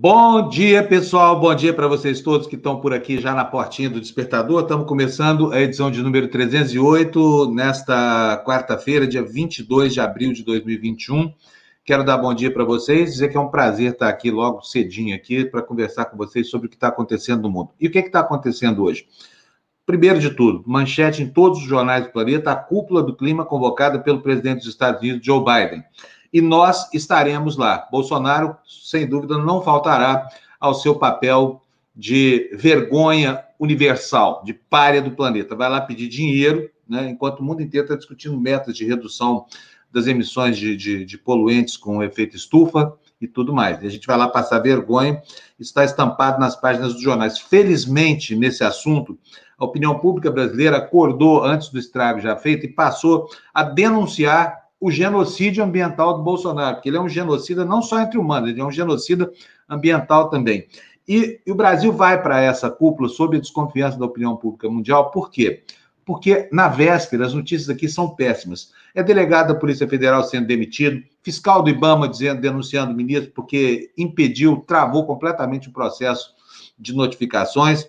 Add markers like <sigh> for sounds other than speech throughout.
Bom dia, pessoal. Bom dia para vocês todos que estão por aqui já na portinha do despertador. Estamos começando a edição de número 308 nesta quarta-feira, dia 22 de abril de 2021. Quero dar bom dia para vocês, dizer que é um prazer estar aqui logo cedinho aqui para conversar com vocês sobre o que está acontecendo no mundo. E o que está acontecendo hoje? Primeiro de tudo, manchete em todos os jornais do planeta, a cúpula do clima convocada pelo presidente dos Estados Unidos, Joe Biden e nós estaremos lá. Bolsonaro, sem dúvida, não faltará ao seu papel de vergonha universal, de párea do planeta. Vai lá pedir dinheiro, né, enquanto o mundo inteiro está discutindo metas de redução das emissões de, de, de, poluentes com efeito estufa e tudo mais. E a gente vai lá passar vergonha, está estampado nas páginas dos jornais. Felizmente, nesse assunto, a opinião pública brasileira acordou antes do estrago já feito e passou a denunciar o genocídio ambiental do Bolsonaro, porque ele é um genocida não só entre humanos, ele é um genocida ambiental também. E, e o Brasil vai para essa cúpula sob a desconfiança da opinião pública mundial, por quê? Porque na véspera as notícias aqui são péssimas. É delegado da Polícia Federal sendo demitido, fiscal do IBAMA dizendo, denunciando o ministro porque impediu, travou completamente o processo de notificações.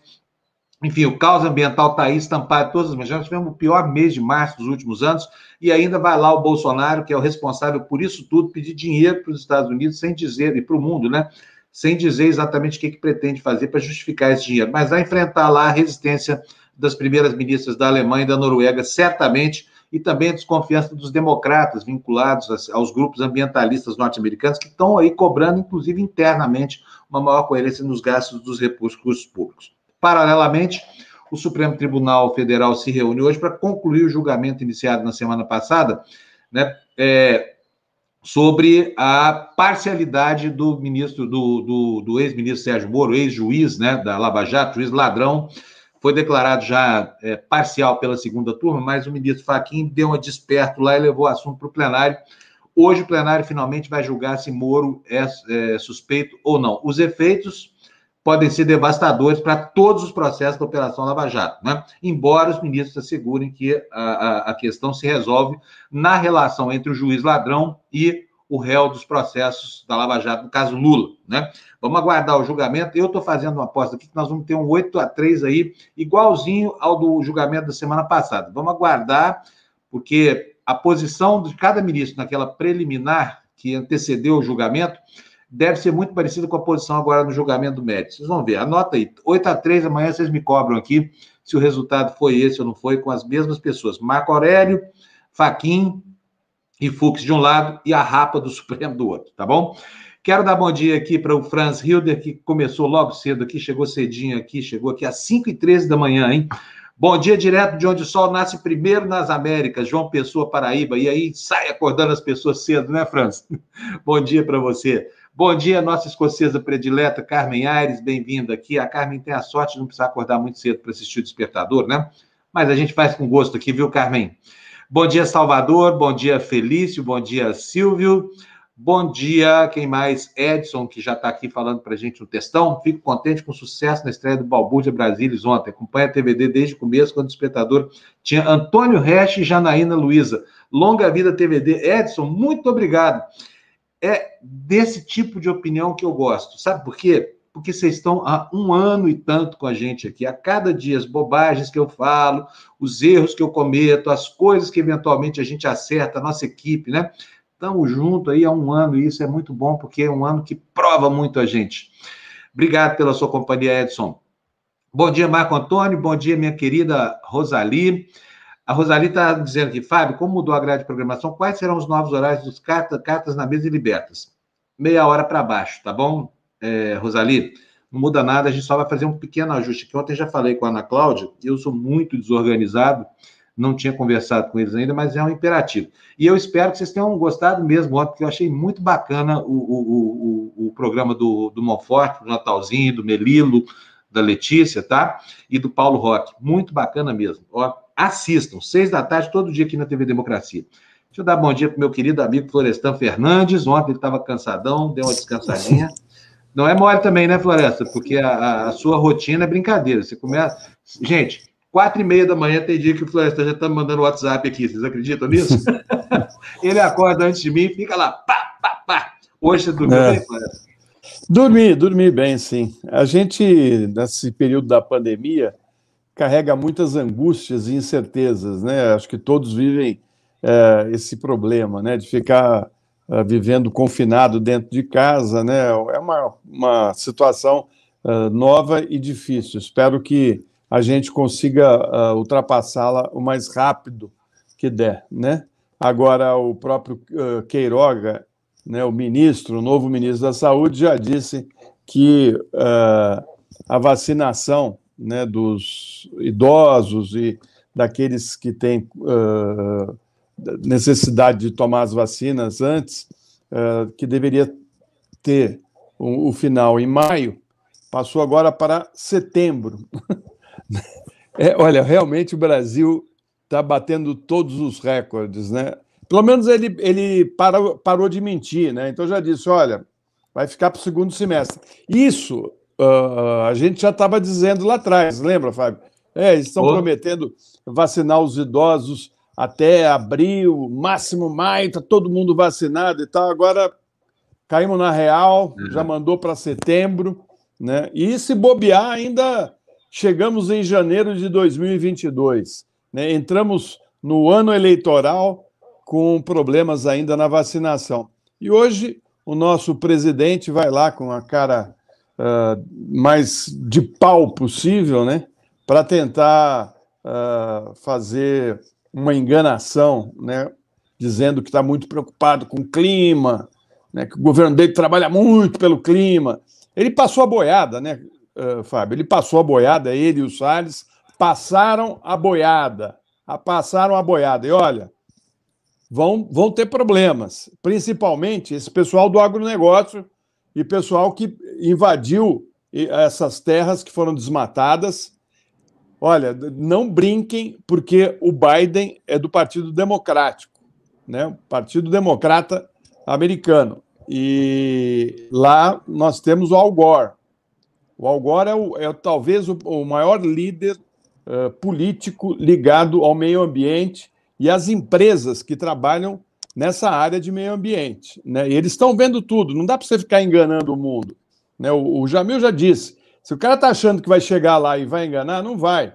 Enfim, o caos ambiental está aí estampado todas as manchetes. Tivemos o pior mês de março dos últimos anos, e ainda vai lá o Bolsonaro, que é o responsável por isso tudo, pedir dinheiro para os Estados Unidos sem dizer, e para o mundo, né? Sem dizer exatamente o que, que pretende fazer para justificar esse dinheiro. Mas vai enfrentar lá a resistência das primeiras ministras da Alemanha e da Noruega, certamente, e também a desconfiança dos democratas vinculados aos grupos ambientalistas norte-americanos, que estão aí cobrando, inclusive internamente, uma maior coerência nos gastos dos recursos públicos. Paralelamente, o Supremo Tribunal Federal se reúne hoje para concluir o julgamento iniciado na semana passada, né, é, sobre a parcialidade do ministro, do, do, do ex-ministro Sérgio Moro, ex-juiz né, da Lava Jato, juiz ladrão, foi declarado já é, parcial pela segunda turma, mas o ministro Faquim deu uma desperto lá e levou o assunto para o plenário. Hoje o plenário finalmente vai julgar se Moro é, é suspeito ou não. Os efeitos podem ser devastadores para todos os processos da Operação Lava Jato, né? embora os ministros assegurem que a, a, a, questão se resolve na relação entre o juiz ladrão e o réu dos processos da Lava Jato, no caso Lula. Né? Vamos aguardar o julgamento. Eu estou fazendo uma aposta aqui que nós vamos ter um 8 a 3 aí, igualzinho ao do julgamento da semana passada. Vamos aguardar, porque a posição de cada ministro naquela preliminar que antecedeu o julgamento deve ser muito parecido com a posição agora no julgamento do médico. Vocês vão ver, anota aí. 8 a 3 amanhã vocês me cobram aqui se o resultado foi esse ou não foi, com as mesmas pessoas. Marco Aurélio, Faquim e Fux de um lado e a Rapa do <laughs> Supremo do outro, tá bom? Quero dar bom dia aqui para o Franz Hilder, que começou logo cedo aqui, chegou cedinho aqui, chegou aqui às 5h13 da manhã, hein? Bom dia, direto de onde o sol nasce primeiro nas Américas, João Pessoa, Paraíba. E aí sai acordando as pessoas cedo, né, Franz? <laughs> bom dia para você. Bom dia, nossa escocesa predileta, Carmen Aires, bem-vinda aqui. A Carmen tem a sorte de não precisar acordar muito cedo para assistir o Despertador, né? Mas a gente faz com gosto aqui, viu, Carmen? Bom dia, Salvador. Bom dia, Felício. Bom dia, Silvio. Bom dia, quem mais? Edson, que já está aqui falando para a gente um textão. Fico contente com o sucesso na estreia do Balbúrdia Brasilis ontem. Acompanha a TVD desde o começo, quando o espectador tinha Antônio Resch e Janaína Luiza. Longa vida TVD. Edson, muito obrigado é desse tipo de opinião que eu gosto. Sabe por quê? Porque vocês estão há um ano e tanto com a gente aqui. A cada dia, as bobagens que eu falo, os erros que eu cometo, as coisas que eventualmente a gente acerta, a nossa equipe, né? Estamos juntos aí há um ano e isso é muito bom, porque é um ano que prova muito a gente. Obrigado pela sua companhia, Edson. Bom dia, Marco Antônio. Bom dia, minha querida Rosali. A Rosali está dizendo aqui, Fábio, como mudou a grade de programação? Quais serão os novos horários dos cartas, cartas na mesa e libertas? Meia hora para baixo, tá bom, é, Rosali? Não muda nada, a gente só vai fazer um pequeno ajuste aqui. Ontem já falei com a Ana Cláudia, eu sou muito desorganizado, não tinha conversado com eles ainda, mas é um imperativo. E eu espero que vocês tenham gostado mesmo ontem, porque eu achei muito bacana o, o, o, o programa do, do Monforte, do Natalzinho, do Melilo, da Letícia, tá? E do Paulo Roque. Muito bacana mesmo. Ó, Assistam, seis da tarde, todo dia aqui na TV Democracia. Deixa eu dar bom dia para o meu querido amigo Florestan Fernandes. Ontem ele estava cansadão, deu uma descansadinha. Não é mole também, né, Floresta? Porque a, a, sua rotina é brincadeira. Você começa. Gente, quatro e meia da manhã tem dia que o Florestan já está me mandando WhatsApp aqui. Vocês acreditam nisso? <laughs> ele acorda antes de mim e fica lá, pá, pá, pá. Hoje você dormiu é. bem, Floresta? Dormi, dormi bem, sim. A gente, nesse período da pandemia, carrega muitas angústias e incertezas, né? Acho que todos vivem é, esse problema, né? De ficar é, vivendo confinado dentro de casa, né? É uma, uma situação é, nova e difícil. Espero que a gente consiga é, ultrapassá-la o mais rápido que der, né? Agora, o próprio uh, Queiroga, né, o ministro, o novo ministro da Saúde, já disse que uh, a vacinação né, dos idosos e daqueles que têm uh, necessidade de tomar as vacinas antes, que deveria ter o, o final em maio, passou agora para setembro. <laughs> É, olha, realmente o Brasil está batendo todos os recordes, né? Pelo menos ele, ele parou, parou de mentir, né? Então já disse: olha, vai ficar para o segundo semestre. Isso uh, a gente já estava dizendo lá atrás, lembra, Fábio? É, eles estão oh. prometendo vacinar os idosos até abril, máximo maio, está todo mundo vacinado e tal. Agora caímos na real, uhum. já mandou para setembro, né? E se bobear, ainda chegamos em janeiro de 2022. Né? Entramos no ano eleitoral com problemas ainda na vacinação. E hoje o nosso presidente vai lá com a cara uh, mais de pau possível, né? Para tentar uh, fazer uma enganação, né? Dizendo que está muito preocupado com o clima, né? que o governo dele trabalha muito pelo clima. Ele passou a boiada, né, uh, Fábio? Ele passou a boiada, ele e o Salles, passaram a boiada. A passaram a boiada. E olha, vão, vão ter problemas, principalmente esse pessoal do agronegócio e pessoal que invadiu essas terras que foram desmatadas. Olha, não brinquem, porque o Biden é do Partido Democrático, né? Partido Democrata americano. E lá nós temos o Al Gore. O Al Gore é, o, é talvez o, o maior líder uh, político ligado ao meio ambiente e às empresas que trabalham nessa área de meio ambiente. Né? E eles estão vendo tudo, não dá para você ficar enganando o mundo. Né? O, o Jamil já disse: se o cara está achando que vai chegar lá e vai enganar, não vai.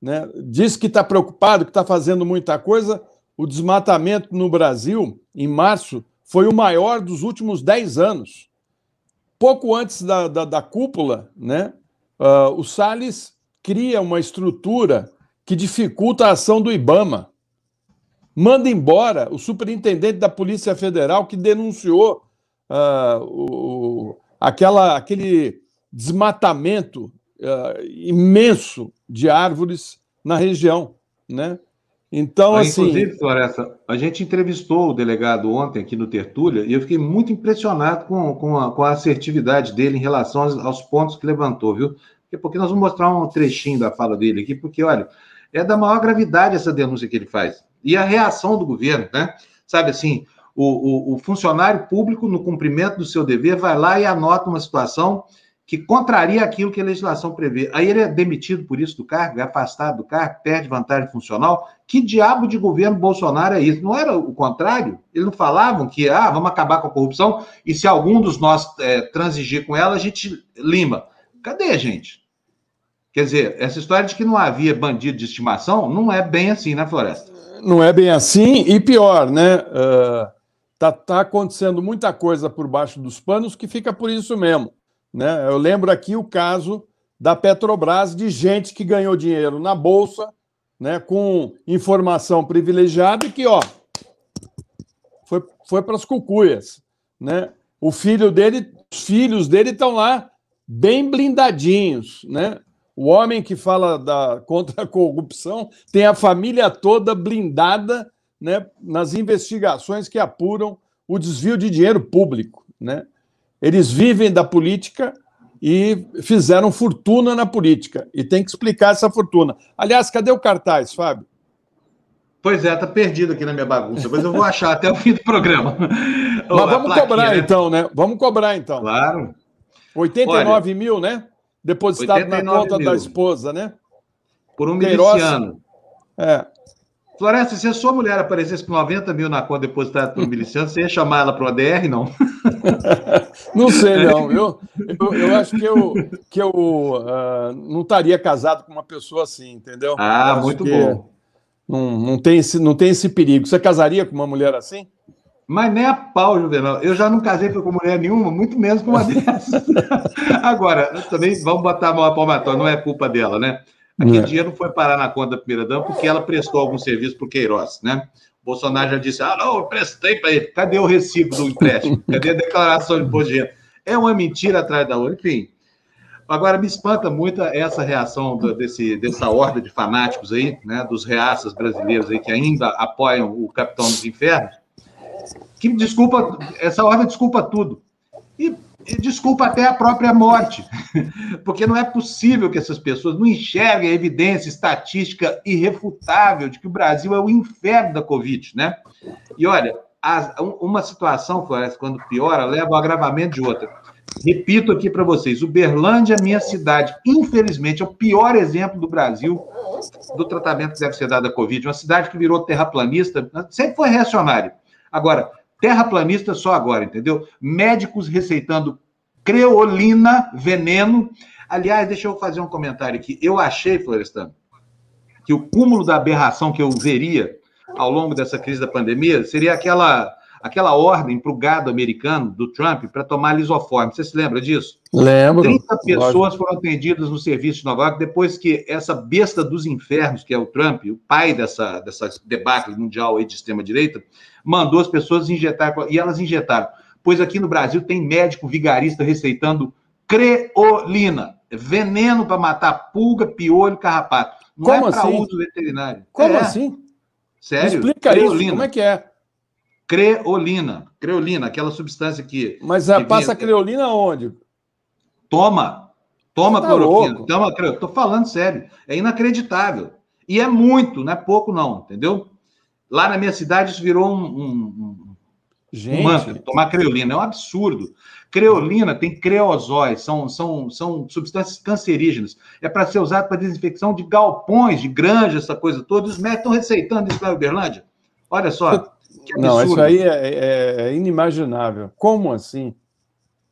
Né? Diz que está preocupado, que está fazendo muita coisa. O desmatamento no Brasil, em março, foi o maior dos últimos 10 anos. Pouco antes da, da, da cúpula, né, uh, o Salles cria uma estrutura que dificulta a ação do Ibama. Manda embora o superintendente da Polícia Federal que denunciou uh, o, aquela, aquele desmatamento uh, imenso de árvores na região, né? Então, ah, assim. Inclusive, Floresta, a gente entrevistou o delegado ontem aqui no Tertúlia e eu fiquei muito impressionado com, com, a, com a assertividade dele em relação aos, aos pontos que levantou, viu? porque nós vamos mostrar um trechinho da fala dele aqui, porque, olha, é da maior gravidade essa denúncia que ele faz. E a reação do governo, né? Sabe assim, o, o, o funcionário público, no cumprimento do seu dever, vai lá e anota uma situação que contraria aquilo que a legislação prevê. Aí ele é demitido por isso do cargo, é afastado do cargo, perde vantagem funcional. Que diabo de governo Bolsonaro é isso? Não era o contrário? Eles não falavam que, ah, vamos acabar com a corrupção e se algum dos nós é, transigir com ela, a gente lima. Cadê, gente? Quer dizer, essa história de que não havia bandido de estimação não é bem assim, né, Floresta? Não é bem assim, e pior, né? Uh, tá, tá acontecendo muita coisa por baixo dos panos que fica por isso mesmo. Né? Eu lembro aqui o caso da Petrobras de gente que ganhou dinheiro na Bolsa, né, com informação privilegiada e que, ó, foi, foi para as cucuias. Né? O filho dele, os filhos dele estão lá bem blindadinhos, né? O homem que fala da, contra a corrupção tem a família toda blindada né, nas investigações que apuram o desvio de dinheiro público. Né? Eles vivem da política e fizeram fortuna na política. E tem que explicar essa fortuna. Aliás, cadê o cartaz, Fábio? Pois é, tá perdido aqui na minha bagunça, mas eu vou achar até o fim do programa. Mas vamos cobrar né? então, né? Vamos cobrar então. Claro. 89 Olha, mil, né? Depositado na conta mil. da esposa, né? Por um miliciano. É. Floresta, se a sua mulher aparecesse com 90 mil na conta depositada por miliciano, você ia chamar ela para o ADR, não? <laughs> não sei, não. Eu, eu, eu, acho que eu, que eu uh, não estaria casado com uma pessoa assim, entendeu? Ah, muito bom. Não, não, tem esse, não tem esse perigo. Você casaria com uma mulher assim? Mas nem a pau, Juvenal. Eu já não casei com mulher nenhuma, muito menos com uma dessas. <laughs> Agora, também vamos botar a mão a palmatória, não é culpa dela, né? Aquele é. dinheiro não foi parar na conta da primeira-dama porque ela prestou algum serviço para o Queiroz, né? O Bolsonaro já disse: ah, não, eu prestei para ele. Cadê o recibo do empréstimo? <laughs> Cadê a declaração de imposto de É uma mentira atrás da outra. Enfim. Agora, me espanta muito essa reação do, desse, dessa horda de fanáticos aí, né, dos reaças brasileiros aí que ainda apoiam o Capitão dos Infernos, que desculpa, essa horda desculpa tudo. E desculpa até a própria morte, <laughs> porque não é possível que essas pessoas não enxerguem a evidência estatística irrefutável de que o Brasil é o inferno da Covid, né? E olha, uma situação, Floresta, quando piora, leva ao agravamento de outra. Repito aqui para vocês, Uberlândia, minha cidade, infelizmente, é o pior exemplo do Brasil do tratamento que deve ser dado à Covid. Uma cidade que virou terraplanista, sempre foi reacionária. Agora, terraplanista só agora, entendeu? Médicos receitando creolina, veneno. Aliás, deixa eu fazer um comentário aqui. Eu achei, Florestan, que o cúmulo da aberração que eu veria ao longo dessa crise da pandemia seria aquela aquela ordem para o gado americano do Trump para tomar lisoforme. Você se lembra disso? Lembro. 30 pessoas lógico. foram atendidas no serviço de Nova York depois que essa besta dos infernos, que é o Trump, o pai dessa, dessa debacle mundial aí de extrema-direita, mandou as pessoas injetar, e elas injetaram. Pois aqui no Brasil tem médico vigarista receitando creolina, veneno para matar pulga, piolho, carrapato. Não Como é para assim? uso veterinário. Como é. assim? Sério? Explica creolina. isso, como é que é? Creolina. Creolina, aquela substância que. Mas a, passa vinha... creolina onde? Toma. Toma tá cloroquina. Toma, tô falando sério. É inacreditável. E é muito, não é pouco, não, entendeu? Lá na minha cidade isso virou um, um, um mantra, tomar creolina. É um absurdo. Creolina tem creosóis, são, são, são substâncias cancerígenas. É para ser usado para desinfecção de galpões, de granjas, essa coisa toda. Os médicos estão receitando isso na Uberlândia. Olha só. Não, isso aí é, é, é, inimaginável. Como assim?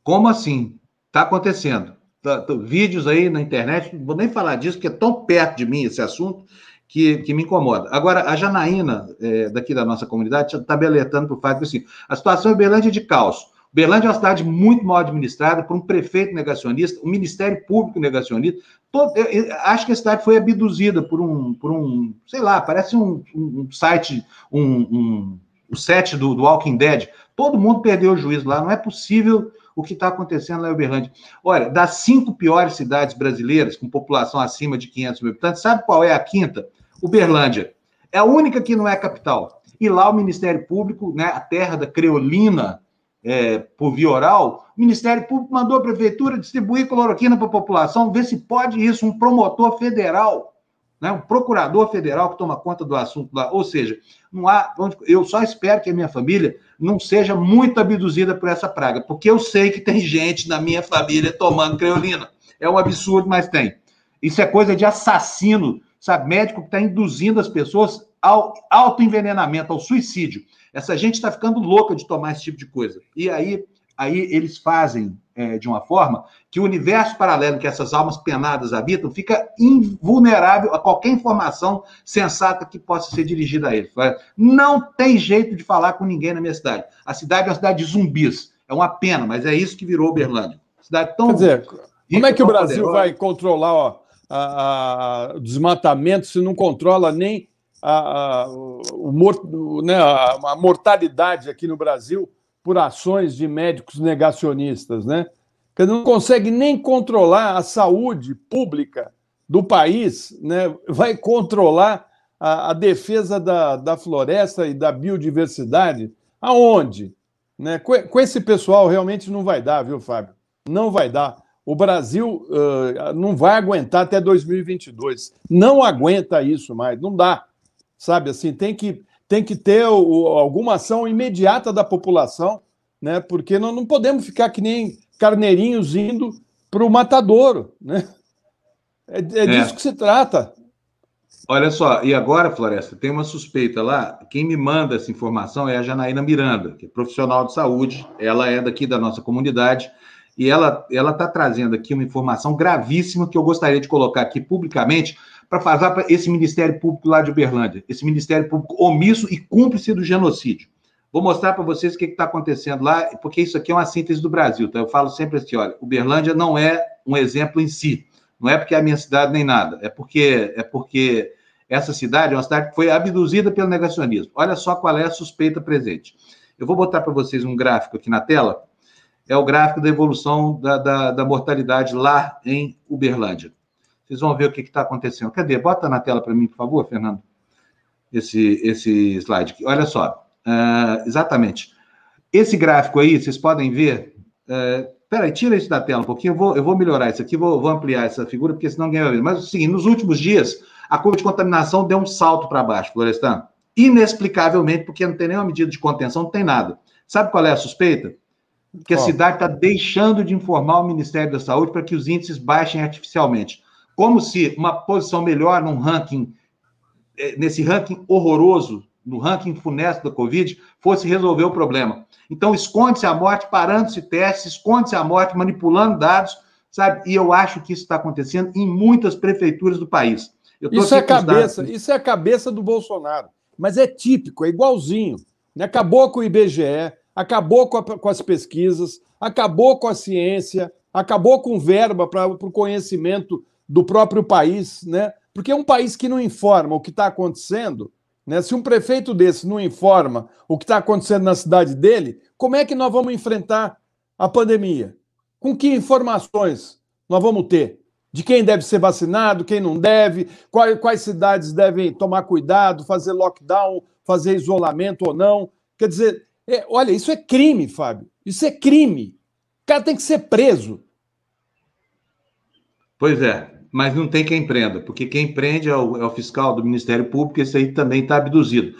Como assim? Está acontecendo. Tá, tá, vídeos aí na internet, não vou nem falar disso, porque é tão perto de mim esse assunto que, que me incomoda. Agora, a Janaína, é, daqui da nossa comunidade, está me alertando para o fato que assim, a situação em Belândia é de caos. Belândia é uma cidade muito mal administrada por um prefeito negacionista, um Ministério Público negacionista. Todo, eu, eu, acho que a cidade foi abduzida por um, por um sei lá, parece um, um site, um, um set do, do Walking Dead, todo mundo perdeu o juízo lá. Não é possível o que está acontecendo lá em Uberlândia. Olha, das cinco piores cidades brasileiras, com população acima de 500 mil habitantes, sabe qual é a quinta? Uberlândia. É a única que não é capital. E lá o Ministério Público, né, a terra da creolina é, por via oral, o Ministério Público mandou a prefeitura distribuir cloroquina para a população, ver se pode isso, um promotor federal né, um procurador federal que toma conta do assunto lá. Ou seja, não há. Eu só espero que a minha família não seja muito abduzida por essa praga, porque eu sei que tem gente na minha família tomando creolina. É um absurdo, mas tem. Isso é coisa de assassino, sabe? Médico que está induzindo as pessoas ao autoenvenenamento, ao suicídio. Essa gente está ficando louca de tomar esse tipo de coisa. E aí, aí eles fazem é, de uma forma que o universo paralelo que essas almas penadas habitam fica invulnerável a qualquer informação sensata que possa ser dirigida a eles. Não tem jeito de falar com ninguém na minha cidade. A cidade é uma cidade de zumbis. É uma pena, mas é isso que virou Uberlândia. Cidade tão. Quer dizer, como é que o Brasil poderosa. vai controlar ó, a, a, o desmatamento se não controla nem a, a, o, né, a mortalidade aqui no Brasil por ações de médicos negacionistas, né? Que não consegue nem controlar a saúde pública do país, né? Vai controlar a, a defesa da, da floresta e da biodiversidade aonde? Né? Com, com, esse pessoal realmente não vai dar, viu, Fábio? Não vai dar. O Brasil uh, não vai aguentar até 2022. Não aguenta isso mais, não dá. Sabe assim, tem que tem que ter o, alguma ação imediata da população, né? porque nós não podemos ficar que nem carneirinhos indo para o matadouro. Né? É, é, é, disso que se trata. Olha só, e agora, Floresta, tem uma suspeita lá. Quem me manda essa informação é a Janaína Miranda, que é profissional de saúde. Ela é daqui da nossa comunidade e ela ela está trazendo aqui uma informação gravíssima que eu gostaria de colocar aqui publicamente para fazer para esse Ministério Público lá de Uberlândia, esse Ministério Público omisso e cúmplice do genocídio. Vou mostrar para vocês o que está acontecendo lá, porque isso aqui é uma síntese do Brasil. Tá? Eu falo sempre assim: olha, Uberlândia não é um exemplo em si, não é porque é a minha cidade nem nada, é porque é porque essa cidade é uma cidade que foi abduzida pelo negacionismo. Olha só qual é a suspeita presente. Eu vou botar para vocês um gráfico aqui na tela. É o gráfico da evolução da, da, da mortalidade lá em Uberlândia. Vocês vão ver o que está acontecendo. Cadê? Bota na tela para mim, por favor, Fernando. Esse, esse slide aqui. Olha só. Uh, exatamente. Esse gráfico aí, vocês podem ver. Uh, peraí, tira isso da tela um pouquinho. Eu vou, eu vou melhorar isso aqui, vou, vou ampliar essa figura, porque senão ninguém vai ver. Mas seguinte: nos últimos dias, a curva de contaminação deu um salto para baixo, Florestan. Inexplicavelmente, porque não tem nenhuma medida de contenção, não tem nada. Sabe qual é a suspeita? Que a cidade está deixando de informar o Ministério da Saúde para que os índices baixem artificialmente. Como se uma posição melhor num ranking, eh, nesse ranking horroroso, no ranking funesto da Covid, fosse resolver o problema. Então, esconde-se a morte, parando-se testes, esconde-se a morte, manipulando dados, sabe? E eu acho que isso está acontecendo em muitas prefeituras do país. isso é cabeça, dados... isso é a cabeça do Bolsonaro. Mas é típico, é igualzinho. Né? Acabou com o IBGE, acabou com, a, com as pesquisas, acabou com a ciência, acabou com verba para o conhecimento do próprio país, né? Porque é um país que não informa o que está acontecendo, né? Se um prefeito desse não informa o que está acontecendo na cidade dele, como é que nós vamos enfrentar a pandemia? Com que informações nós vamos ter? De quem deve ser vacinado, quem não deve, quais, quais cidades devem tomar cuidado, fazer lockdown, fazer isolamento ou não. Quer dizer, é, olha, isso é crime, Fábio. Isso é crime. O cara tem que ser preso. Pois é, mas não tem quem prenda, porque quem prende é o, é o fiscal do Ministério Público, esse aí também está abduzido.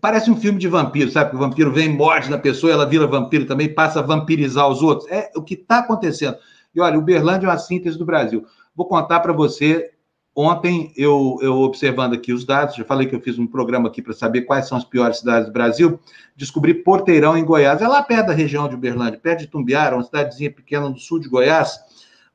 Parece um filme de vampiro, sabe? Que o vampiro vem, morde na pessoa, ela vira vampiro também, passa a vampirizar os outros. É o que está acontecendo. E olha, Uberlândia é uma síntese do Brasil. Vou contar para você. Ontem, eu, eu observando aqui os dados, já falei que eu fiz um programa aqui para saber quais são as piores cidades do Brasil. Descobri Porteirão, em Goiás. É lá perto da região de Uberlândia, perto de Tumbiara, uma cidadezinha pequena do sul de Goiás.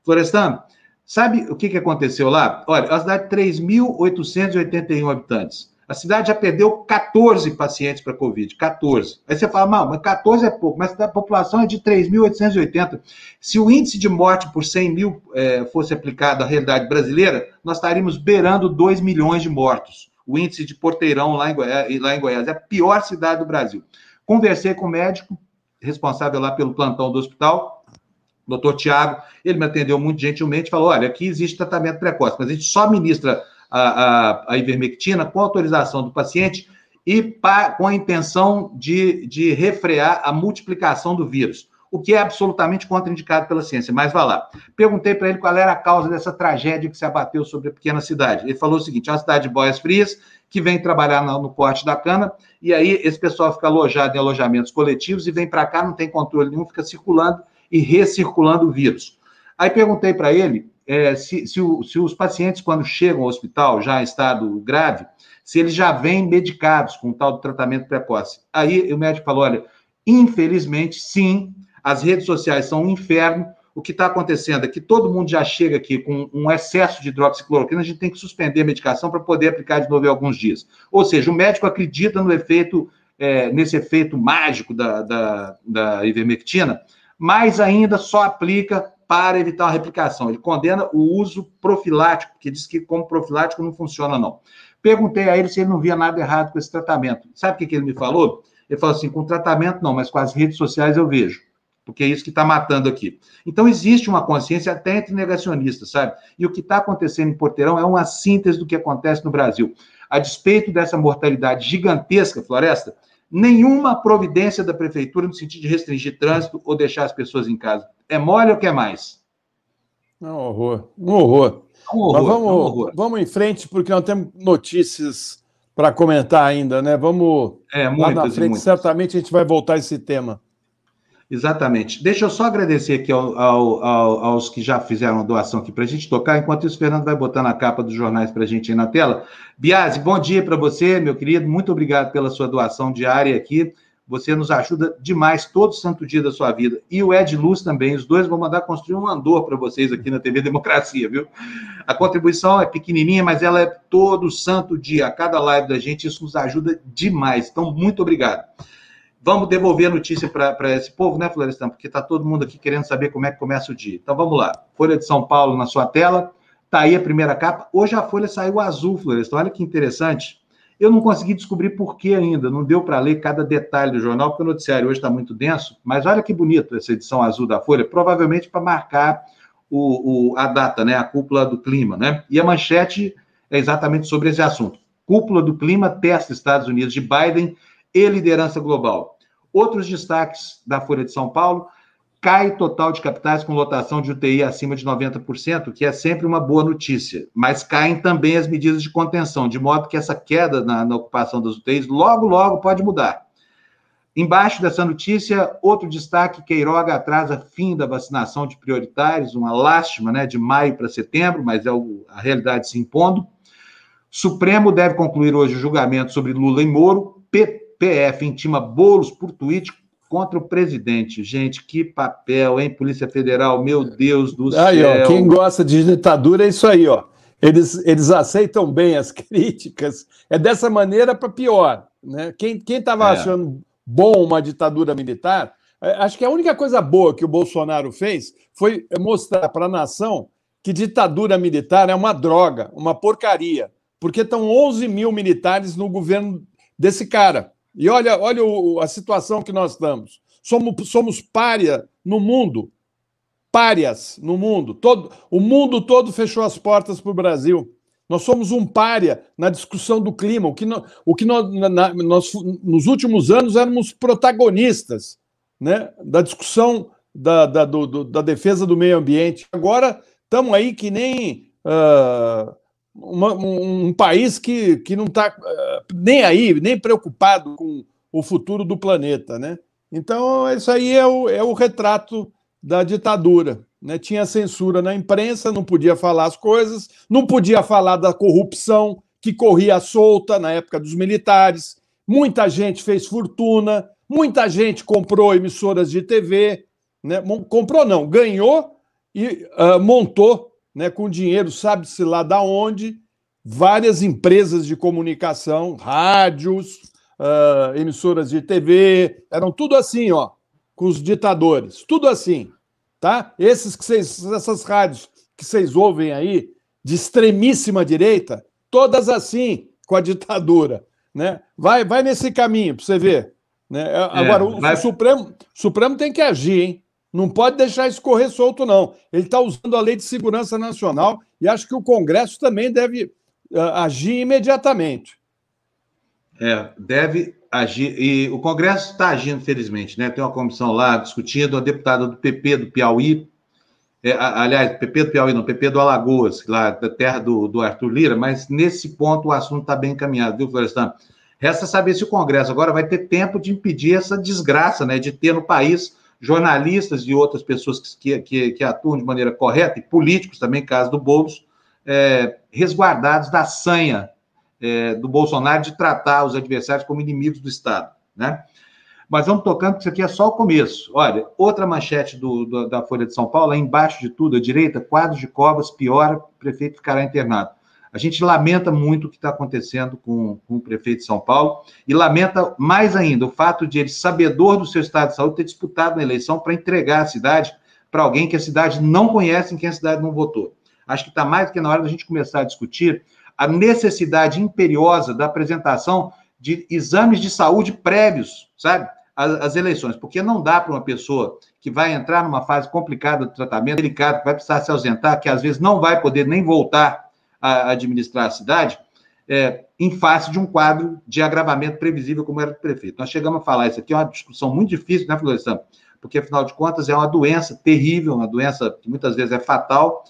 Florestan, Sabe o que, que aconteceu lá? Olha, a cidade de 3.881 habitantes. A cidade já perdeu 14 pacientes para Covid, 14. Aí você fala, mas 14 é pouco, mas a população é de 3.880. Se o índice de morte por 100 mil é, fosse aplicado à realidade brasileira, nós estaríamos beirando 2 milhões de mortos. O índice de Porteirão lá em, Goiás, lá em Goiás é a pior cidade do Brasil. Conversei com o médico responsável lá pelo plantão do hospital, doutor Tiago, ele me atendeu muito gentilmente e falou: olha, aqui existe tratamento precoce, mas a gente só ministra a, a, a ivermectina com autorização do paciente e pa, com a intenção de, de refrear a multiplicação do vírus, o que é absolutamente contraindicado pela ciência. Mas vá lá. Perguntei para ele qual era a causa dessa tragédia que se abateu sobre a pequena cidade. Ele falou o seguinte: é uma cidade de boias frias, que vem trabalhar no, no corte da cana, e aí esse pessoal fica alojado em alojamentos coletivos e vem para cá, não tem controle nenhum, fica circulando e recirculando o vírus. Aí perguntei para ele é, se, se, o, se, os pacientes, quando chegam ao hospital, já em estado grave, se eles já vêm medicados com tal tratamento precoce. Aí o médico falou: olha, infelizmente, sim, as redes sociais são um inferno. O que está acontecendo é que todo mundo já chega aqui com um excesso de hidroxicloroquina, a gente tem que suspender a medicação para poder aplicar de novo em alguns dias. Ou seja, o médico acredita no efeito, é, nesse efeito mágico da, da, da ivermectina, mas ainda só aplica para evitar a replicação. Ele condena o uso profilático, que diz que como profilático não funciona, não. Perguntei a ele se ele não via nada errado com esse tratamento. Sabe o que, que ele me falou? Ele falou assim: com tratamento não, mas com as redes sociais eu vejo. Porque é isso que está matando aqui. Então, existe uma consciência até entre negacionistas, sabe? E o que está acontecendo em Porteirão é uma síntese do que acontece no Brasil. A despeito dessa mortalidade gigantesca, Floresta, nenhuma providência da prefeitura no sentido de restringir trânsito ou deixar as pessoas em casa. É mole ou quer mais? É um horror. Um horror. Um horror Mas vamos, é um horror. vamos em frente, porque nós temos notícias para comentar ainda, né? Vamos é, muitas, lá na frente, certamente a gente vai voltar a esse tema. Exatamente. Deixa eu só agradecer aqui ao, ao, ao, aos que já fizeram a doação aqui para a gente tocar. Enquanto isso, o Fernando vai botando a capa dos jornais para a gente aí na tela. Biase, bom dia para você, meu querido. Muito obrigado pela sua doação diária aqui. Você nos ajuda demais todo santo dia da sua vida. E o Ed Luz também. Os dois vão mandar construir um andor para vocês aqui na TV Democracia, viu? A contribuição é pequenininha, mas ela é todo santo dia. A cada live da gente, isso nos ajuda demais. Então, muito obrigado. Vamos devolver a notícia para esse povo, né, Florestan? Porque está todo mundo aqui querendo saber como é que começa o dia. Então vamos lá. Folha de São Paulo na sua tela. Está aí a primeira capa. Hoje a folha saiu azul, Florestan. Olha que interessante. Eu não consegui descobrir por que ainda. Não deu para ler cada detalhe do jornal, porque o noticiário hoje está muito denso. Mas olha que bonito essa edição azul da Folha. Provavelmente para marcar o, o, a data, né? A cúpula do clima, né? E a manchete é exatamente sobre esse assunto. Cúpula do clima testa Estados Unidos de Biden e liderança global. Outros destaques da Folha de São Paulo: cai total de capitais com lotação de UTI acima de 90%, que é sempre uma boa notícia, mas caem também as medidas de contenção, de modo que essa queda na, na ocupação das UTIs logo, logo pode mudar. Embaixo dessa notícia, outro destaque: Queiroga atrasa fim da vacinação de prioritários, uma lástima, né, de maio para setembro, mas é o, a realidade se impondo. Supremo deve concluir hoje o julgamento sobre Lula e Moro. PF intima bolos por tweet contra o presidente. Gente, que papel, hein, Polícia Federal? Meu Deus do aí, céu. Ó, quem gosta de ditadura é isso aí, ó. Eles, eles aceitam bem as <laughs> críticas. É dessa maneira para pior. Né? Quem estava é. achando bom uma ditadura militar, é, acho que a única coisa boa que o Bolsonaro fez foi mostrar para a nação que ditadura militar é uma droga, uma porcaria, porque estão 11 mil militares no governo desse cara. E olha, olha o, a situação que nós estamos. Somos, somos pária no mundo. Párias no mundo. Todo, o mundo todo fechou as portas para o Brasil. Nós somos um pária na discussão do clima. O que, no, o que na, nós, nos últimos anos, éramos protagonistas né, da discussão da, da, do, da defesa do meio ambiente. Agora estamos aí que nem. Uh, uma, um, país que, que não está uh, eh, nem aí, nem preocupado com o futuro do planeta, né? Então, isso aí é o, é o retrato da ditadura. Né? Tinha censura na imprensa, não podia falar as coisas, não podia falar da corrupção que corria solta na época dos militares. Muita gente fez fortuna, muita gente comprou emissoras de TV, né? comprou não, ganhou e uh, montou né, com dinheiro, sabe-se lá da onde, várias empresas de comunicação, rádios, uh, emissoras de TV, eram tudo assim, ó, com os ditadores, tudo assim, tá? Esses que vocês, essas rádios que vocês ouvem aí, de extremíssima direita, todas assim, com a ditadura, né? Vai, vai nesse caminho para você ver. Né? É, Agora, o, o Supremo, Supremo tem que agir, hein? Não pode deixar isso correr solto, não. Ele está usando a Lei de Segurança Nacional e acho que o Congresso também deve uh, agir imediatamente. É, deve agir. E o Congresso está agindo, felizmente, né? Tem uma comissão lá discutindo, a deputada do PP do Piauí, é, aliás, PP do Piauí, não, PP do Alagoas, lá da terra do, do Arthur Lira, mas nesse ponto o assunto está bem encaminhado, viu, Florestan? Resta saber se o Congresso agora vai ter tempo de impedir essa desgraça, né? De ter no país jornalistas e outras pessoas que, que, que, atuam de maneira correta, e políticos também, caso do Boulos, é, resguardados da sanha é, do Bolsonaro de tratar os adversários como inimigos do Estado, né? Mas vamos tocando, porque isso aqui é só o começo. Olha, outra manchete do, do, da Folha de São Paulo, lá embaixo de tudo, à direita, quadros de covas, piora, prefeito ficará internado. A gente lamenta muito o que está acontecendo com, com, o prefeito de São Paulo e lamenta mais ainda o fato de ele, sabedor do seu estado de saúde, ter disputado na eleição para entregar a cidade para alguém que a cidade não conhece, em quem a cidade não votou. Acho que está mais do que na hora da gente começar a discutir a necessidade imperiosa da apresentação de exames de saúde prévios, sabe? As, eleições, porque não dá para uma pessoa que vai entrar numa fase complicada do tratamento, delicado, vai precisar se ausentar, que às vezes não vai poder nem voltar a administrar a cidade, é, em face de um quadro de agravamento previsível, como era o prefeito. Nós chegamos a falar isso aqui, é uma discussão muito difícil, né, Florestan? Porque, afinal de contas, é uma doença terrível, uma doença que muitas vezes é fatal,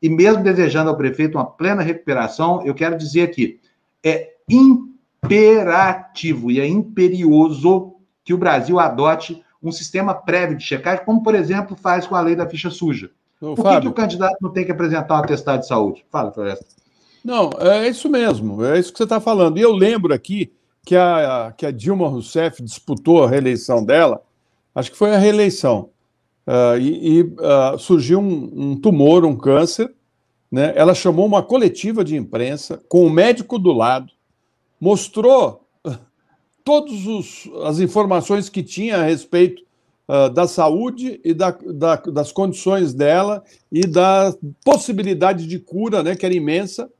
e mesmo desejando ao prefeito uma plena recuperação, eu quero dizer aqui, é imperativo e é imperioso que o Brasil adote um sistema prévio de checagem, como, por exemplo, faz com a lei da ficha suja. Por que, que, o candidato não tem que apresentar um atestado de saúde? Fala, Floresta. Não, é isso mesmo, é isso que você está falando. E eu lembro aqui que a, que a Dilma Rousseff disputou a reeleição dela, acho que foi a reeleição, uh, e, e uh, surgiu um, um, tumor, um câncer, né? ela chamou uma coletiva de imprensa com o médico do lado, mostrou <laughs> todas as informações que tinha a respeito uh, da saúde e da, da, das condições dela e da possibilidade de cura, né, que era imensa,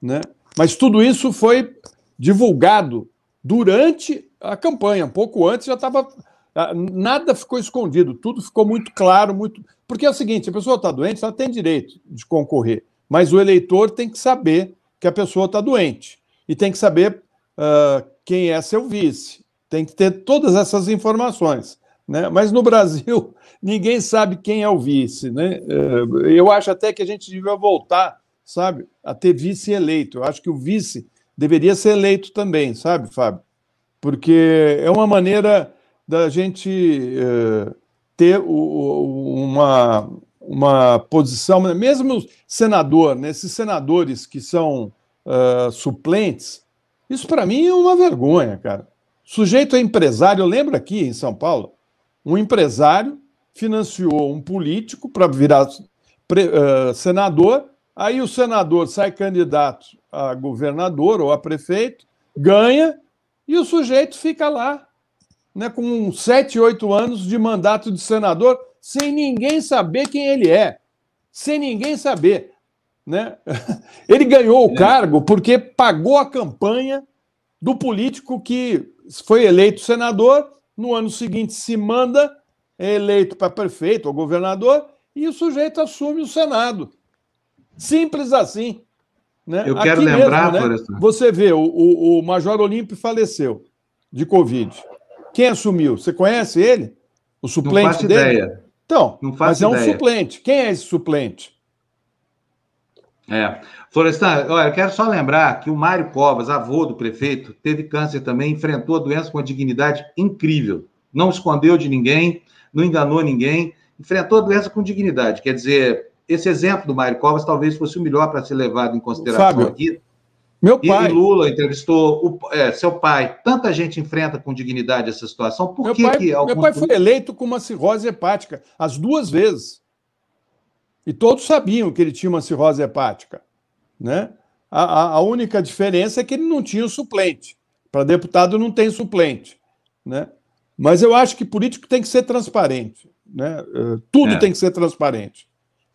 né? Mas tudo isso foi divulgado durante a campanha, um pouco antes já estava ah, nada ficou escondido, tudo ficou muito claro, muito. Porque é o seguinte: a pessoa está doente, ela tem direito de concorrer, mas o eleitor tem que saber que a pessoa está doente e tem que saber uh, quem é seu vice, tem que ter todas essas informações. Né? Mas no Brasil, <laughs> ninguém sabe quem é o vice. Né? Eh, eu acho até que a gente devia voltar, sabe, a ter vice eleito. Eu acho que o vice deveria ser eleito também, sabe, Fábio? Porque é uma maneira da gente uh, ter uma, uma posição, mesmo senador, né, esses senadores que são uh, suplentes, isso para mim é uma vergonha, cara. sujeito é empresário, eu lembro aqui em São Paulo, um empresário financiou um político para virar uh, senador, aí o senador sai candidato a governador ou a prefeito, ganha, e o sujeito fica lá, né, com sete, oito anos de mandato de senador, sem ninguém saber quem ele é, sem ninguém saber. Né? <laughs> Ele ganhou o é. cargo porque pagou a campanha do político que foi eleito senador no ano seguinte se manda, é eleito para prefeito ou governador, e o sujeito assume o Senado. Simples assim. Né? Eu quero Aqui lembrar, mesmo, né? Você vê, o, o, o Major Olímpio faleceu de Covid. Quem assumiu? Você conhece ele? O suplente não faço dele? Ideia. Então, mas é um ideia. suplente. Quem é esse suplente? É. Florestan, olha, quero só lembrar que o Mário Covas, avô do prefeito, teve câncer também, enfrentou a doença com uma dignidade incrível. Não escondeu de ninguém, não enganou ninguém, enfrentou a doença com dignidade. Quer dizer, esse exemplo do Mário Covas talvez fosse o melhor para ser levado em consideração Fábio, aqui. Meu pai. E Lula entrevistou o, é, seu pai. Tanta gente enfrenta com dignidade essa situação. Por meu que, pai, que Meu pai foi eleito com uma cirrose hepática, as duas vezes. E todos sabiam que ele tinha uma cirrose hepática. Né? A, a única diferença é que ele não tinha o suplente. Para deputado não tem suplente. Né? Mas eu acho que político tem que ser transparente. Né? Eh, tudo é. tem que ser transparente.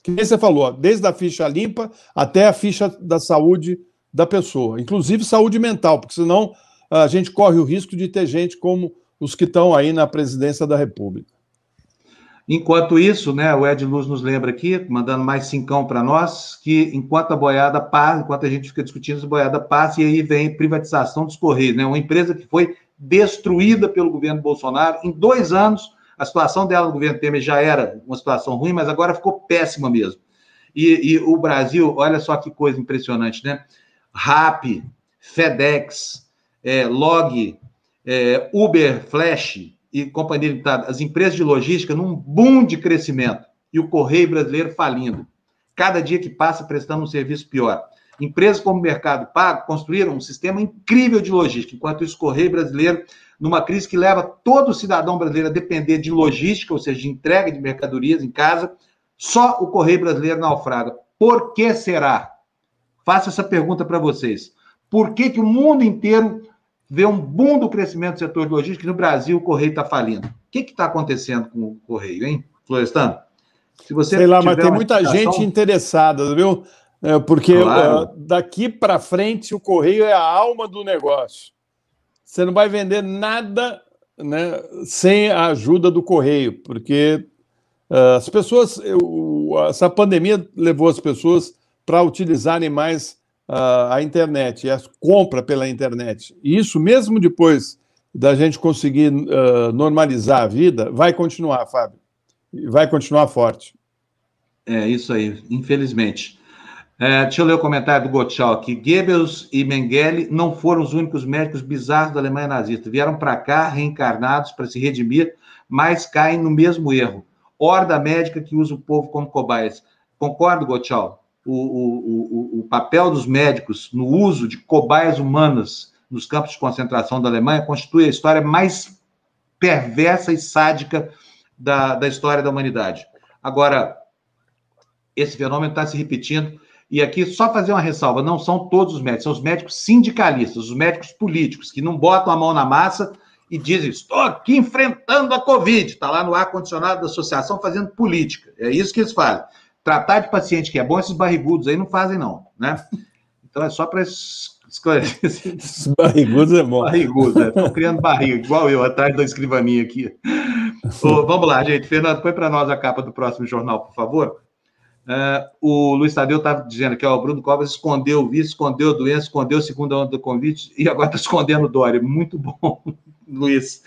Que nem você falou, desde a ficha limpa até a ficha da saúde da pessoa, inclusive saúde mental, porque senão a gente corre o risco de ter gente como os que estão aí na presidência da República. Enquanto isso, né, o Ed Luz nos lembra aqui, mandando mais cincão para nós, que enquanto a boiada passa, enquanto a gente fica discutindo, a boiada passa, e aí vem privatização dos Correios, né? Uma empresa que foi destruída pelo governo Bolsonaro. Em dois anos, a situação dela no governo Temer já era uma situação ruim, mas agora ficou péssima mesmo. E, e o Brasil, olha só que coisa impressionante, né? RAP, FedEx, é, Log, é, Uber, Flash, e Companhia Limitada, as empresas de logística num boom de crescimento e o Correio Brasileiro falindo. Cada dia que passa prestando um serviço pior. Empresas como Mercado Pago construíram um sistema incrível de logística, enquanto isso, o Correio Brasileiro, numa crise que leva todo cidadão brasileiro a depender de logística, ou seja, de entrega de mercadorias em casa, só o Correio Brasileiro naufraga. Por que será? Faço essa pergunta para vocês. Por que, que o mundo inteiro vê um boom do crescimento do setor de logística, no Brasil o Correio está falindo. O que está acontecendo com o Correio, hein, Florestan? Se você Sei lá, mas tem muita explicação... gente interessada, viu? É, porque claro. uh, daqui para frente o Correio é a alma do negócio. Você não vai vender nada né, sem a ajuda do Correio, porque uh, as pessoas, eu, essa pandemia levou as pessoas para utilizarem mais uh, a internet e a compra pela internet, isso mesmo depois da gente conseguir uh, normalizar a vida, vai continuar, Fábio. Vai continuar forte. É isso aí, infelizmente. É, deixa eu ler o comentário do Gottschalk aqui. Goebbels e Mengele não foram os únicos médicos bizarros da Alemanha nazista. Vieram para cá, reencarnados para se redimir, mas caem no mesmo erro. Horda médica que usa o povo como cobaias. Concordo, Gottschalk? O, o, o, o papel dos médicos no uso de cobaias humanas nos campos de concentração da Alemanha constitui a história mais perversa e sádica da, da história da humanidade. Agora, esse fenômeno está se repetindo e aqui, só fazer uma ressalva: não são todos os médicos, são os médicos sindicalistas, os médicos políticos, que não botam a mão na massa e dizem: estou aqui enfrentando a Covid, está lá no ar-condicionado da associação fazendo política. É isso que eles fazem. Tratar de paciente que é bom, esses barrigudos aí não fazem, não. Né? Então é só para esclarecer. Esses barrigudos é bom. Barrigudos, né? Estão criando barriga, igual eu, atrás da escrivaninha aqui. vamos lá, gente. Fernando, põe para nós a capa do próximo jornal, por favor. Uh, o Luiz Tadeu estava dizendo que ó, o Bruno Covas escondeu o vício, escondeu a doença, escondeu a segunda onda do convite e agora está escondendo o Dória. Muito bom, <laughs> Luiz.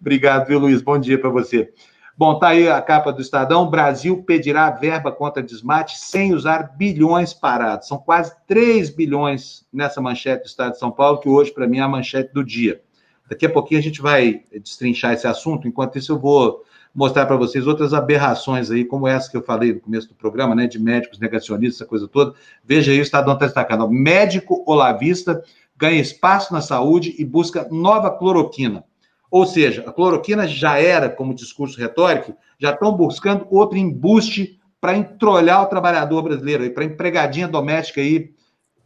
Obrigado, viu, Luiz? Bom dia para você. Bom, tá aí a capa do Estadão. Brasil pedirá verba contra desmate sem usar bilhões parados. São quase 3 bilhões nessa manchete do Estado de São Paulo, que hoje, para mim, é a manchete do dia. Daqui a pouquinho a gente vai destrinchar esse assunto. Enquanto isso, eu vou mostrar para vocês outras aberrações aí, como essa que eu falei no começo do programa, né, de médicos negacionistas, essa coisa toda. Veja aí, o Estadão está destacando. Médico olavista ganha espaço na saúde e busca nova cloroquina. Ou seja, a cloroquina já era, como discurso retórico, já estão buscando outro embuste para entrolhar o trabalhador brasileiro, para empregadinha doméstica aí,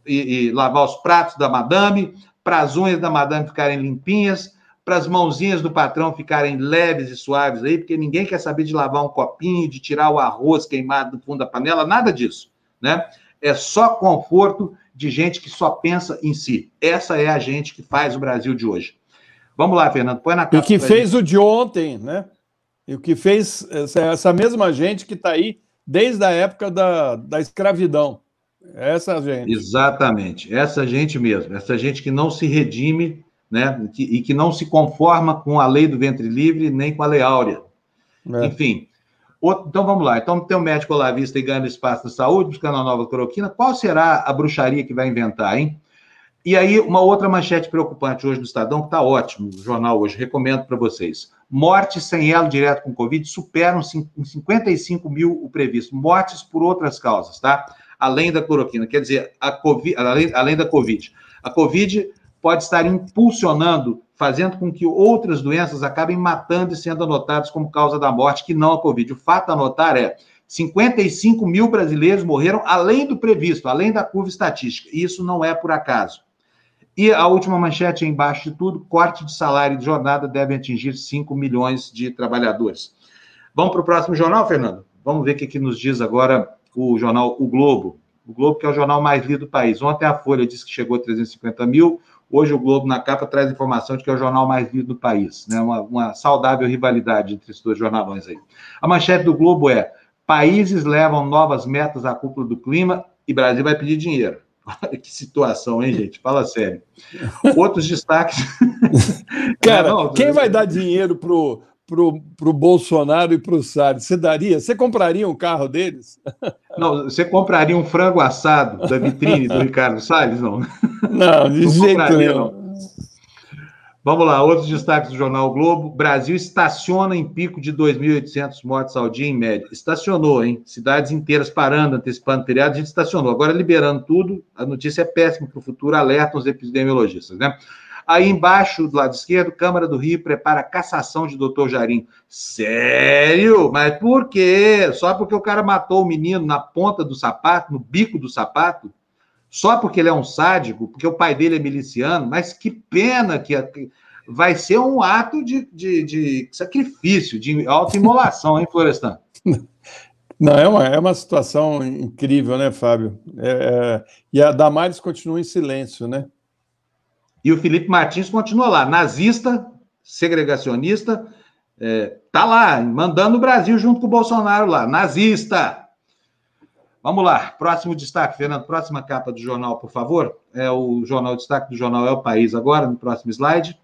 e, e lavar os pratos da madame, para as unhas da madame ficarem limpinhas, para as mãozinhas do patrão ficarem leves e suaves aí, porque ninguém quer saber de lavar um copinho, de tirar o arroz queimado do fundo da panela, nada disso, né? É só conforto de gente que só pensa em si. Essa é a gente que faz o Brasil de hoje. Vamos lá, Fernando, põe na capa. E que fez gente. o de ontem, né? E o que fez essa mesma gente que está aí desde a época da, da escravidão. Essa gente. Exatamente, essa gente mesmo, essa gente que não se redime né? e que não se conforma com a lei do ventre livre nem com a lei áurea. É. Enfim. Outro, então vamos lá. Então tem um médico lá vista e ganhando espaço na saúde, buscando uma nova cloroquina. Qual será a bruxaria que vai inventar, hein? E aí, uma outra manchete preocupante hoje do Estadão, que está ótimo, o jornal hoje, recomendo para vocês. Mortes sem elo direto com Covid superam em 55 mil o previsto. Mortes por outras causas, tá? Além da cloroquina. Quer dizer, COVID, além, além da Covid. A Covid pode estar impulsionando, fazendo com que outras doenças acabem matando e sendo anotadas como causa da morte, que não a Covid. O fato a anotar é 55 mil brasileiros morreram além do previsto, além da curva estatística. E isso não é por acaso. E a última manchete embaixo de tudo: corte de salário de jornada deve atingir 5 milhões de trabalhadores. Vamos para o próximo jornal, Fernando? Vamos ver o que, que nos diz agora o jornal O Globo. O Globo, que é o jornal mais lido do país. Ontem a Folha disse que chegou a 350 mil, Hoje o Globo na capa traz informação de que é o jornal mais lido do país, né? Uma, uma saudável rivalidade entre esses dois jornalões aí. A manchete do Globo é: países levam novas metas à cúpula do clima e Brasil vai pedir dinheiro. Olha <laughs> que situação, hein, gente? Fala sério. Outros destaques. <laughs> Cara, não, quem vai dar dinheiro pro pro, pro Bolsonaro e pro Salles, você daria? Você compraria um carro deles? <laughs> Não, você compraria um frango assado da vitrine do Ricardo Salles? Não. Não, de não jeito nenhum. Vamos lá, outros destaques do Jornal o Globo. Brasil estaciona em pico de 2.800 mortes ao dia, em média. Estacionou, hein? Cidades inteiras parando, antecipando feriado, a gente estacionou. Agora, liberando tudo, a notícia é péssima para o futuro, alertam os epidemiologistas, né? Aí embaixo, do lado esquerdo, Câmara do Rio prepara a cassação de doutor Jarim. Sério? Mas por quê? Só porque o cara matou o menino na ponta do sapato, no bico do sapato? Só porque ele é um sádico, porque o pai dele é miliciano? Mas que pena que vai ser um ato de, de, de sacrifício, de autoimolação, hein, Florestan? <laughs> Não, é uma, é uma situação incrível, né, Fábio? É, é, e a Damares continua em silêncio, né? E o Felipe Martins continua lá, nazista, segregacionista, é, tá lá, mandando o Brasil junto com o Bolsonaro lá, nazista. Vamos lá, próximo destaque, Fernando, próxima capa do jornal, por favor. É o jornal, o destaque do jornal é o País agora, no próximo slide.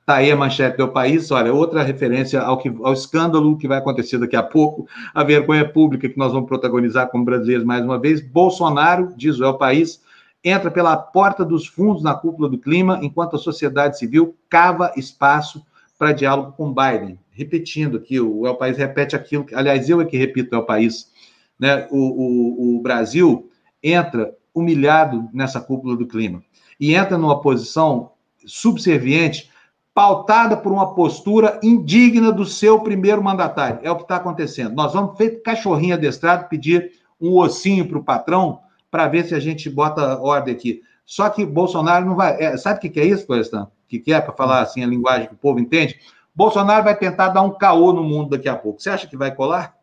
Está aí a manchete do país. Olha, outra referência ao, que, ao escândalo que vai acontecer daqui a pouco, a vergonha pública que nós vamos protagonizar como brasileiros mais uma vez. Bolsonaro, diz o El País, entra pela porta dos fundos na cúpula do clima, enquanto a sociedade civil cava espaço para diálogo com Biden. Repetindo aqui, o El País repete aquilo, aliás, eu é que repito o El País. Né? O, o, o Brasil entra humilhado nessa cúpula do clima e entra numa posição subserviente pautada por uma postura indigna do seu primeiro mandatário. É o que está acontecendo. Nós vamos, feito cachorrinho adestrado, pedir um ossinho para o patrão para ver se a gente bota ordem aqui. Só que Bolsonaro não vai. É, sabe o que, que é isso, Florestan? O que, que é, para falar assim a linguagem que o povo entende? Bolsonaro vai tentar dar um caô no mundo daqui a pouco. Você acha que vai colar?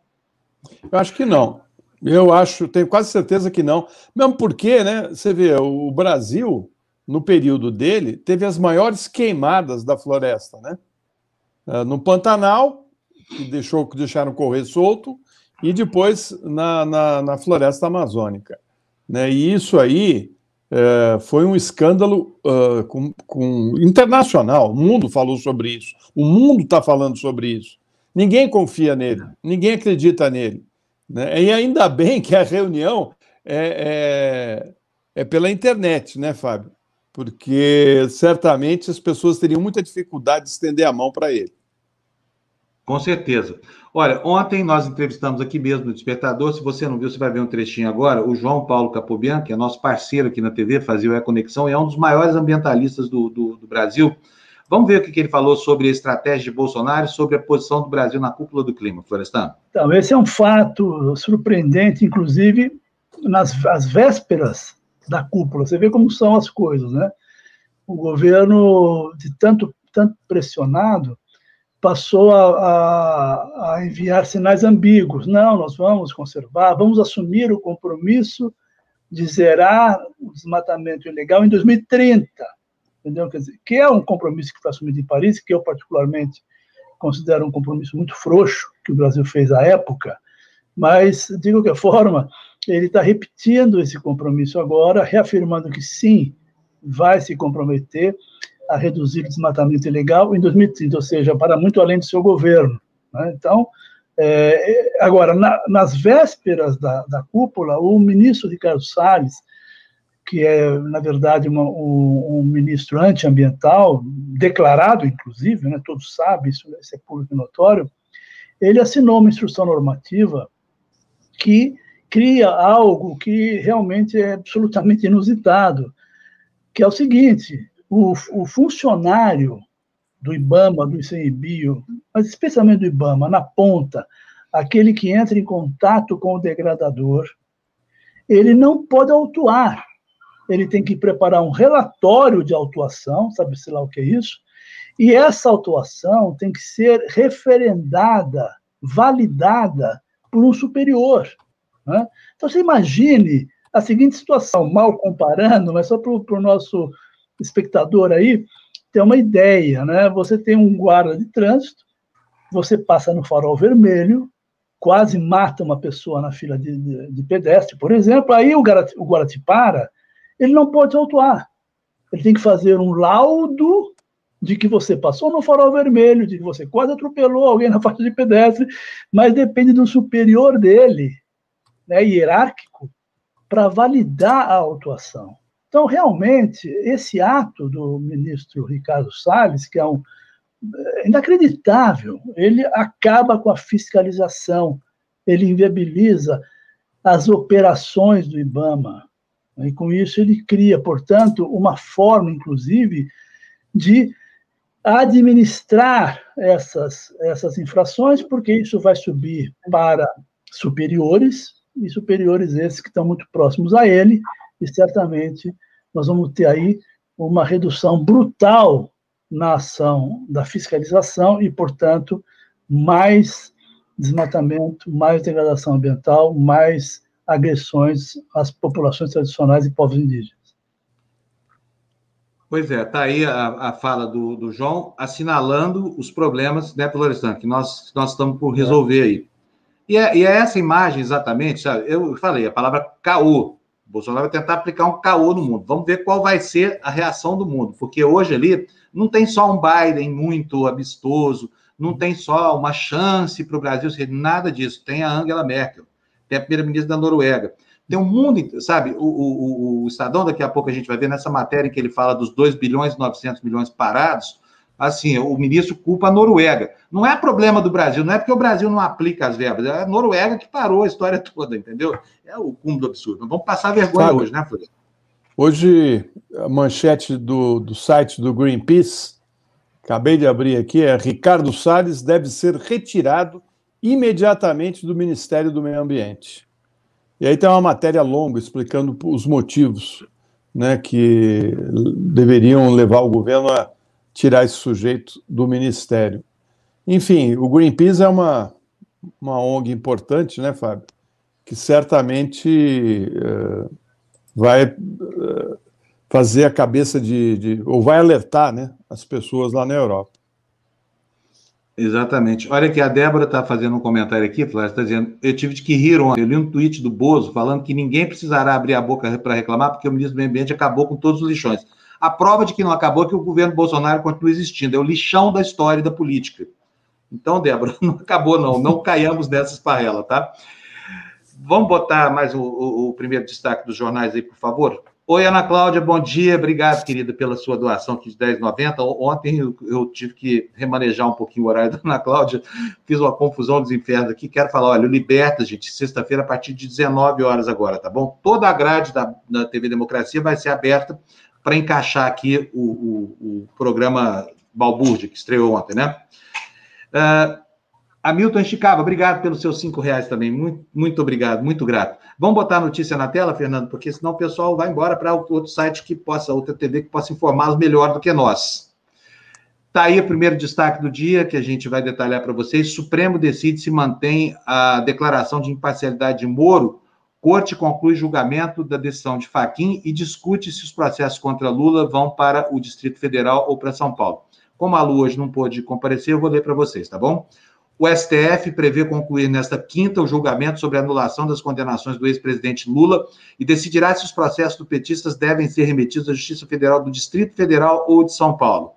Eu acho que não. Eu acho, tenho quase certeza que não. Mesmo porque, né? Você vê, o Brasil no período dele, teve as maiores queimadas da floresta, né? Ah, no Pantanal, que deixou, que deixaram correr solto, e depois na, na, na floresta amazônica. Né? E isso aí é, foi um escândalo uh, com, com, internacional. O mundo falou sobre isso. O mundo está falando sobre isso. Ninguém confia nele, ninguém acredita nele. Né? E ainda bem que a reunião é, é, é pela internet, né, Fábio? porque certamente as pessoas teriam muita dificuldade de estender a mão para ele. Com certeza. Olha, ontem nós entrevistamos aqui mesmo no Despertador. Se você não viu, você vai ver um trechinho agora. O João Paulo Capobian, que é nosso parceiro aqui na TV, fazia o E-Conexão, e é um dos maiores ambientalistas do, do, do Brasil. Vamos ver o que, ele falou sobre a estratégia de Bolsonaro sobre a posição do Brasil na cúpula do clima, Florestan. Então, esse é um fato surpreendente, inclusive nas as vésperas da cúpula. Você vê como são as coisas, né? O governo, de tanto, tanto pressionado, passou a, a, a, enviar sinais ambíguos. Não, nós vamos conservar, vamos assumir o compromisso de zerar o desmatamento ilegal em 2030. Entendeu? Quer dizer, que é um compromisso que foi assumido em Paris, que eu particularmente considero um compromisso muito frouxo que o Brasil fez à época, mas, de qualquer forma, ele está repetindo esse compromisso agora, reafirmando que sim, vai se comprometer a reduzir o desmatamento ilegal em 2030, ou seja, para muito além do seu governo. Né? Então, é, agora, na, nas vésperas da, da, cúpula, o ministro Ricardo Salles, que é, na verdade, uma, um, um, ministro antiambiental, declarado, inclusive, né, todos sabem, isso, isso é público e notório, ele assinou uma instrução normativa que cria algo que realmente é absolutamente inusitado, que é o seguinte: o, o funcionário do IBAMA, do ICMBio, mas especialmente do IBAMA, na ponta, aquele que entra em contato com o degradador, ele não pode autuar. Ele tem que preparar um relatório de autuação, sabe-se lá o que é isso, e essa autuação tem que ser referendada, validada por um superior. Né? Então, você imagine a seguinte situação, mal comparando, mas só para o nosso espectador aí ter uma ideia. Né? Você tem um guarda de trânsito, você passa no farol vermelho, quase mata uma pessoa na fila de, de, de pedestre, por exemplo, aí o, o guarda te para, ele não pode autuar. Ele tem que fazer um laudo de que você passou no farol vermelho, de que você quase atropelou alguém na faixa de pedestre, mas depende do superior dele né, hierárquico para validar a autuação. Então, realmente, esse ato do ministro Ricardo Salles, que é um é inacreditável, ele acaba com a fiscalização, ele inviabiliza as operações do IBAMA. E com isso ele cria, portanto, uma forma, inclusive, de administrar essas, essas infrações, porque isso vai subir para superiores, e superiores esses que estão muito próximos a ele, e certamente nós vamos ter aí uma redução brutal na ação da fiscalização e, portanto, mais desmatamento, mais degradação ambiental, mais agressões às populações tradicionais e povos indígenas. Pois é, está aí a, a fala do, do, João assinalando os problemas, né, Florestan, que nós, nós estamos por resolver aí. E é, e é, essa imagem exatamente, sabe? Eu falei a palavra caô. Bolsonaro vai tentar aplicar um caô no mundo. Vamos ver qual vai ser a reação do mundo, porque hoje ali não tem só um Biden muito amistoso, não tem só uma chance para o Brasil ser nada disso. Tem a Angela Merkel, tem a primeira-ministra da Noruega. Tem um mundo, sabe? O, o, o, Estadão, daqui a pouco a gente vai ver nessa matéria que ele fala dos 2 bilhões e 900 milhões parados. Assim, o ministro culpa a Noruega. Não é problema do Brasil, não é porque o Brasil não aplica as verbas, é a Noruega que parou a história <laughs> toda, entendeu? É o cúmulo do absurdo. vamos passar vergonha Sabe, hoje, né, Flávio? Hoje, a manchete do, do site do Greenpeace, acabei de abrir aqui, é Ricardo Salles deve ser retirado imediatamente do Ministério do Meio Ambiente. E aí tem uma matéria longa explicando os motivos né, que deveriam levar o governo a tirar esse sujeito do ministério. Enfim, o Greenpeace é uma, uma ONG importante, né, Fábio? Que certamente uh, vai uh, fazer a cabeça de, de, ou vai alertar né, as pessoas lá na Europa. Exatamente. Olha que a Débora está fazendo um comentário aqui, Flávia, está dizendo, eu tive que rir ontem, eu li um tweet do Bozo falando que ninguém precisará abrir a boca para reclamar porque o ministro do Meio Ambiente acabou com todos os lixões. A prova de que não acabou é que o governo Bolsonaro continua existindo, é o lixão da história e da política. Então, Débora, <laughs> não acabou não, não caiamos nessa esparrela, tá? Vamos botar mais o, o, o primeiro destaque dos jornais aí, por favor? Oi, Ana Cláudia, bom dia. Obrigado, querida, pela sua doação aqui de 10,90. Ontem eu, tive que remanejar um pouquinho o horário da Ana Cláudia, fiz uma confusão dos infernos aqui. Quero falar, olha, o Liberta, gente, sexta-feira a partir de 19 horas agora, tá bom? Toda a grade da, da TV Democracia vai ser aberta para encaixar aqui o, o, o, programa Balbúrdia, que estreou ontem, né? Uh, Hamilton Chicava, obrigado pelos seus cinco reais também. Muito, muito obrigado, muito grato. Vamos botar a notícia na tela, Fernando, porque senão o pessoal vai embora para outro site que possa, outra TV que possa informá-los melhor do que nós. Está aí o primeiro destaque do dia, que a gente vai detalhar para vocês. Supremo decide se mantém a declaração de imparcialidade de Moro. Corte conclui julgamento da decisão de Faquim e discute se os processos contra Lula vão para o Distrito Federal ou para São Paulo. Como a Lu hoje não pôde comparecer, eu vou ler para vocês, tá bom? O STF prevê concluir nesta quinta o julgamento sobre a anulação das condenações do ex-presidente Lula e decidirá se os processos do petistas devem ser remetidos à Justiça Federal do Distrito Federal ou de São Paulo.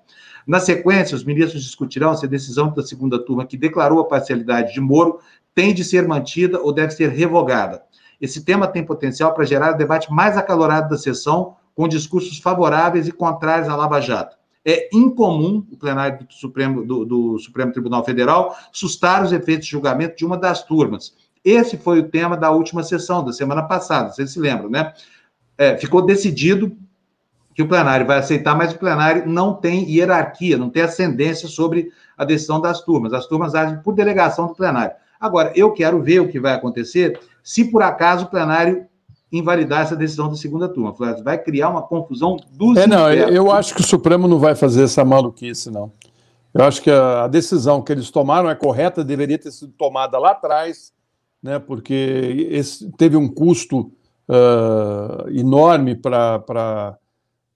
Na sequência, os ministros discutirão se a decisão da segunda turma que declarou a parcialidade de Moro tem de ser mantida ou deve ser revogada. Esse tema tem potencial para gerar o debate mais acalorado da sessão, com discursos favoráveis e contrários à Lava Jato é incomum o plenário do Supremo, do, do Supremo Tribunal Federal sustar os efeitos de julgamento de uma das turmas. Esse foi o tema da última sessão, da semana passada, vocês se lembram, né? É, ficou decidido que o plenário vai aceitar, mas o plenário não tem hierarquia, não tem ascendência sobre a decisão das turmas. As turmas agem por delegação do plenário. Agora, eu quero ver o que vai acontecer se por acaso o plenário invalidar essa decisão da segunda turma. Vai criar uma confusão dos. É, não, eu acho que o Supremo não vai fazer essa maluquice, não. Eu acho que a decisão que eles tomaram é correta, deveria ter sido tomada lá atrás, né, porque esse, teve um custo uh, enorme para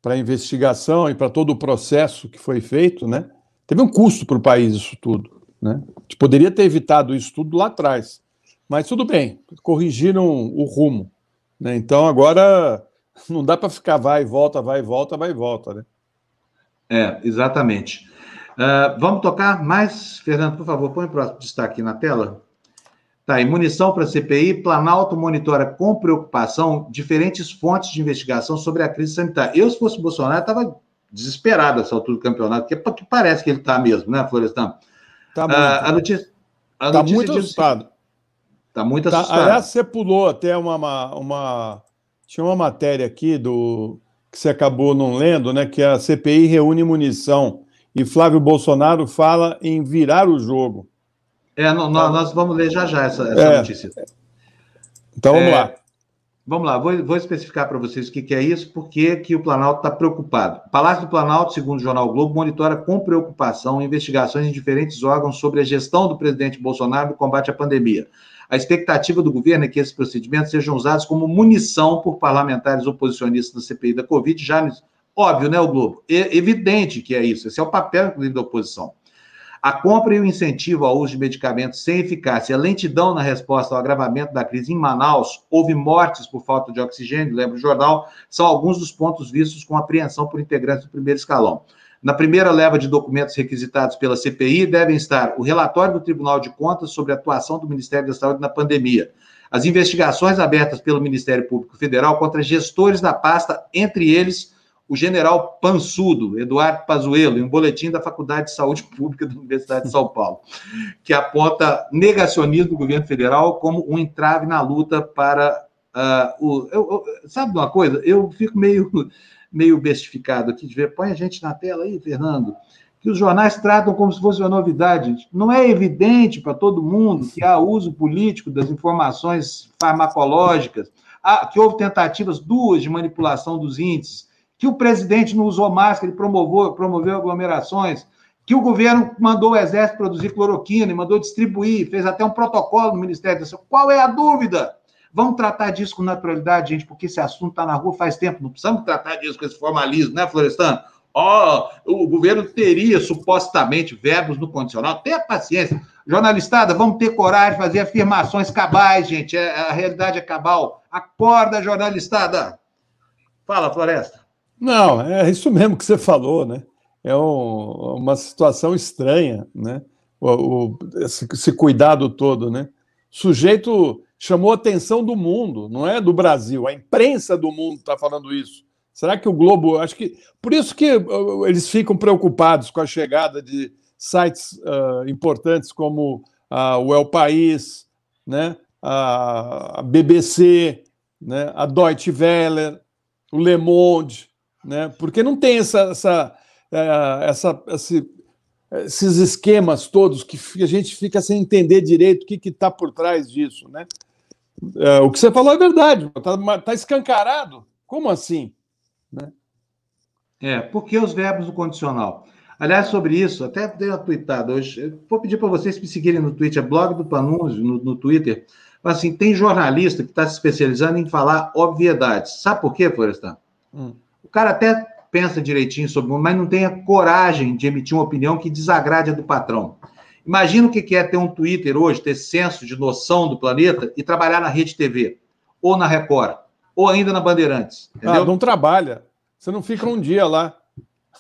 a investigação e para todo o processo que foi feito, né? Teve um custo para o país isso tudo. Né? A gente poderia ter evitado isso tudo lá atrás. Mas tudo bem, corrigiram o rumo. Né? Então agora <laughs> não dá para ficar vai e volta, vai e volta, vai e volta, né? É, exatamente. Uh, vamos tocar mais, Fernando, por favor, põe o próximo destaque na tela. Tá, aí, munição para a CPI, Planalto monitora com preocupação diferentes fontes de investigação sobre a crise sanitária. Eu, se fosse Bolsonaro, estava desesperado essa altura do campeonato, porque parece que ele está mesmo, né, Florestan? Está muito. Uh, a notícia, a tá notícia muito assustado. Está muito tá, assustado. Aliás, você pulou até uma, uma, Tinha uma matéria aqui do que você acabou não lendo, né? Que a CPI reúne munição e Flávio Bolsonaro fala em virar o jogo. É, tá. nós vamos ler já já essa, essa é. notícia. Então vamos é, lá. Vamos lá, vou, vou especificar para vocês o que, que, é isso, porque que o Planalto está preocupado. O Palácio do Planalto, segundo o jornal Globo, monitora com preocupação investigações em diferentes órgãos sobre a gestão do presidente Bolsonaro no combate à pandemia. A expectativa do governo é que esses procedimentos sejam usados como munição por parlamentares oposicionistas da CPI da Covid, já óbvio, né, o Globo? É evidente que é isso, esse é o papel, da oposição. A compra e o incentivo ao uso de medicamentos sem eficácia, a lentidão na resposta ao agravamento da crise em Manaus, houve mortes por falta de oxigênio, lembra o jornal, são alguns dos pontos vistos com apreensão por integrantes do primeiro escalão. Na primeira leva de documentos requisitados pela CPI devem estar o relatório do Tribunal de Contas sobre a atuação do Ministério da Saúde na pandemia, as investigações abertas pelo Ministério Público Federal contra gestores da pasta, entre eles o general Pansudo, Eduardo Pazuello, em um boletim da Faculdade de Saúde Pública da Universidade de São Paulo, que aponta negacionismo do governo federal como um entrave na luta para uh, o. Eu, eu, sabe uma coisa? Eu fico meio, meio bestificado aqui de ver. Põe a gente na tela aí, Fernando que os jornais tratam como se fosse uma novidade. Não é evidente para todo mundo que há uso político das informações farmacológicas, que houve tentativas duas de manipulação dos índices, que o presidente não usou máscara e promoveu, promoveu aglomerações, que o governo mandou o exército produzir cloroquina e mandou distribuir, fez até um protocolo no Ministério da Saúde. Qual é a dúvida? Vamos tratar disso com naturalidade, gente, porque esse assunto está na rua faz tempo. Não precisamos tratar disso com esse formalismo, né, Florestano? Ó, oh, o governo teria supostamente verbos no condicional. Tenha paciência. Jornalistada, vamos ter coragem de fazer afirmações cabais, gente. É, a realidade é cabal. Acorda, jornalistada. Fala, Floresta. Não, é isso mesmo que você falou, né? É um, uma situação estranha, né? O, o, esse, esse cuidado todo, né? Sujeito chamou a atenção do mundo, não é do Brasil. A imprensa do mundo está falando isso. Será que o Globo. Acho que. Por isso que uh, eles ficam preocupados com a chegada de sites uh, importantes como uh, o El País, né? a BBC, né? a Deutsche Welle, o Le Monde, né? porque não tem essa, essa, uh, essa, esse, esses esquemas todos que a gente fica sem entender direito o que está por trás disso. Né? Uh, o que você falou é verdade, está tá escancarado. Como assim? Né? É, porque os verbos do condicional? Aliás, sobre isso, até dei uma tweetada hoje. Vou pedir para vocês me seguirem no Twitter, é blog do Panunzio, no, no Twitter. Assim, tem jornalista que está se especializando em falar obviedades. Sabe por quê, Florestan? Hum. O cara até pensa direitinho sobre o mas não tem a coragem de emitir uma opinião que desagrade a do patrão. Imagina o que é ter um Twitter hoje, ter senso de noção do planeta e trabalhar na Rede TV, ou na Record, ou ainda na Bandeirantes. Ah, entendeu? Ah, não trabalha. Você não fica um dia lá.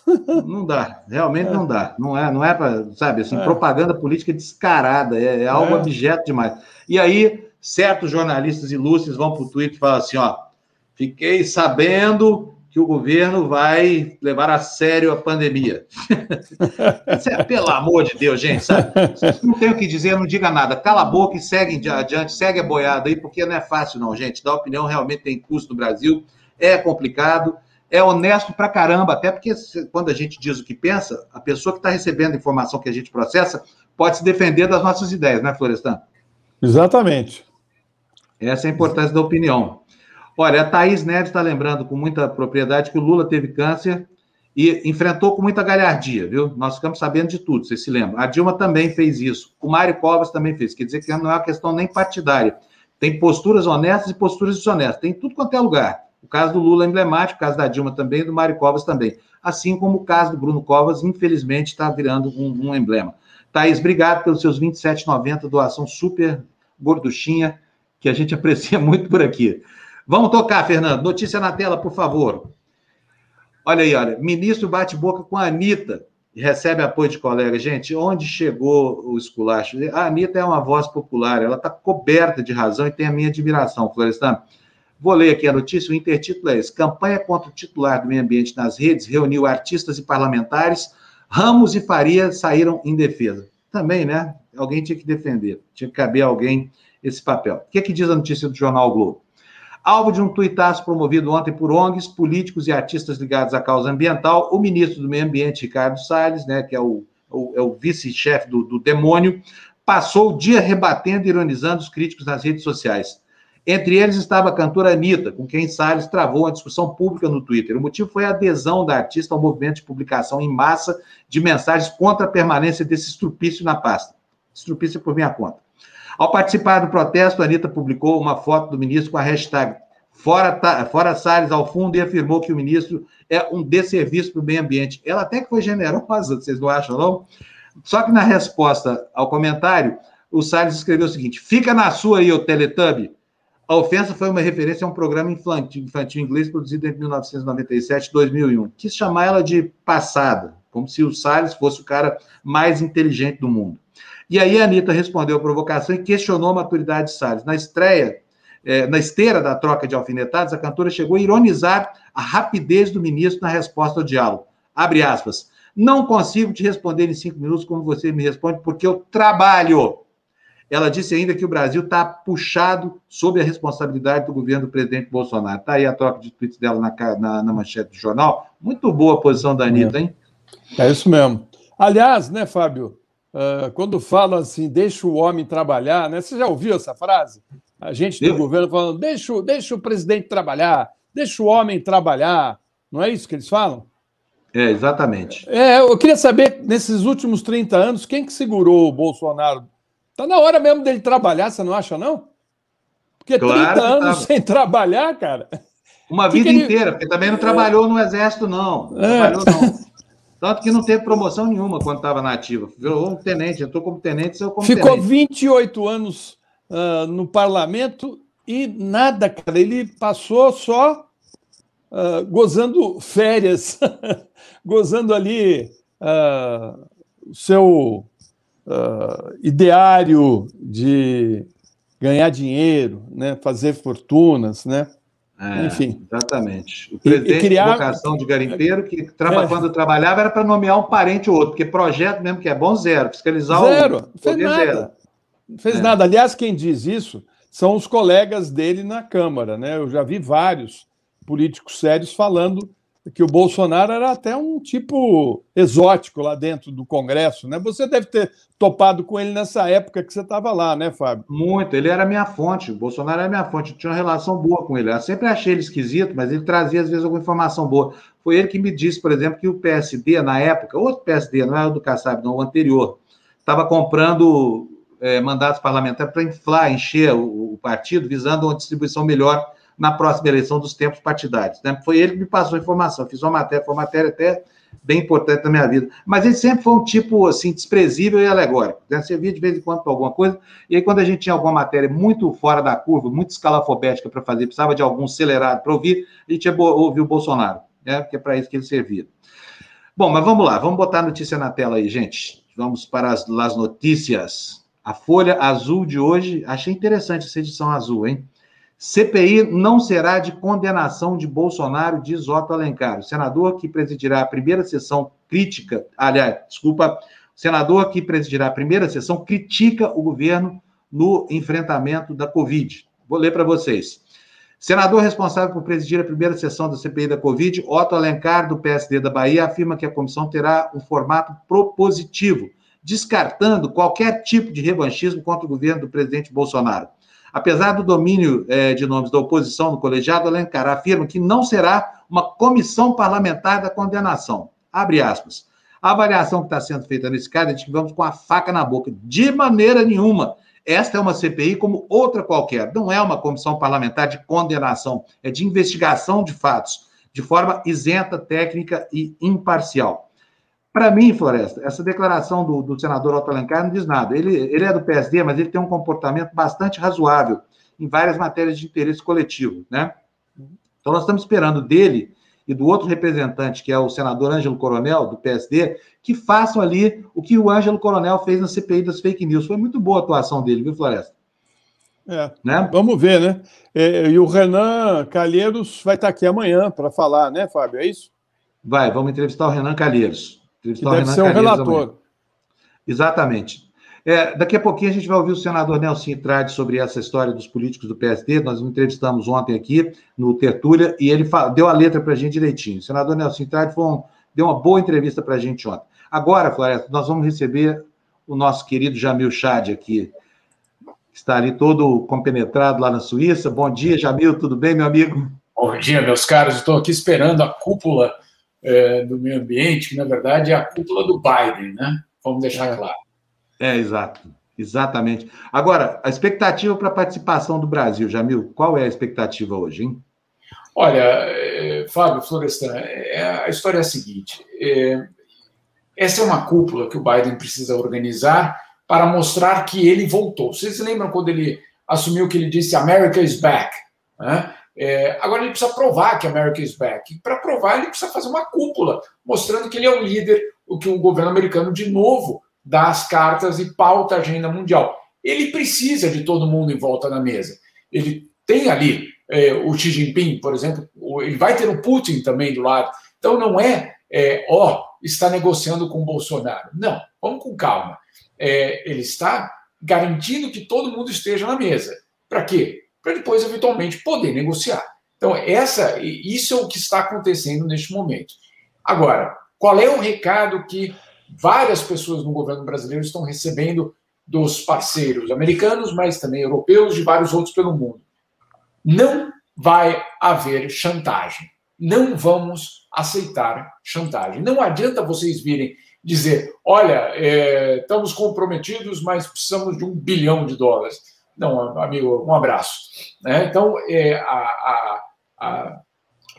<laughs> Não dá, realmente é. não dá. Não é, não é para, sabe, assim, é. propaganda política descarada, é, é algo é. abjeto demais. E aí, certos jornalistas ilustres vão para o Twitter e falam assim: ó, fiquei sabendo que o governo vai levar a sério a pandemia. <laughs> é, pelo amor de Deus, gente, sabe? Não tem o que dizer, não diga nada. Cala a boca e segue adiante, segue a boiada aí, porque não é fácil, não, gente. Dar opinião realmente tem custo no Brasil, é complicado, é honesto pra caramba, até porque quando a gente diz o que pensa, a pessoa que está recebendo a informação que a gente processa pode se defender das nossas ideias, né, Florestan? Exatamente. Essa é a importância da opinião. Olha, a Thaís Neves está lembrando com muita propriedade que o Lula teve câncer e enfrentou com muita galhardia, viu? Nós ficamos sabendo de tudo, vocês se lembram. A Dilma também fez isso, o Mário Covas também fez. Quer dizer que não é uma questão nem partidária. Tem posturas honestas e posturas desonestas, tem tudo quanto é lugar. O caso do Lula é emblemático, o caso da Dilma também, do Mário Covas também. Assim como o caso do Bruno Covas, infelizmente, está virando um, um emblema. Thaís, obrigado pelos seus 27,90, doação super gorduchinha, que a gente <laughs> aprecia muito por aqui. Vamos tocar, Fernando. Notícia na tela, por favor. Olha aí, olha. Ministro bate boca com a Anitta e recebe apoio de colega. Gente, onde chegou o esculacho? A Anitta é uma voz popular, ela está coberta de razão e tem a minha admiração, Florestan. Vou ler aqui a notícia, o intertítulo é esse. Campanha contra o titular do meio ambiente nas redes reuniu artistas e parlamentares. Ramos e Faria saíram em defesa. Também, né? Alguém tinha que defender, tinha que caber alguém esse papel. O que, é que diz a notícia do Jornal Globo? Alvo de um tuitaço promovido ontem por ONGs, políticos e artistas ligados à causa ambiental, o ministro do Meio Ambiente, Ricardo Salles, né, que é o, o, é o vice-chefe do, do demônio, passou o dia rebatendo e ironizando os críticos nas redes sociais. Entre eles estava a cantora Anitta, com quem Salles travou uma discussão pública no Twitter. O motivo foi a adesão da artista ao movimento de publicação em massa de mensagens contra a permanência desse estrupício na pasta. Estrupício por minha conta. Ao participar do protesto, a Anitta publicou uma foto do ministro com a hashtag Fora, fora Salles ao fundo e afirmou que o ministro é um desserviço para o meio ambiente. Ela até que foi generosa, vocês não acham, não? Só que na resposta ao comentário, o Salles escreveu o seguinte: fica na sua aí, o Teletubby. A ofensa foi uma referência a um programa infantil, infantil inglês produzido entre 1997 e 2001. Quis chamar ela de passada, como se o Salles fosse o cara mais inteligente do mundo. E aí a Anitta respondeu a provocação e questionou a maturidade de Salles. Na estreia, é, na esteira da troca de alfinetadas, a cantora chegou a ironizar a rapidez do ministro na resposta ao diálogo. Abre aspas. Não consigo te responder em cinco minutos como você me responde, porque eu trabalho. Ela disse ainda que o Brasil está puxado sob a responsabilidade do governo do presidente Bolsonaro. Está aí a troca de tweets dela na, na, na, manchete do jornal. Muito boa a posição da Anitta, hein? É isso mesmo. Aliás, né, Fábio, uh, quando fala assim, deixa o homem trabalhar, né? Você já ouviu essa frase? A gente do governo falando, deixa, deixa o presidente trabalhar, deixa o homem trabalhar. Não é isso que eles falam? É, exatamente. É, eu queria saber, nesses últimos 30 anos, quem que segurou o Bolsonaro Tá na hora mesmo dele trabalhar, você não acha, não? Porque claro 30 anos tá. sem trabalhar, cara. Uma que vida que ele... inteira, porque também não trabalhou no exército, não. Não é. trabalhou, não. <laughs> Tanto que não teve promoção nenhuma quando estava na ativa. Virou um tenente, entrou como tenente, saiu como Ficou tenente. 28 anos uh, no parlamento e nada, cara. Ele passou só uh, gozando férias, <laughs> gozando ali uh, o seu uh, ideário de ganhar dinheiro, né, fazer fortunas, né? É, Enfim. Exatamente. O presidente e, criar... de vocação de garimpeiro, que traba, é. quando trabalhava era para nomear um parente ou outro, porque projeto mesmo que é bom, zero. Fiscalizar zero. o. Fez nada. Zero. Não fez é. nada. Aliás, quem diz isso são os colegas dele na Câmara, né? Eu já vi vários políticos sérios falando que o Bolsonaro era até um tipo exótico lá dentro do Congresso, né? Você deve ter topado com ele nessa época que você estava lá, né, Fábio? Muito, ele era minha fonte, o Bolsonaro era minha fonte, eu tinha uma relação boa com ele. Eu sempre achei ele esquisito, mas ele trazia às vezes alguma informação boa. Foi ele que me disse, por exemplo, que o PSD, na época, outro PSD, não era o do Kassab, não, o anterior, estava comprando é, mandatos parlamentares para inflar, encher o, o partido, visando uma distribuição melhor na próxima eleição dos tempos partidários. Né? Foi ele que me passou a informação. Fiz uma matéria, foi uma matéria até bem importante na minha vida. Mas ele sempre foi um tipo assim desprezível e alegórico. Né? Servia de vez em quando para alguma coisa. E aí, quando a gente tinha alguma matéria muito fora da curva, muito escalafobética para fazer, precisava de algum acelerado para ouvir, a gente ia ouvir o Bolsonaro, né? porque é para isso que ele servia. Bom, mas vamos lá, vamos botar a notícia na tela aí, gente. Vamos para as, as notícias. A Folha Azul de hoje, achei interessante essa edição azul, hein? CPI não será de condenação de Bolsonaro, diz Otto Alencar. O senador que presidirá a primeira sessão crítica, aliás, desculpa, o senador que presidirá a primeira sessão critica o governo no enfrentamento da Covid. Vou ler para vocês. Senador responsável por presidir a primeira sessão da CPI da Covid, Otto Alencar, do PSD da Bahia, afirma que a comissão terá um formato propositivo, descartando qualquer tipo de revanchismo contra o governo do presidente Bolsonaro. Apesar do domínio é, de nomes da oposição no colegiado, Alencar afirma que não será uma comissão parlamentar da condenação. Abre aspas. A avaliação que está sendo feita nesse caso é de que vamos com a faca na boca. De maneira nenhuma. Esta é uma CPI como outra qualquer. Não é uma comissão parlamentar de condenação, é de investigação de fatos, de forma isenta, técnica e imparcial. Para mim, Floresta, essa declaração do, do senador Otto Alencar não diz nada. Ele, ele é do PSD, mas ele tem um comportamento bastante razoável em várias matérias de interesse coletivo, né? Então, nós estamos esperando dele e do outro representante, que é o senador Ângelo Coronel, do PSD, que façam ali o que o Ângelo Coronel fez na CPI das fake news. Foi muito boa a atuação dele, viu, Floresta? É, né? Vamos ver, né? É, e o Renan Calheiros vai estar aqui amanhã para falar, né, Fábio? É isso? Vai, vamos entrevistar o Renan Calheiros. Que deve ser o relator. Amanhã. Exatamente. É, daqui a pouquinho a gente vai ouvir o senador Nelson Trade sobre essa história dos políticos do PSD. Nós entrevistamos ontem aqui no Tertúlia e ele deu a letra para a gente direitinho. O senador Nelson Trade um, deu uma boa entrevista para a gente ontem. Agora, Floresta, nós vamos receber o nosso querido Jamil Chad aqui, que está ali todo compenetrado lá na Suíça. Bom dia, Jamil, tudo bem, meu amigo? Bom dia, meus caros. Estou aqui esperando a cúpula é, do meio ambiente, que na verdade é a cúpula do Biden, né? Vamos deixar é. claro. É, exato. Exatamente. Agora, a expectativa para a participação do Brasil, Jamil, qual é a expectativa hoje, hein? Olha, é, Fábio Florestan, é, a história é a seguinte: é, essa é uma cúpula que o Biden precisa organizar para mostrar que ele voltou. Vocês lembram quando ele assumiu que ele disse America is back? Né? É, agora ele precisa provar que America is back. Para provar, ele precisa fazer uma cúpula, mostrando que ele é o líder, o que o governo americano, de novo, dá as cartas e pauta a agenda mundial. Ele precisa de todo mundo em volta da mesa. Ele tem ali é, o Xi Jinping, por exemplo, ele vai ter o Putin também do lado. Então não é, é ó, está negociando com o Bolsonaro. Não, vamos com calma. É, ele está garantindo que todo mundo esteja na mesa. Para quê? Para depois, eventualmente, poder negociar. Então, essa, isso é o que está acontecendo neste momento. Agora, qual é o recado que várias pessoas no governo brasileiro estão recebendo dos parceiros americanos, mas também europeus e vários outros pelo mundo? Não vai haver chantagem não vamos aceitar chantagem. Não adianta vocês virem dizer: olha, é, estamos comprometidos, mas precisamos de um bilhão de dólares. Não, amigo, um abraço. Né? Então, é, a, a, a,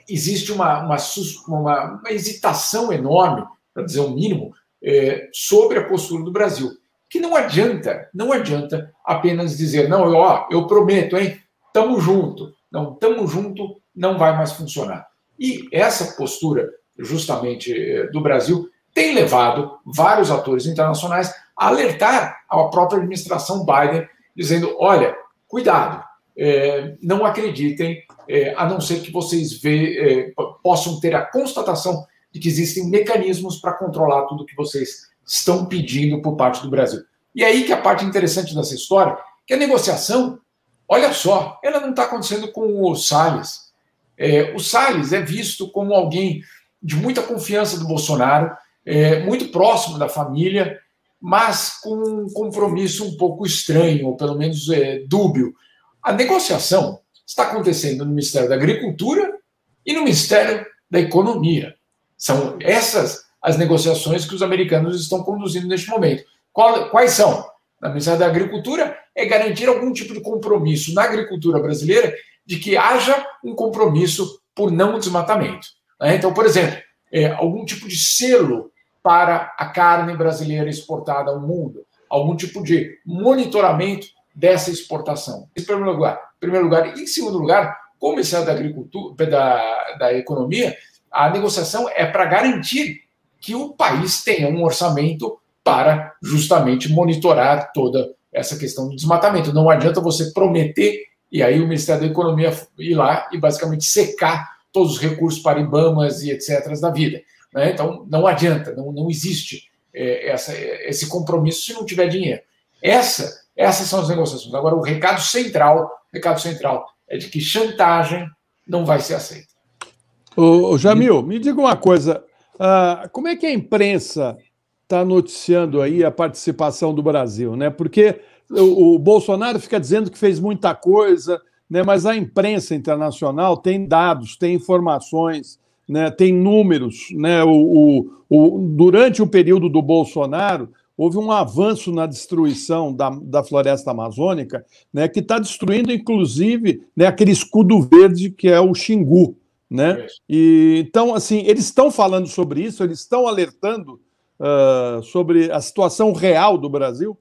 existe uma, uma, uma, uma, hesitação enorme, para dizer o mínimo, é, sobre a postura do Brasil. Que não adianta, não adianta apenas dizer, não, eu, ó, eu prometo, hein? Tamo junto. Não, tamo junto não vai mais funcionar. E essa postura, justamente eh, do Brasil, tem levado vários atores internacionais a alertar a própria administração Biden, dizendo: olha, cuidado, é, não acreditem, é, a não ser que vocês vê, é, possam ter a constatação de que existem mecanismos para controlar tudo que vocês estão pedindo por parte do Brasil. E aí que a parte interessante dessa história, que a negociação, olha só, ela não está acontecendo com o Salles, é, o Salles é visto como alguém de muita confiança do Bolsonaro, é, muito próximo da família, mas com um compromisso um pouco estranho, ou pelo menos é, dúbio. A negociação está acontecendo no Ministério da Agricultura e no Ministério da Economia. São essas as negociações que os americanos estão conduzindo neste momento. quais são? Na Ministério da Agricultura é garantir algum tipo de compromisso na agricultura brasileira de que haja um compromisso por não desmatamento. Né? Então, por exemplo, é, algum tipo de selo para a carne brasileira exportada ao mundo, algum tipo de monitoramento dessa exportação. Em primeiro lugar. Em primeiro lugar. E em segundo lugar, como Ministério da Agricultura, da, da Economia, a negociação é para garantir que o país tenha um orçamento para justamente monitorar toda essa questão do desmatamento. Não adianta você prometer e aí o Ministério da Economia ir lá e basicamente secar todos os recursos para IBAMAs e etc. da vida. Né? Então, não adianta, não, não existe é, essa, esse compromisso se não tiver dinheiro. Essa, essas são as negociações. Agora, o recado central, recado central é de que chantagem não vai ser aceita. Ô, Jamil, me diga uma coisa. Uh, como é que a imprensa está noticiando aí a participação do Brasil, né? Porque o, o Bolsonaro fica dizendo que fez muita coisa, né, mas a imprensa internacional tem dados, tem informações, né, tem números. Né, o, o, o, durante o período do Bolsonaro, houve um avanço na destruição da, da floresta amazônica, né, que está destruindo, inclusive, né, aquele escudo verde que é o Xingu. Né? E, então, assim, eles estão falando sobre isso, eles estão alertando uh, sobre a situação real do Brasil?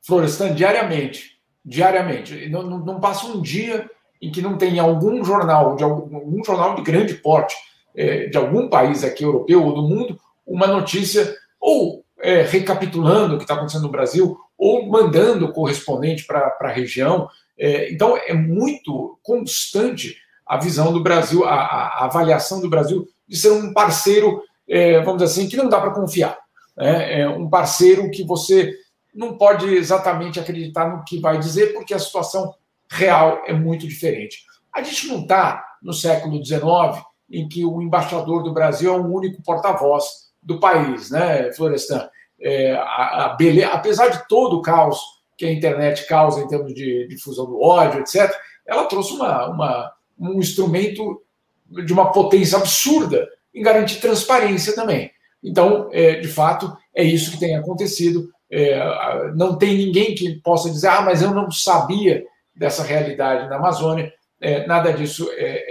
Florestan, diariamente. Diariamente. Não, não, não, passa um dia em que não tenha algum jornal, de algum, algum jornal de grande porte, é, de algum país aqui europeu ou do mundo, uma notícia ou é, recapitulando o que está acontecendo no Brasil, ou mandando o correspondente para a região. É, então, é muito constante a visão do Brasil, a, a avaliação do Brasil de ser um parceiro, é, vamos dizer assim, que não dá para confiar. Né? É um parceiro que você não pode exatamente acreditar no que vai dizer, porque a situação real é muito diferente. A gente não está no século XIX, em que o embaixador do Brasil é o único porta-voz do país, né, Florestan? É, a, a beleza, apesar de todo o caos que a internet causa em termos de difusão do ódio, etc., ela trouxe uma, uma, um instrumento de uma potência absurda em garantir transparência também. Então, é, de fato, é isso que tem acontecido é, não tem ninguém que possa dizer, ah, mas eu não sabia dessa realidade na Amazônia. É, nada disso é,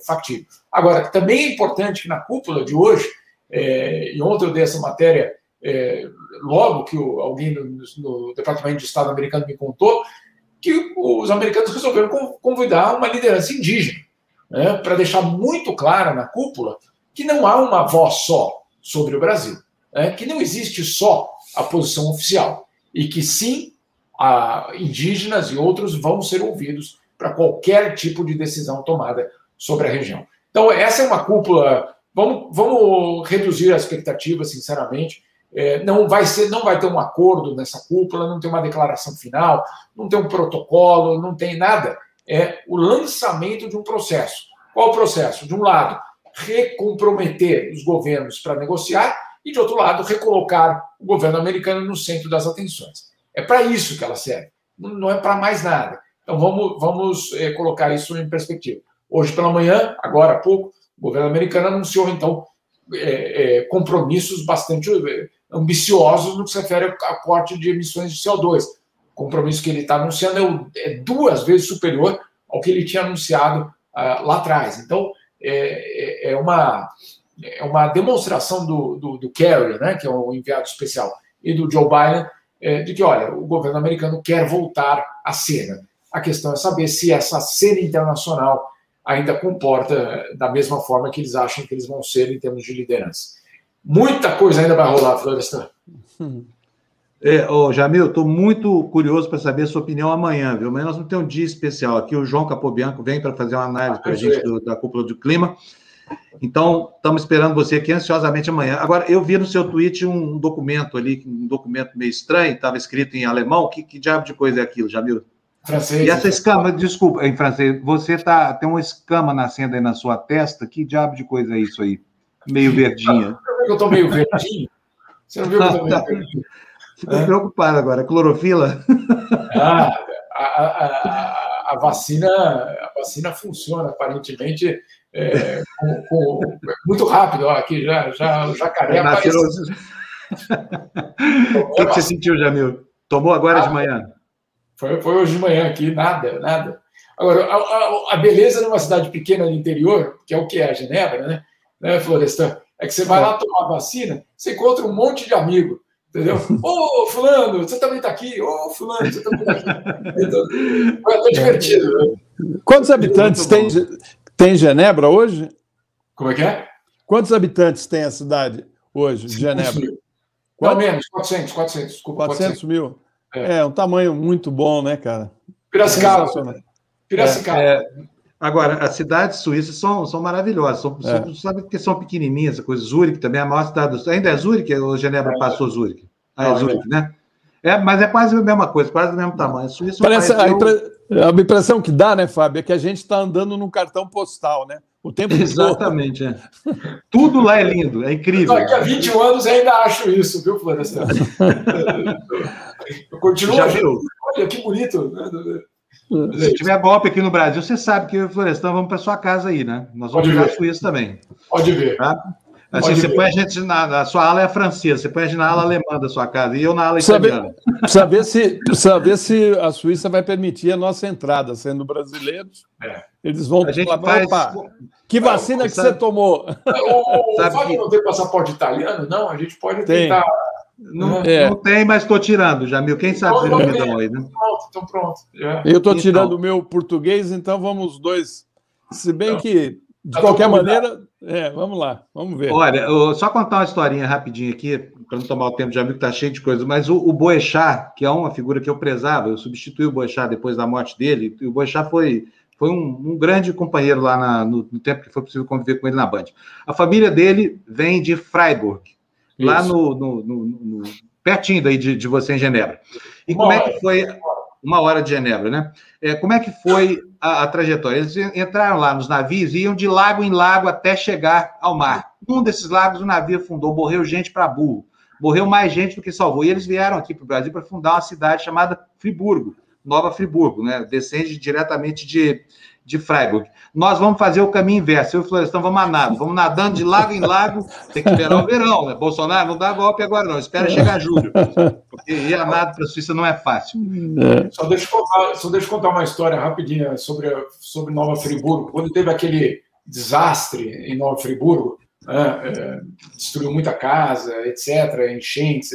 factível. Agora, também é importante que na cúpula de hoje É, e ontem eu dei essa matéria, é, logo que o, alguém no, no, Departamento de Estado americano me contou, que os americanos resolveram convidar uma liderança indígena, né, para deixar muito claro na cúpula que não há uma voz só sobre o Brasil, né, que não existe só a posição oficial, e que sim, a, indígenas e outros vão ser ouvidos para qualquer tipo de decisão tomada sobre a região. Então, essa é uma cúpula. Vamos, vamos reduzir as expectativas, sinceramente. É, não vai ser, não vai ter um acordo nessa cúpula, não tem uma declaração final, não tem um protocolo, não tem nada. É o lançamento de um processo. Qual o processo? De um lado, recomprometer os governos para negociar e, de outro lado, recolocar o governo americano no centro das atenções. É para isso que ela serve, não é para mais nada. Então vamos, vamos é, colocar isso em perspectiva. Hoje pela manhã, agora há pouco, o governo americano anunciou então é, é, compromissos bastante é, ambiciosos no que se refere ao corte de emissões de CO2. O compromisso que ele está anunciando é, é, duas vezes superior ao que ele tinha anunciado uh, lá atrás. Então é, é, uma é uma demonstração do, do, do Kerry, né, que é o enviado especial, e do Joe Biden, de que, olha, o governo americano quer voltar à cena. A questão é saber se essa cena internacional ainda comporta da mesma forma que eles acham que eles vão ser em termos de liderança. Muita coisa ainda vai rolar, Florestan. <laughs> É, oh, Jamil, estou muito curioso para saber a sua opinião amanhã, viu? Amanhã nós vamos ter um dia especial aqui. O João Capobianco vem para fazer uma análise ah, para a gente do, da cúpula do clima. Então, estamos esperando você aqui ansiosamente amanhã. Agora, eu vi no seu tweet um documento ali, um documento meio estranho, estava escrito em alemão. Que, que diabo de coisa é aquilo, Jamil? Francês. E essa escama, desculpa, em francês, você tá, tem uma escama nascendo aí na sua testa, que diabo de coisa é isso aí? Meio verdinha. Você eu estou meio verdinho? Você não viu que eu estou meio verdinho? Ficou é? preocupado agora, clorofila? Ah, a, a, a, a, vacina, a vacina funciona, aparentemente, é, com, com, muito rápido. Ó, aqui já, já o jacaré apareceu. <laughs> O que, que você sentiu, Jamil? Tomou agora ah, de manhã? Foi, foi hoje de manhã aqui, nada, nada. Agora, a, a, a, beleza numa cidade pequena do interior, que é o que é a Genebra, né, né Florestan? É que você vai lá tomar vacina, você encontra um monte de amigo, entendeu? <laughs> Ô, oh, fulano, você também está aqui. Ô, oh, fulano, você também está aqui. Então, é divertido. Né? Quantos habitantes tem, tem Genebra hoje? Como é que é? Quantos habitantes tem a cidade hoje, de Genebra? Mil. Não, menos, 400, 400, desculpa. 400 mil. É. é um tamanho muito bom, né, cara? Piracicaba. Piracicaba. É, é, agora, as cidades suíças são, são maravilhosas, são, é. são, sabe que são pequenininhas, a coisa. Zurique também é a maior cidade do Ainda é Zurique ou Genebra passou Zurique? Ah, é Zurique, né? É, mas é quase a mesma coisa, quase do mesmo tamanho. Suíça Parece, a, impre... a impressão que dá, né, Fábio, é que a gente está andando num cartão postal, né? O tempo Exatamente, é. Tudo lá é lindo, é incrível. Daqui a 21 anos eu ainda acho isso, viu, Florestan? <laughs> eu continuo Já viu? Olha que bonito. Né? Se tiver golpe aqui no Brasil, você sabe que eu e Florestan vamos para sua casa aí, né? Nós vamos jogar Suíça também. Pode ver. Tá? Assim, Pode você ver. põe a gente na. A sua ala é francesa, você põe a gente na ala alemã da sua casa e eu na ala italiana. Precisa ver, se, precisa ver se a Suíça vai permitir a nossa entrada, sendo brasileiros. É. Eles vão a gente falar, faz... que vacina que você tomou? O, o Fábio que... não tem passaporte italiano? Não, a gente pode tem. tentar. Não, é. não tem, mas estou tirando, Jamil. Quem sabe então, me dão aí, né? Pronto, então pronto. É. Eu estou então. tirando o meu português, então vamos dois. Se bem então. que de qualquer maneira, é, vamos lá, vamos ver. Olha, só contar uma historinha rapidinho aqui, para não tomar o tempo de amigo, que está cheio de coisas, mas o, o Boechat, que é uma figura que eu prezava, eu substituí o Boechat depois da morte dele, e o Boechat foi, foi um, um grande companheiro lá na, no, no, tempo que foi possível conviver com ele na Band. A família dele vem de Freiburg, Isso. lá no, no, no, pertinho daí de, de você em Genebra. E como é que foi uma hora de Genebra, né? É, como é que foi a, a, trajetória? Eles entraram lá nos navios e iam de lago em lago até chegar ao mar. Um desses lagos o navio afundou, morreu gente para burro. Morreu mais gente do que salvou. E eles vieram aqui para o Brasil para fundar uma cidade chamada Friburgo, Nova Friburgo, né? Descende diretamente de, de Freiburg. Nós vamos fazer o caminho inverso. Eu e o Florestão vamos a nada. Vamos nadando de lago em lago. Tem que esperar o verão, né? Bolsonaro não dá golpe agora, não. Espera chegar julho. Porque ir a nada para a Suíça não é fácil. É. Só, deixa contar, só deixa eu contar uma história rapidinha sobre, sobre Nova Friburgo. Quando teve aquele desastre em Nova Friburgo, né, é, destruiu muita casa, etc., enchentes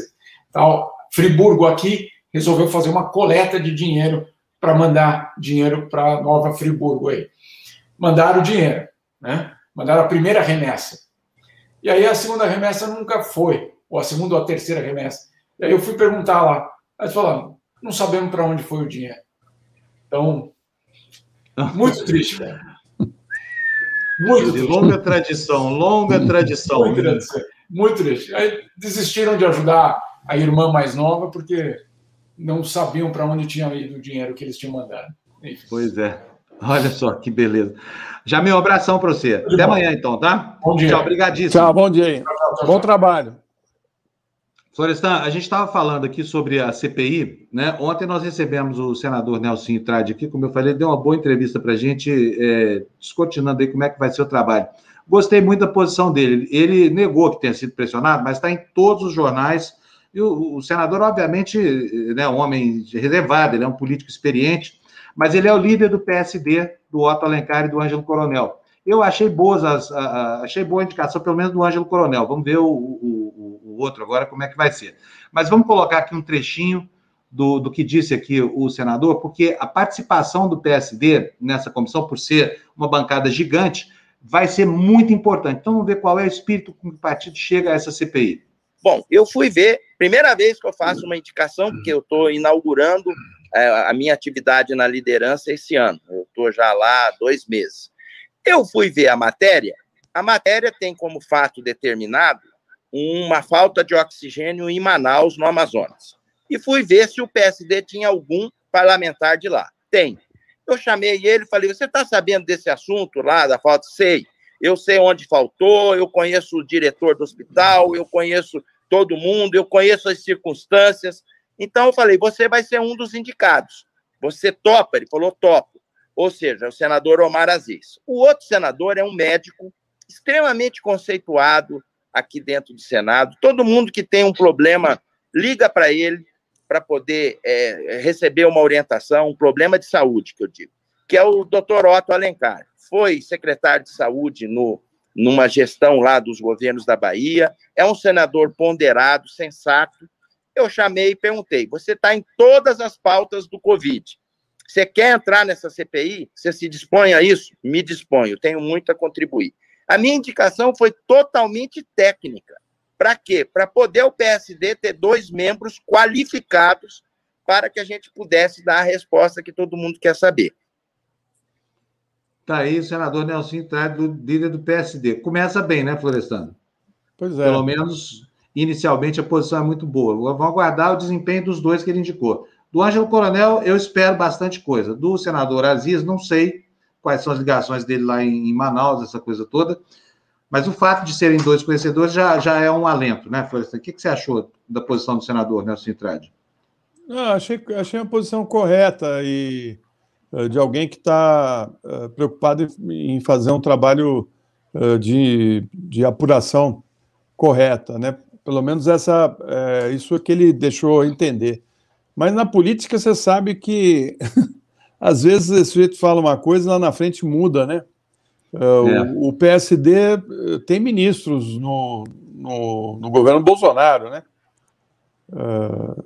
tal. Friburgo aqui resolveu fazer uma coleta de dinheiro para mandar dinheiro para Nova Friburgo aí. Mandaram o dinheiro, né? Mandaram a primeira remessa. E aí a segunda remessa nunca foi, ou a segunda ou a terceira remessa. E aí eu fui perguntar lá. Eles falaram, não sabemos para onde foi o dinheiro. Então, muito triste, cara. Muito triste. Longa tradição, longa tradição. Muito triste. Muito triste. Aí desistiram de ajudar a irmã mais nova porque não sabiam para onde tinha ido o dinheiro que eles tinham mandado. Enfim. Pois é. Olha só que beleza. Jamil, um abração para você. Até amanhã, então, tá? Bom dia. Tchau, obrigadíssimo. Tchau, bom dia. Tchau, tchau, tchau, bom trabalho. Florestan, a gente estava falando aqui sobre a CPI, né? Ontem nós recebemos o senador Nelson Trade aqui, como eu falei, deu uma boa entrevista para a gente, é, descortinando aí como é que vai ser o trabalho. Gostei muito da posição dele. Ele negou que tenha sido pressionado, mas está em todos os jornais. E o, o senador, obviamente, é né, um homem reservado, ele é um político experiente, mas ele é o líder do PSD, do Otto Alencar e do Ângelo Coronel. Eu achei boas as, a, a, achei boa a indicação, pelo menos do Ângelo Coronel. Vamos ver o, o, o, outro agora, como é que vai ser. Mas vamos colocar aqui um trechinho do, do que disse aqui o senador, porque a participação do PSD nessa comissão, por ser uma bancada gigante, vai ser muito importante. Então, vamos ver qual é o espírito com que o partido chega a essa CPI. Bom, eu fui ver, primeira vez que eu faço uma indicação, porque eu estou inaugurando é, a minha atividade na liderança esse ano. Eu estou já lá há dois meses. Eu fui ver a matéria. A matéria tem como fato determinado uma falta de oxigênio em Manaus, no Amazonas. E fui ver se o PSD tinha algum parlamentar de lá. Tem. Eu chamei ele e falei: Você está sabendo desse assunto lá da falta? Sei. Eu sei onde faltou, eu conheço o diretor do hospital, eu conheço todo mundo, eu conheço as circunstâncias. Então eu falei, você vai ser um dos indicados. Você topa? Ele falou, topo. Ou seja, o senador Omar Aziz. O outro senador é um médico extremamente conceituado aqui dentro do Senado. Todo mundo que tem um problema liga para ele para poder é, receber uma orientação, um problema de saúde, que eu digo, que é o doutor Otto Alencar. Foi secretário de saúde no, numa gestão lá dos governos da Bahia, é um senador ponderado, sensato, eu chamei e perguntei: você está em todas as pautas do Covid. Você quer entrar nessa CPI? Você se dispõe a isso? Me disponho, tenho muito a contribuir. A minha indicação foi totalmente técnica. Para quê? Para poder o PSD ter dois membros qualificados para que a gente pudesse dar a resposta que todo mundo quer saber. Tá aí o senador Nelson Trade, líder do PSD. Começa bem, né, Florestano? Pois é. Pelo menos inicialmente a posição é muito boa. Vamos aguardar o desempenho dos dois que ele indicou. Do Ângelo Coronel, eu espero bastante coisa. Do senador Aziz, não sei quais são as ligações dele lá em Manaus, essa coisa toda. Mas o fato de serem dois conhecedores já, já é um alento, né, Florestan? O que, que você achou da posição do senador Nelson Intrade? Não, achei, achei uma posição correta e de alguém que está uh, preocupado em fazer um trabalho uh, de, de apuração correta, né? Pelo menos essa, é, isso é que ele deixou entender. Mas na política você sabe que <laughs> às vezes esse sujeito fala uma coisa e lá na frente muda, né? É. O, o, PSD eh, tem ministros no, no, no governo Bolsonaro, né? Uh,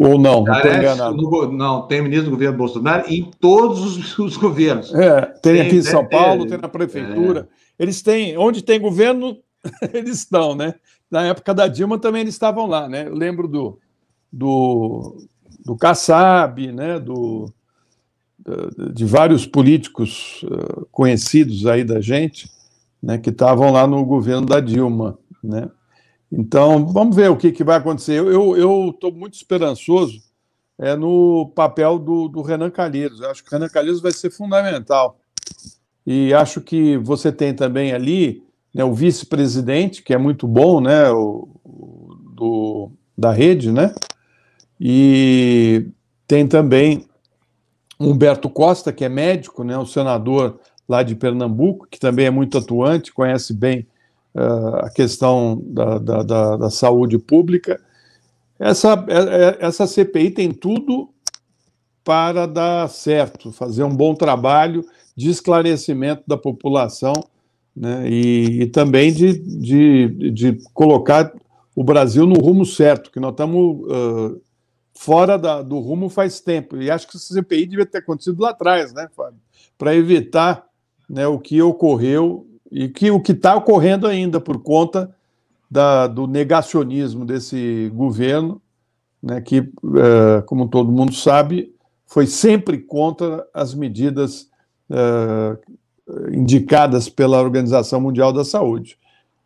ou não, não estou enganado. No, não, tem ministro do governo Bolsonaro em todos os, os governos. É, tem, tem aqui em São Paulo, tem na prefeitura. É. Eles têm, onde tem governo, <laughs> eles estão, né? na época da Dilma também eles estavam lá, né? Eu lembro do, do, do Kassab, né? Do, de vários políticos uh, conhecidos aí da gente, né? Que estavam lá no governo da Dilma, né? Então, vamos ver o que, que vai acontecer. Eu estou muito esperançoso é, no papel do, do Renan Calheiros. Eu acho que o Renan Calheiros vai ser fundamental. E acho que você tem também ali né, o vice-presidente, que é muito bom, né, o, do, da rede, né, e tem também Humberto Costa, que é médico, né, o senador lá de Pernambuco, que também é muito atuante, conhece bem uh, a questão da, da, da, da, saúde pública. Essa, é, é, essa CPI tem tudo para dar certo, fazer um bom trabalho de esclarecimento da população né? e, e também de, de, de colocar o Brasil no rumo certo, que nós estamos uh, fora da, do rumo faz tempo. E acho que esse CPI devia ter acontecido lá atrás, né, Fábio? Para evitar né, o que ocorreu e que o que está ocorrendo ainda por conta da, do negacionismo desse governo, né, que, uh, como todo mundo sabe, foi sempre contra as medidas uh, indicadas pela Organização Mundial da Saúde.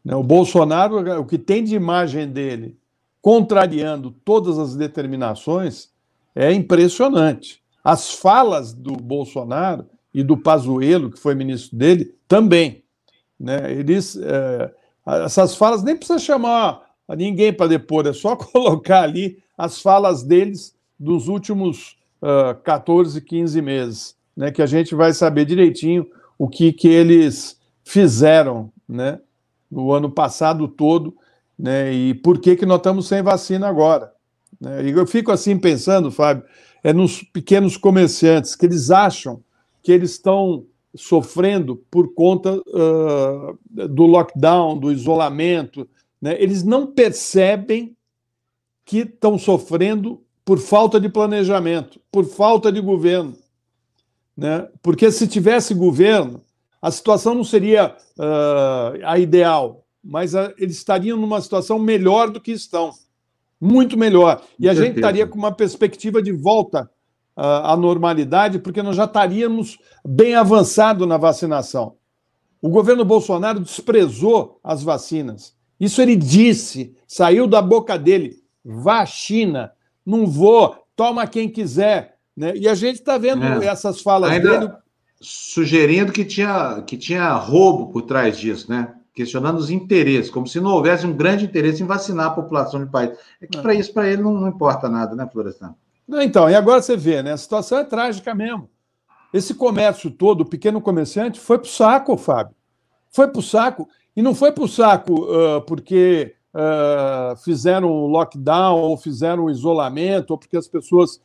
Né, o Bolsonaro, o que tem de imagem dele contrariando todas as determinações é impressionante. As falas do Bolsonaro e do Pazuello, que foi ministro dele, também. Né? Eles, é, essas falas nem precisa chamar ninguém para depor, é só <laughs> colocar ali as falas deles dos últimos uh, 14, 15 meses, né? que a gente vai saber direitinho o que, que eles fizeram né? no ano passado todo né? e por que, que nós estamos sem vacina agora. Né? E eu fico assim pensando, Fábio, é nos pequenos comerciantes que eles acham que eles estão sofrendo por conta uh, do lockdown, do isolamento. Né? Eles não percebem que estão sofrendo por falta de planejamento, por falta de governo. Né? Porque se tivesse governo, a situação não seria uh, a ideal, mas a, eles estariam numa situação melhor do que estão. Muito melhor. E a gente estaria com uma perspectiva de volta a normalidade, porque nós já estaríamos bem avançado na vacinação. O governo Bolsonaro desprezou as vacinas. Isso ele disse, saiu da boca dele. Vacina, não vou, toma quem quiser. Né? E a gente está vendo é. essas falas Ainda dele. Sugerindo que tinha, que tinha roubo por trás disso, né? Questionando os interesses, como se não houvesse um grande interesse em vacinar a população do país. É que para isso, para ele, não, não importa nada, né, Florestan? Então, e agora você vê, né? A situação é trágica mesmo. Esse comércio todo, o pequeno comerciante, foi para o saco, Fábio. Foi para o saco. E não foi para o saco uh, porque uh, fizeram lockdown ou fizeram isolamento, ou porque as pessoas.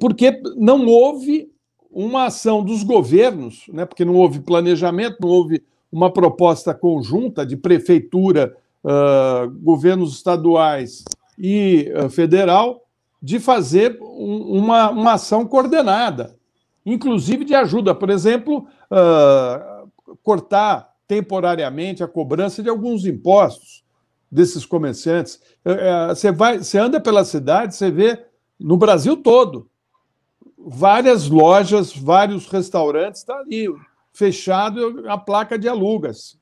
Porque não houve uma ação dos governos, né? porque não houve planejamento, não houve uma proposta conjunta de prefeitura, uh, governos estaduais e federal de fazer um, uma, uma ação coordenada, inclusive de ajuda, por exemplo, uh, cortar temporariamente a cobrança de alguns impostos desses comerciantes. Uh, você, vai, você anda pela cidade, você vê no Brasil todo várias lojas, vários restaurantes, está ali fechado a placa de alugas.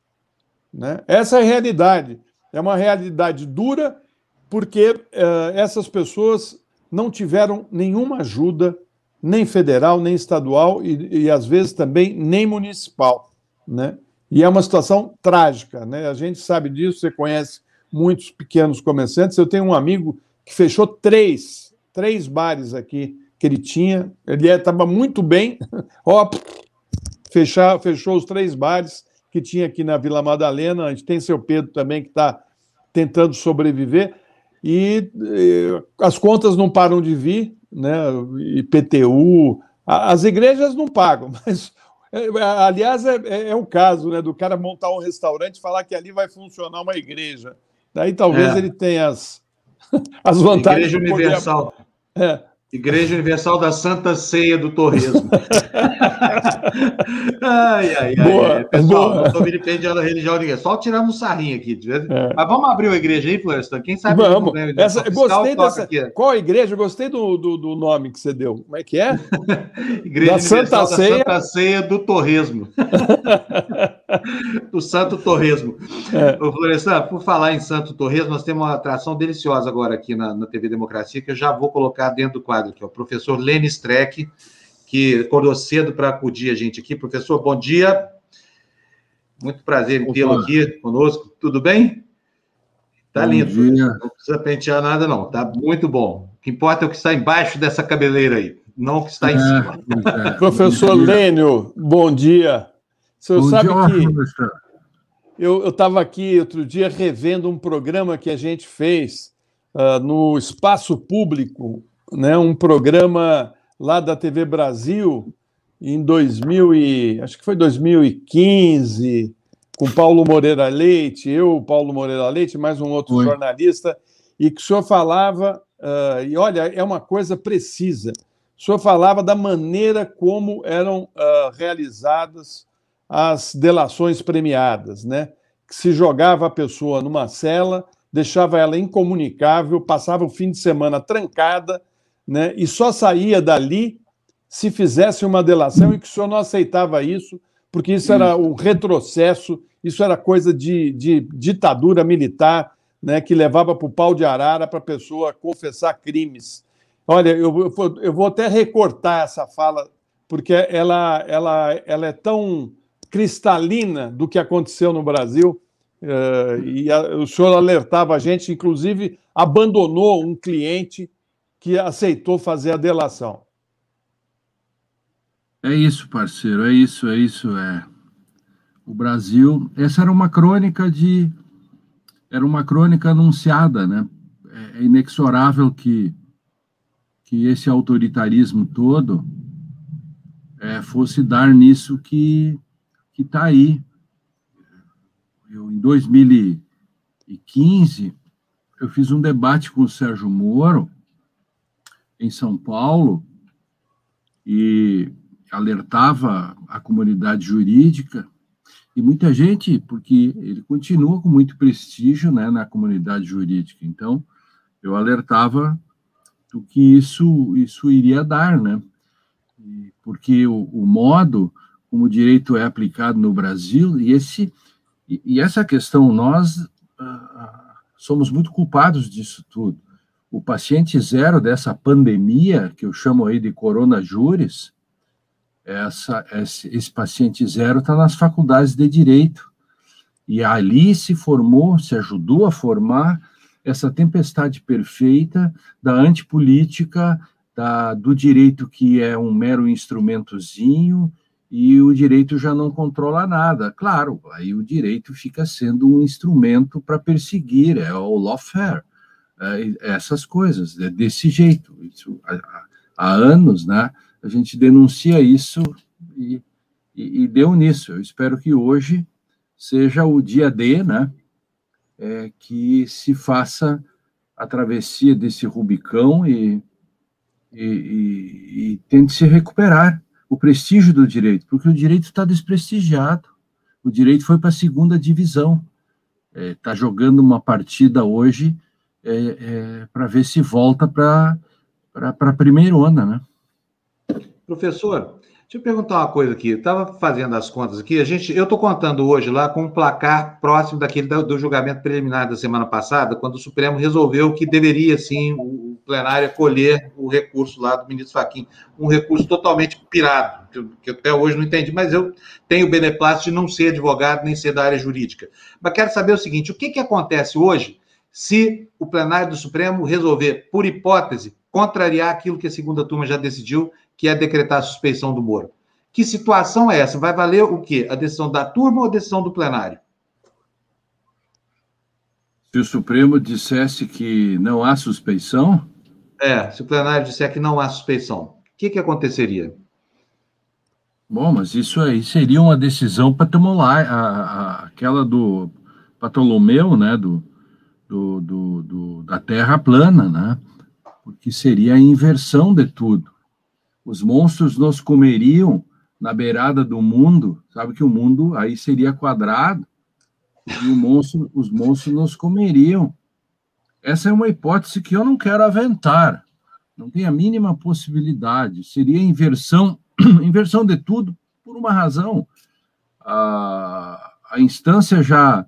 Né? Essa é a realidade. É uma realidade dura, porque uh, essas pessoas não tiveram nenhuma ajuda, nem federal, nem estadual e, e às vezes também nem municipal, né? E é uma situação trágica, né? A gente sabe disso, você conhece muitos pequenos comerciantes. Eu tenho um amigo que fechou três, três bares aqui que ele tinha. Ele estava muito bem, <laughs> ó, fechar, fechou os três bares que tinha aqui na Vila Madalena. A gente tem seu Pedro também que está tentando sobreviver e, e as contas não param de vir, né? IPTU, a, as igrejas não pagam, <laughs> mas é, aliás é, é, é, o caso, né, do cara montar um restaurante e falar que ali vai funcionar uma igreja. Daí talvez é. ele tenha as, <laughs> as vantagens. Igreja Universal. Poder... É. Igreja Universal da Santa Ceia do Torresmo. <laughs> ai, ai, ai. Boa, Pessoal, boa. não estou vilipendiando a religião de ninguém. Só tirando um sarrinho aqui. É. Mas vamos abrir uma igreja aí, Florestan? Quem sabe vamos. Essa, gostei dessa. Aqui. Qual igreja? Gostei do, do, do, nome que você deu. Como é que é? <laughs> igreja da Santa Ceia. da Santa Ceia do Torresmo. <laughs> <laughs> do Santo Torresmo. É. Ô, Florestan, por falar em Santo Torresmo, nós temos uma atração deliciosa agora aqui na, na TV Democracia, que eu já vou colocar dentro do quadro aqui, o professor Lene Streck, que acordou cedo para acudir a gente aqui. Professor, bom dia. Muito prazer em tê-lo aqui conosco. Tudo bem? Tá bom lindo. Dia. Não precisa pentear nada, não. Tá muito bom. O que importa é o que está embaixo dessa cabeleira aí, não o que está é, em cima. É. Professor Lênio, bom dia. O senhor bom sabe dia, que eu estava aqui outro dia revendo um programa que a gente fez uh, no espaço público né, um programa lá da TV Brasil em 2000 e acho que foi 2015, com Paulo Moreira Leite, eu, Paulo Moreira Leite, mais um outro Oi. jornalista, e que o senhor falava, uh, e olha, é uma coisa precisa, o senhor falava da maneira como eram uh, realizadas as delações premiadas, né? Que se jogava a pessoa numa cela, deixava ela incomunicável, passava o fim de semana trancada, né? E só saía dali se fizesse uma delação e que o senhor não aceitava isso, porque isso era um retrocesso, isso era coisa de, de ditadura militar, né? Que levava para o pau de arara para a pessoa confessar crimes. Olha, eu, eu vou até recortar essa fala, porque ela, ela, ela é tão cristalina do que aconteceu no Brasil. Uh, e a, o senhor alertava a gente, inclusive abandonou um cliente que aceitou fazer a delação. É isso, parceiro, é isso, é isso, é. O Brasil, essa era uma crônica de era uma crônica anunciada, né? É inexorável que que esse autoritarismo todo é, fosse dar nisso que que está aí. Eu, em 2015, eu fiz um debate com o Sérgio Moro em São Paulo e alertava a comunidade jurídica e muita gente, porque ele continua com muito prestígio né, na comunidade jurídica. Então, eu alertava do que isso, isso iria dar, né? Porque o, o modo como o direito é aplicado no Brasil, e, esse, e, essa questão, nós uh, somos muito culpados disso tudo. O paciente zero dessa pandemia, que eu chamo aí de coronajúris, essa, esse, esse paciente zero está nas faculdades de direito. E ali se formou, se ajudou a formar essa tempestade perfeita da antipolítica, da, do direito que é um mero instrumentozinho e o direito já não controla nada. Claro, aí o direito fica sendo um instrumento para perseguir, é o lawfare, é, essas coisas, é desse jeito. Isso, há, há, anos, né, a gente denuncia isso e, e, e, deu nisso. Eu espero que hoje seja o dia D, né, é, que se faça a travessia desse Rubicão e, e, e, e tente se recuperar o prestígio do direito, porque o direito está desprestigiado. O direito foi para a segunda divisão. Está é, tá jogando uma partida hoje é, é, para ver se volta para a primeira onda, né? Professor, Deixa eu perguntar uma coisa aqui. Estava fazendo as contas aqui. A gente, eu estou contando hoje lá com um placar próximo daquele do, do, julgamento preliminar da semana passada, quando o Supremo resolveu que deveria sim o, plenário acolher o recurso lá do ministro Faquim, um recurso totalmente pirado, que, que até hoje não entendi, mas eu tenho o beneplácito de não ser advogado nem ser da área jurídica. Mas quero saber o seguinte: o que, que acontece hoje se o plenário do Supremo resolver, por hipótese, contrariar aquilo que a segunda turma já decidiu que é decretar a suspeição do Moro. Que situação é essa? Vai valer o quê? A decisão da turma ou a decisão do plenário? Se o Supremo dissesse que não há suspeição? É, se o plenário disser que não há suspeição, o que, que aconteceria? Bom, mas isso aí seria uma decisão patrimonial, a, a, aquela do Patolomeu, né, do, do, do, do, da Terra plana, né, porque seria a inversão de tudo os monstros nos comeriam na beirada do mundo, sabe que o mundo aí seria quadrado e monstro, os monstros nos comeriam. Essa é uma hipótese que eu não quero aventar. Não tem a mínima possibilidade. Seria inversão, <clears throat> inversão de tudo por uma razão. A, a instância já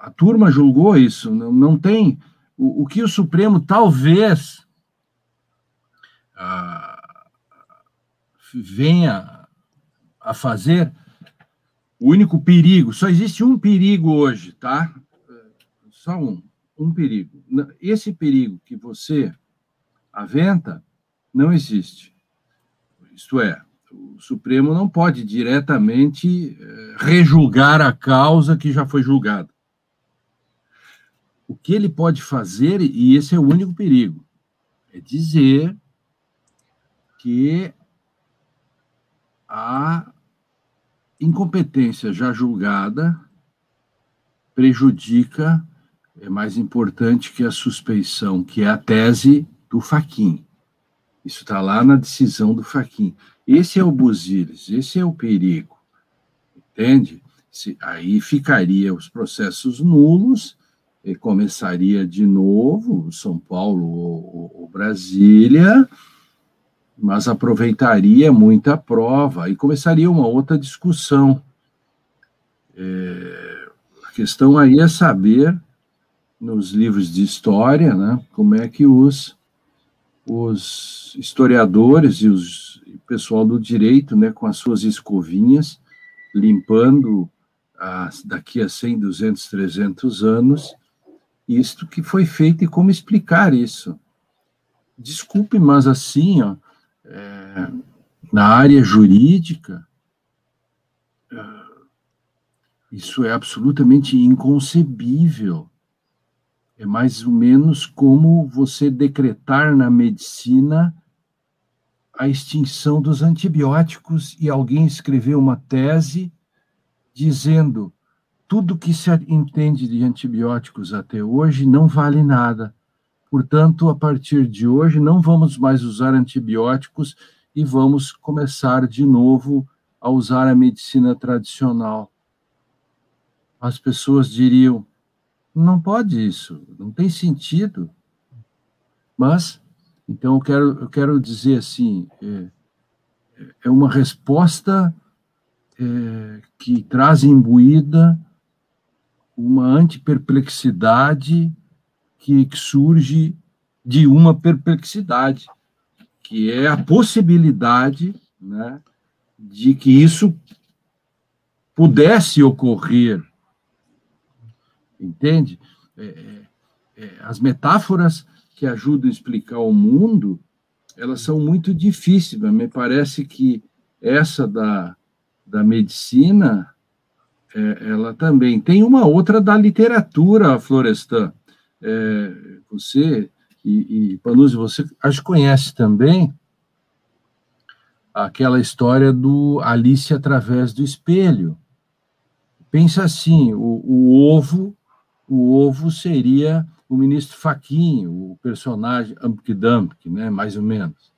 a, turma julgou isso. Não, não tem o, o que o Supremo talvez venha a fazer, o único perigo, só existe um perigo hoje, tá? Só um, um perigo. Esse perigo que você aventa não existe. Isto é, o Supremo não pode diretamente eh, rejulgar a causa que já foi julgada. O que ele pode fazer, e esse é o único perigo, é dizer que a incompetência já julgada prejudica, é mais importante que a suspeição, que é a tese do Faquin. Isso está lá na decisão do Faquin. Esse é o Buziles, esse é o perigo. Entende? Se, aí ficaria os processos nulos e começaria de novo São Paulo ou, ou Brasília, mas aproveitaria muita prova e começaria uma outra discussão. É, a questão aí é saber, nos livros de história, né, como é que os, os historiadores e os, o pessoal do direito, né, com as suas escovinhas, limpando as, daqui a 100, 200, 300 anos, isto que foi feito e como explicar isso. Desculpe, mas assim, ó, é, na área jurídica, é, isso é absolutamente inconcebível. É mais ou menos como você decretar na medicina a extinção dos antibióticos e alguém escrever uma tese dizendo tudo que se entende de antibióticos até hoje não vale nada. Portanto, a partir de hoje, não vamos mais usar antibióticos e vamos começar de novo a usar a medicina tradicional. As pessoas diriam: não pode isso, não tem sentido. Mas, então, eu quero, eu quero dizer assim: é, é uma resposta é, que traz imbuída uma antiperplexidade que, que surge de uma perplexidade, que é a possibilidade né, de que isso pudesse ocorrer. Entende? É, é, é, as metáforas que ajudam a explicar o mundo, elas são muito difíceis, mas me parece que essa da, da medicina, é, ela também. Tem uma outra da literatura, Florestan, é, você e, e Panuzzi, você acho que conhece também aquela história do Alice através do espelho. Pensa assim, o, o ovo, o ovo seria o ministro Faquinho, o personagem Dumpk, né, mais ou menos.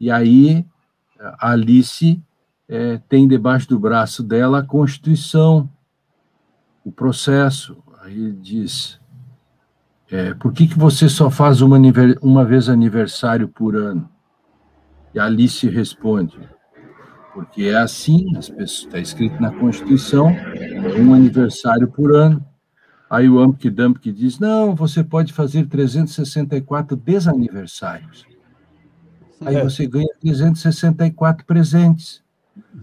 E aí a Alice é, tem debaixo do braço dela a Constituição, o processo. Aí diz: é, por que, que você só faz uma, uma vez aniversário por ano? E a Alice responde, porque é assim, está escrito na Constituição, é um aniversário por ano. Aí o Ampk Dumpk diz, não, você pode fazer 364 desaniversários. Aí é. você ganha 364 presentes.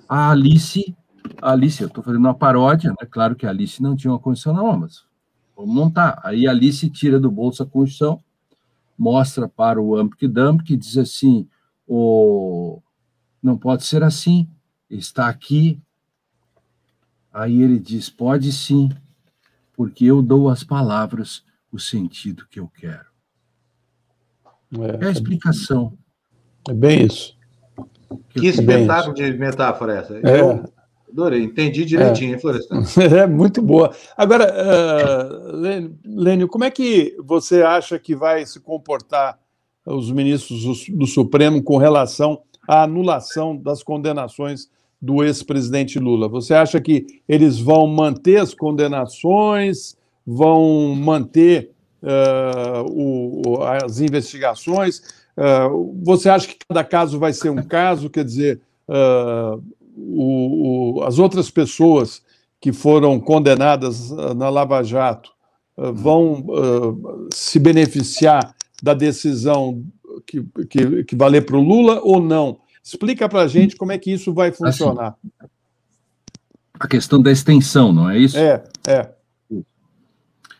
A Alice, a Alice, eu estou fazendo uma paródia, né? claro que a Alice não tinha uma condição, não, mas Vamos montar. Aí Alice tira do bolso a Constituição, mostra para o Ampk Dump, que diz assim: o... não pode ser assim, está aqui. Aí ele diz: pode sim, porque eu dou às palavras o sentido que eu quero. É, é a explicação. É bem isso. Que, que espetáculo de metáfora é essa? É. Eu, Adorei, entendi direitinho, é. Florestan. <laughs> É muito boa. Agora, uh, Lênio, como é que você acha que vai se comportar os ministros do Supremo com relação à anulação das condenações do ex-presidente Lula? Você acha que eles vão manter as condenações, vão manter uh, o, as investigações? Uh, você acha que cada caso vai ser um caso? Quer dizer, uh, o, o, as outras pessoas que foram condenadas na Lava Jato vão se beneficiar da decisão que, que, que valer para o Lula ou não? Explica para a gente como é que isso vai funcionar. Assim, a questão da extensão, não é isso? É, é.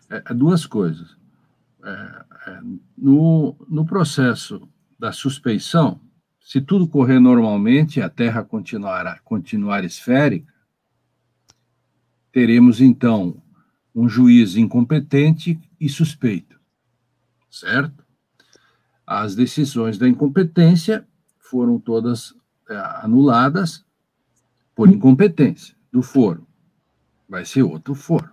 é, é duas coisas. É, é, no, no processo da suspeição, se tudo correr normalmente e a Terra continuar, continuar esférica, teremos então um juiz incompetente e suspeito, certo? As decisões da incompetência foram todas é, anuladas por incompetência do foro. Vai ser outro foro.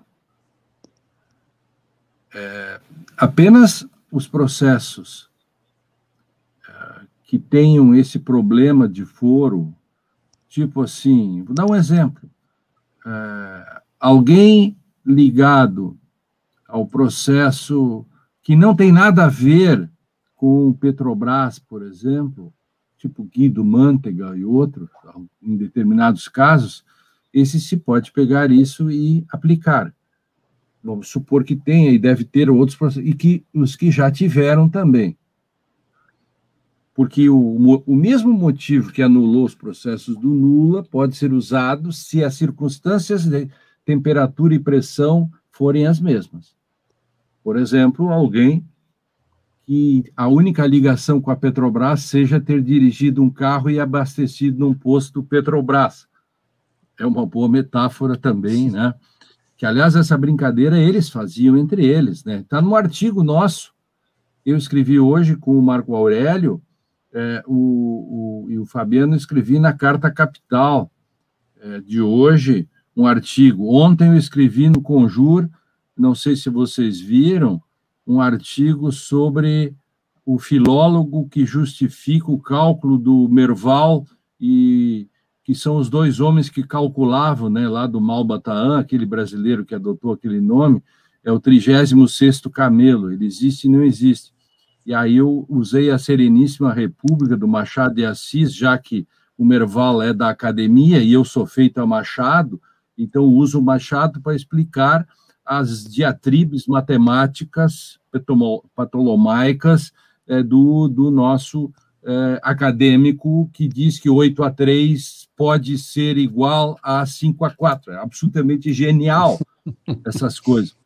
É, apenas os processos é, que tenham esse problema de foro, tipo assim, vou dar um exemplo. É, alguém ligado ao processo que não tem nada a ver com o Petrobras, por exemplo, tipo Guido Mantega e outros, em determinados casos, esse se pode pegar isso e aplicar. Vamos supor que tenha e deve ter outros processos, e que os que já tiveram também. Porque o, o mesmo motivo que anulou os processos do Lula pode ser usado se as circunstâncias de temperatura e pressão forem as mesmas. Por exemplo, alguém que a única ligação com a Petrobras seja ter dirigido um carro e abastecido num posto Petrobras. É uma boa metáfora também, né? Que, aliás, essa brincadeira eles faziam entre eles, né? Está no artigo nosso. Eu escrevi hoje com o Marco Aurélio é, o, o, e o Fabiano escrevi na Carta Capital é, de hoje um artigo. Ontem eu escrevi no Conjur, não sei se vocês viram, um artigo sobre o filólogo que justifica o cálculo do Merval e que são os dois homens que calculavam, né, lá do Malbataan, aquele brasileiro que adotou aquele nome, é o 36º camelo, ele existe e não existe. E aí eu usei a Sereníssima República do Machado de Assis, já que o Merval é da academia e eu sou feito a Machado, então uso o Machado para explicar as diatribes matemáticas patolomaicas é, do, do nosso é, acadêmico que diz que 8 a 3 pode ser igual a 5 a 4. É absolutamente genial <laughs> essas coisas.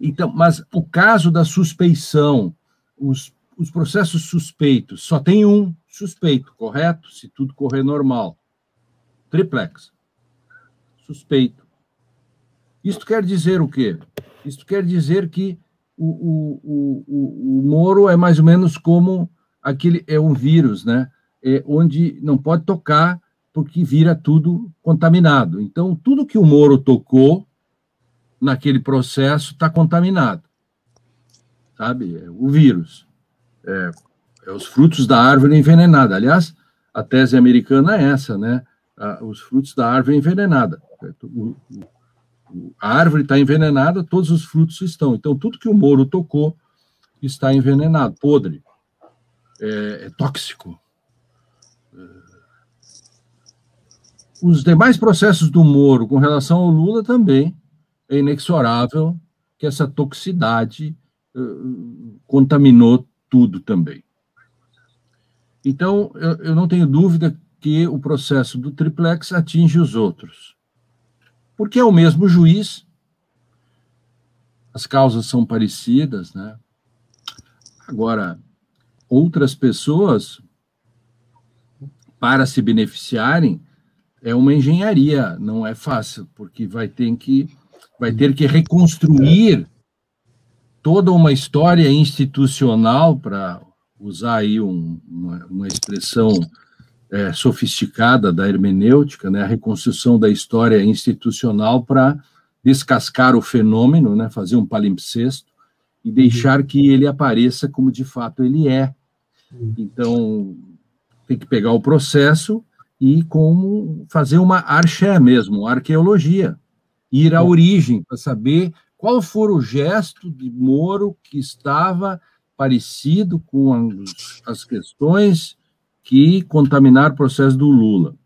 Então, mas o caso da suspeição, os, os processos suspeitos, só tem um suspeito, correto? Se tudo correr normal. Triplex. Suspeito. Isto quer dizer o quê? Isto quer dizer que o, o, o, o, Moro é mais ou menos como aquele é um vírus, né? É onde não pode tocar porque vira tudo contaminado. Então, tudo que o Moro tocou naquele processo está contaminado, sabe? É o vírus. É, é, os frutos da árvore envenenada. Aliás, a tese americana é essa, né? os frutos da árvore envenenada. O, a árvore está envenenada, todos os frutos estão. Então, tudo que o Moro tocou está envenenado, podre, é, é tóxico. É. Os demais processos do Moro com relação ao Lula também é inexorável que essa toxicidade uh, contaminou tudo também. Então, eu, eu não tenho dúvida que o processo do triplex atinge os outros porque é o mesmo juiz, as causas são parecidas, né? Agora, outras pessoas, para se beneficiarem, é uma engenharia, não é fácil, porque vai ter que, vai ter que reconstruir toda uma história institucional, para usar aí um, uma, uma expressão é, sofisticada da hermenêutica, né, a reconstrução da história institucional para descascar o fenômeno, né, fazer um palimpsesto e uhum. deixar que ele apareça como de fato ele é. Uhum. Então, tem que pegar o processo e como fazer uma arché mesmo, uma arqueologia, ir à uhum. origem para saber qual for o gesto de Moro que estava parecido com as questões que contaminar o processo do Lula.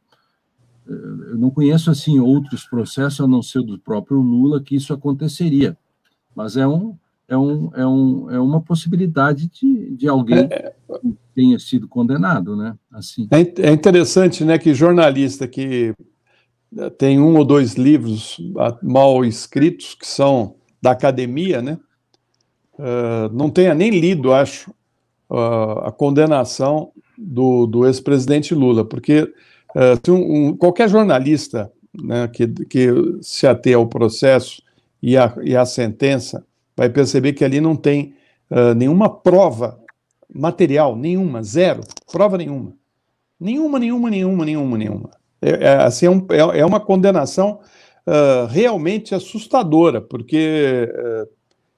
Eh, eu não conheço assim outros processos a não ser do próprio Lula que isso aconteceria, mas é um é, um, é, um, é uma possibilidade de, de alguém é, que tenha sido condenado, né? Assim. É, é interessante, né, que jornalista que eh, tem um ou dois livros ah, mal escritos que são da academia, né? Uh, não tenha nem lido, acho, uh, a condenação do, do ex-presidente Lula, porque uh, um, um, qualquer jornalista né, que, que se ateia ao processo e à e a sentença vai perceber que ali não tem uh, nenhuma prova material, nenhuma, zero, prova nenhuma. Nenhuma, nenhuma, nenhuma, nenhuma, nenhuma. É, é assim, é, um, é, é uma condenação uh, realmente assustadora, porque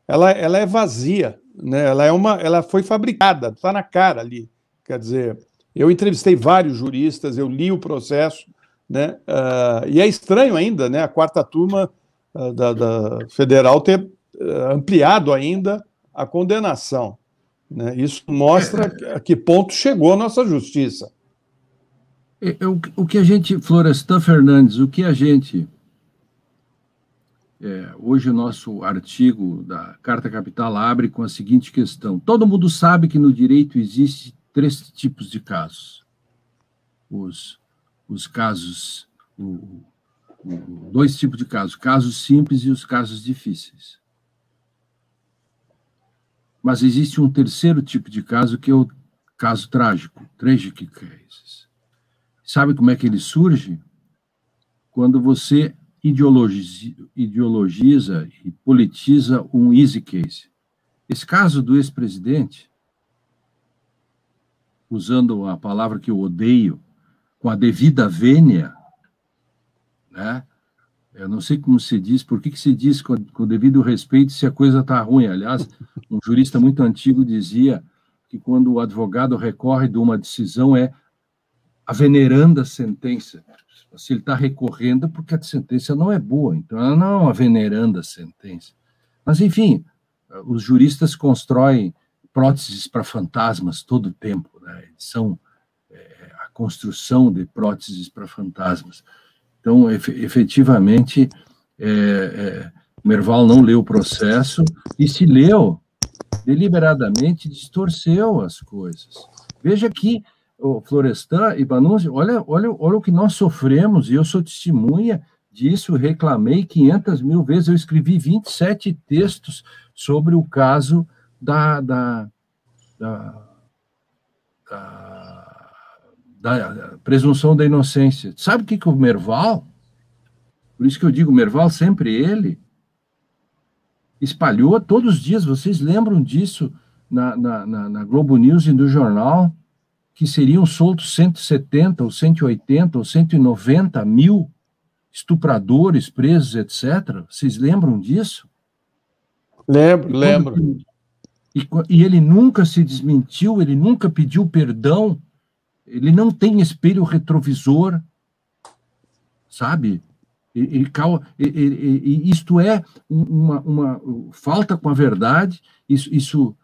ela, ela é vazia, né? ela, é uma, ela foi fabricada, está na cara ali. Quer dizer, eu entrevistei vários juristas, eu li o processo, né? Uh, e é estranho ainda, né? A quarta turma da, da, federal ter ampliado ainda a condenação. Né? Isso mostra <laughs> a que ponto chegou a nossa justiça. É, é, o, o que a gente, Florestan Fernandes, o que a gente. É, hoje o nosso artigo da Carta Capital abre com a seguinte questão: todo mundo sabe que no direito existe três tipos de casos. Os, os casos, o, o, dois tipos de casos, casos simples e os casos difíceis. Mas existe um terceiro tipo de caso que é o caso trágico, tragic case Sabe como é que ele surge? Quando você ideologiza e politiza um easy case. Esse caso do ex-presidente, usando a palavra que eu odeio, com a devida vênia, né? Eu não sei como se diz, por que, que se diz com, com devido respeito se a coisa está ruim? Aliás, um jurista muito antigo dizia que quando o advogado recorre de uma decisão é a veneranda sentença. Se ele está recorrendo, porque a sentença não é boa, então ela não é uma veneranda sentença. Mas, enfim, os juristas constroem próteses para fantasmas todo o tempo, né? São é, a construção de próteses para fantasmas. Então, efetivamente, é, é, Merval não leu o processo e, se leu, deliberadamente distorceu as coisas. Veja que o Florestan e Banuzzi, olha, olha, olha o que nós sofremos, e eu sou testemunha disso, reclamei 500 mil vezes, eu escrevi 27 textos sobre o caso da, da, da, da, da presunção da inocência. Sabe o que, que o Merval, por isso que eu digo Merval, sempre ele, espalhou todos os dias, vocês lembram disso na, na, na, na Globo News e no jornal, que seriam soltos 170 ou 180 ou 190 mil estupradores presos, etc. Vocês lembram disso? Lembro, lembro. E, e ele nunca se desmentiu, ele nunca pediu perdão, ele não tem espelho retrovisor, sabe? E, isto é uma, uma, falta com a verdade, isso, isso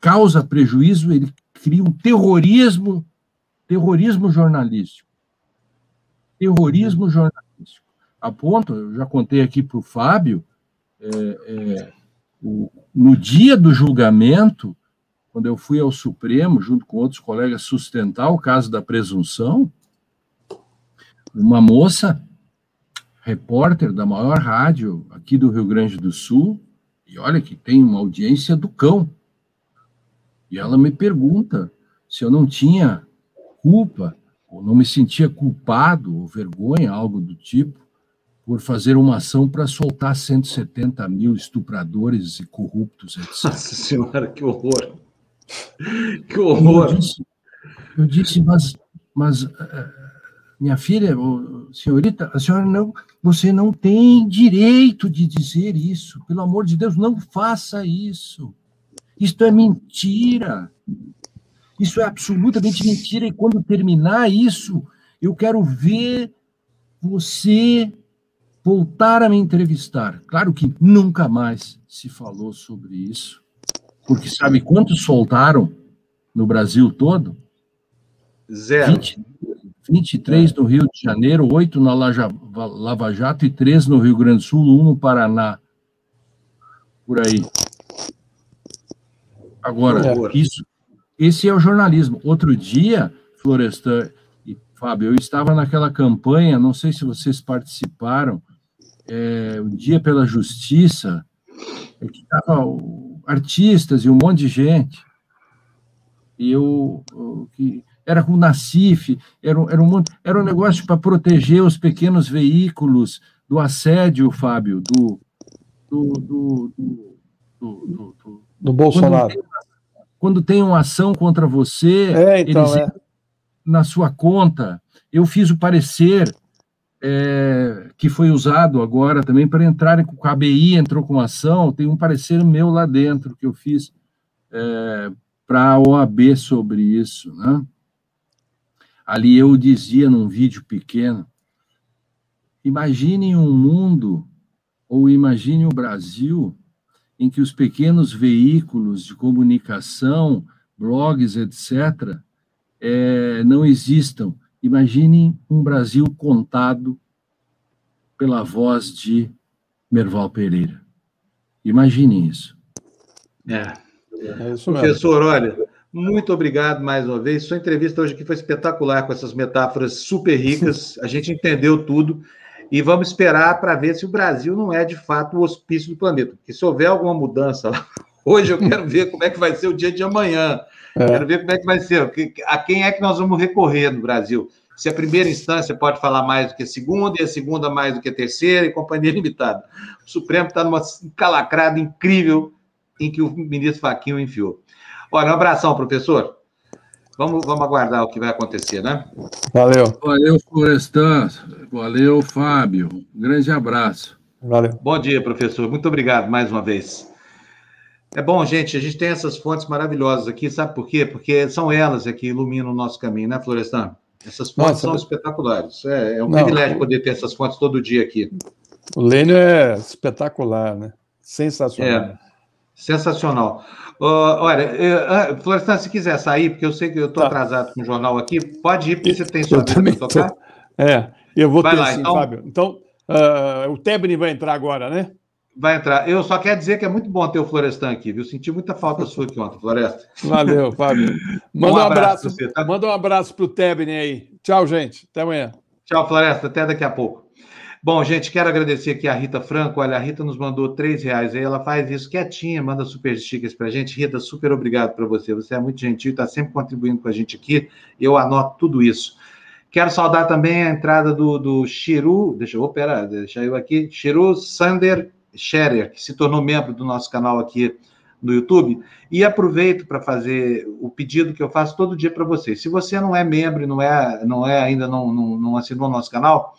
causa prejuízo, ele cria um terrorismo, terrorismo jornalístico. Terrorismo jornalístico. A ponto, eu já contei aqui para o Fábio, é, é, o, no dia do julgamento, quando eu fui ao Supremo, junto com outros colegas, sustentar o caso da presunção, uma moça, repórter da maior rádio aqui do Rio Grande do Sul, e olha que tem uma audiência do cão, e ela me pergunta se eu não tinha culpa, ou não me sentia culpado, ou vergonha, algo do tipo, por fazer uma ação para soltar 170 mil estupradores e corruptos, etc. <laughs> Nossa Senhora, que horror! Que horror! Eu disse, eu disse mas, mas uh, minha filha, senhorita, a senhora não, você não tem direito de dizer isso. Pelo amor de Deus, não faça isso. Isto é mentira. Isso é absolutamente mentira. E quando terminar isso, eu quero ver você voltar a me entrevistar. Claro que nunca mais se falou sobre isso, porque sabe quantos soltaram no Brasil todo? Zero. 20, 23 no Rio de Janeiro, 8 na Lava Jato e 3 no Rio Grande do Sul, 1 no Paraná. Por aí. Agora, isso, esse é o jornalismo. Outro dia, Florestan e Fábio, eu estava naquela campanha, não sei se vocês participaram, é, o Dia pela Justiça, é que estava artistas e um monte de gente. E eu, eu que era com o Nacif, era, era, um, era um negócio para proteger os pequenos veículos do assédio, Fábio, do. do, do, do, do, do, do Bolsonaro quando tem uma ação contra você, é, então, é. na sua conta. Eu fiz o parecer é, que foi usado agora também para entrar com o KBI, entrou com ação, tem um parecer meu lá dentro que eu fiz é, para a OAB sobre isso. Né? Ali eu dizia num vídeo pequeno, imaginem um mundo, ou imagine o Brasil, em que os pequenos veículos de comunicação, blogs, etc., é, não existam. Imaginem um Brasil contado pela voz de Merval Pereira. Imaginem isso. É. é isso Professor, olha, muito obrigado mais uma vez. Sua entrevista hoje aqui foi espetacular, com essas metáforas super ricas. A gente entendeu tudo. E vamos esperar para ver se o Brasil não é de fato o hospício do planeta. Porque se houver alguma mudança lá, hoje eu quero <laughs> ver como é que vai ser o dia de amanhã. É. Quero ver como é que vai ser. A quem é que nós vamos recorrer no Brasil? Se a primeira instância pode falar mais do que a segunda, e a segunda mais do que a terceira, e companhia <laughs> limitada. O Supremo está numa calacrada incrível em que o ministro Faquinho enfiou. Olha, um abração, professor. Vamos, vamos aguardar o que vai acontecer, né? Valeu. Valeu, Florestan. Valeu, Fábio. Um grande abraço. Valeu. Bom dia, professor. Muito obrigado mais uma vez. É bom, gente, a gente tem essas fontes maravilhosas aqui, sabe por quê? Porque são elas é que iluminam o nosso caminho, né, Florestan? Essas fontes Nossa, são espetaculares. É, é um não, privilégio poder ter essas fontes todo dia aqui. O Lênio é espetacular, né? Sensacional. É, sensacional. Uh, olha, uh, Florestan, se quiser sair, porque eu sei que eu estou tá. atrasado com o jornal aqui, pode ir, porque você tem sua vida para tocar. É, eu vou vai ter lá, sim, então... Fábio. Então, uh, o Tebni vai entrar agora, né? Vai entrar. Eu só quero dizer que é muito bom ter o Florestan aqui, viu? Senti muita falta sua aqui ontem, Floresta. Valeu, Fábio. <laughs> Manda um, um abraço, você, tá? manda um abraço para o Tebni aí. Tchau, gente. Até amanhã. Tchau, Floresta. Até daqui a pouco. Bom, gente, quero agradecer aqui a Rita Franco. Olha, a Rita nos mandou três reais aí. Ela faz isso quietinha, manda super stickers para a gente. Rita, super obrigado para você. Você é muito gentil, está sempre contribuindo com a gente aqui. Eu anoto tudo isso. Quero saudar também a entrada do, do Chiru, deixa eu, operar, deixa eu aqui, Chiru Sander Scherer, que se tornou membro do nosso canal aqui no YouTube, e aproveito para fazer o pedido que eu faço todo dia para vocês. Se você não é membro e não é, não é ainda não, não, não assinou o nosso canal,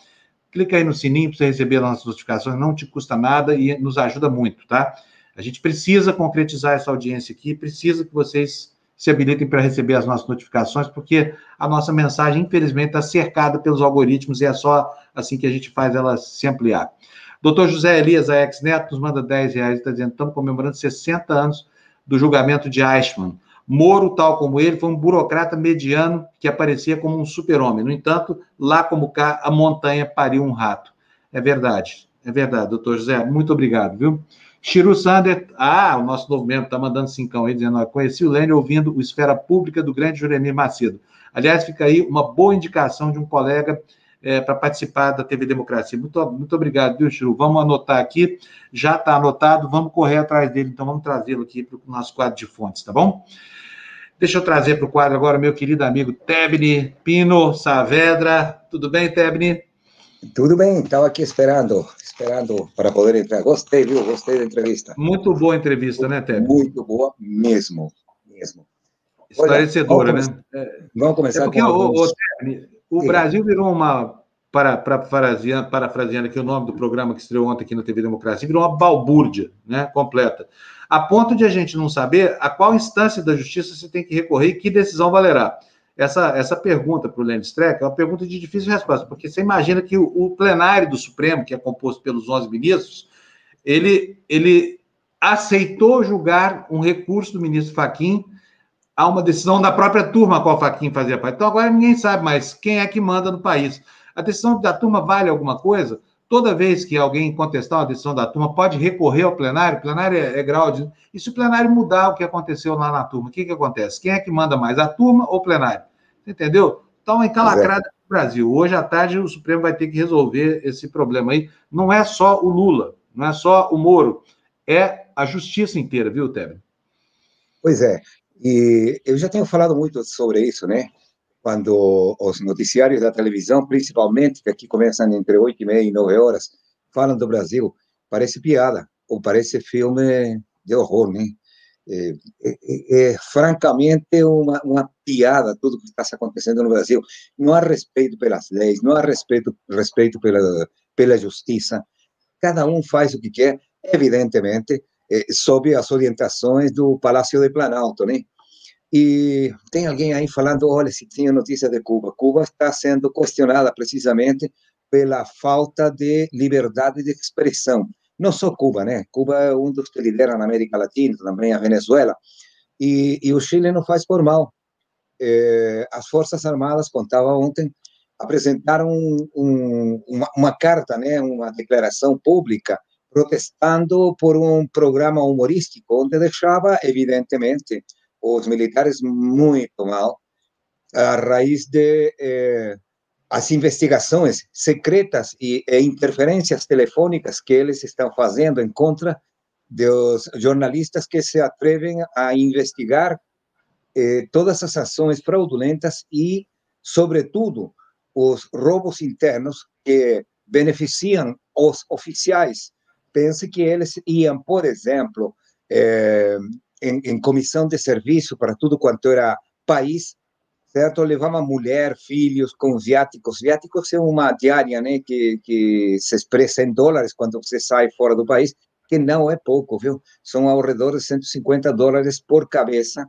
clica aí no sininho para você receber as nossas notificações, não te custa nada e nos ajuda muito, tá? A gente precisa concretizar essa audiência aqui, precisa que vocês se habilitem para receber as nossas notificações, porque a nossa mensagem, infelizmente, está cercada pelos algoritmos e é só assim que a gente faz ela se ampliar. Doutor José Elias Aex Neto nos manda 10 reais e está dizendo: estamos comemorando 60 anos do julgamento de Eichmann. Moro, tal como ele, foi um burocrata mediano que aparecia como um super-homem. No entanto, lá como cá, a montanha pariu um rato. É verdade, é verdade, doutor José. Muito obrigado, viu? Chiru Sander, ah, o nosso novo membro está mandando cincão aí, dizendo: conheci o Lênin ouvindo o Esfera Pública do grande Juremir Macedo. Aliás, fica aí uma boa indicação de um colega é, para participar da TV Democracia. Muito, muito obrigado, viu, Chiru? Vamos anotar aqui, já está anotado, vamos correr atrás dele, então vamos trazê-lo aqui para o nosso quadro de fontes, tá bom? Deixa eu trazer para o quadro agora meu querido amigo Tebni Pino Saavedra. Tudo bem, Tebni? Tudo bem, estava aqui esperando, esperando para poder entrar. Gostei, viu? Gostei da entrevista. Muito boa entrevista, né, Tebni? Muito boa mesmo, mesmo. Esclarecedora, Olha, vamos né? Vamos começar é porque, com alguns... o, Tebni, o Brasil virou uma, para, para, parafraseando, parafraseando aqui o nome do programa que estreou ontem aqui na TV Democracia, virou uma balbúrdia né, completa. A ponto de a gente não saber a qual instância da justiça você tem que recorrer e que decisão valerá. Essa, essa pergunta para o Lenny Streck é uma pergunta de difícil resposta, porque você imagina que o, o plenário do Supremo, que é composto pelos 11 ministros, ele, ele aceitou julgar um recurso do ministro Faquim a uma decisão da própria turma a qual Faquim fazia parte. Então, agora ninguém sabe mais quem é que manda no país. A decisão da turma vale alguma coisa? Toda vez que alguém contestar uma decisão da turma, pode recorrer ao plenário, o plenário é, é grau de. E se o plenário mudar o que aconteceu lá na turma, o que, que acontece? Quem é que manda mais, a turma ou o plenário? Entendeu? Então, encalacrada é. no Brasil. Hoje à tarde o Supremo vai ter que resolver esse problema aí. Não é só o Lula, não é só o Moro, é a justiça inteira, viu, Teber? Pois é. E eu já tenho falado muito sobre isso, né? Quando os noticiários da televisão, principalmente, que aqui começam entre 8 e meia e 9 horas, falam do Brasil, parece piada, ou parece filme de horror, né? é, é, é, francamente uma, uma piada tudo que está acontecendo no Brasil. Não há respeito pelas leis, não há respeito, respeito pela, pela justiça. Cada um faz o que quer, evidentemente, é, sob as orientações do Palácio de Planalto, né? E tem alguém aí falando, olha, se tinha notícia de Cuba. Cuba está sendo questionada precisamente pela falta de liberdade de expressão não só Cuba, né? Cuba é um dos que lidera na América Latina, também a Venezuela, e, e o Chile não faz por mal. É, as Forças Armadas, contava ontem, apresentaram um, um, uma, uma, carta, né, uma declaração pública, protestando por um programa humorístico, onde deixava, evidentemente, os militares muito mal, a raiz de eh, as investigações secretas e, e, interferências telefônicas que eles estão fazendo em contra dos jornalistas que se atrevem a investigar eh, todas as ações fraudulentas e, sobretudo, os roubos internos que beneficiam os oficiais. Pense que eles iam, por exemplo, eh, em, em comissão de serviço para tudo quanto era país, certo? Levava mulher, filhos com viáticos. Viáticos é uma diária, né, que, que se expressa em dólares quando você sai fora do país, que não é pouco, viu? São ao redor de 150 dólares por cabeça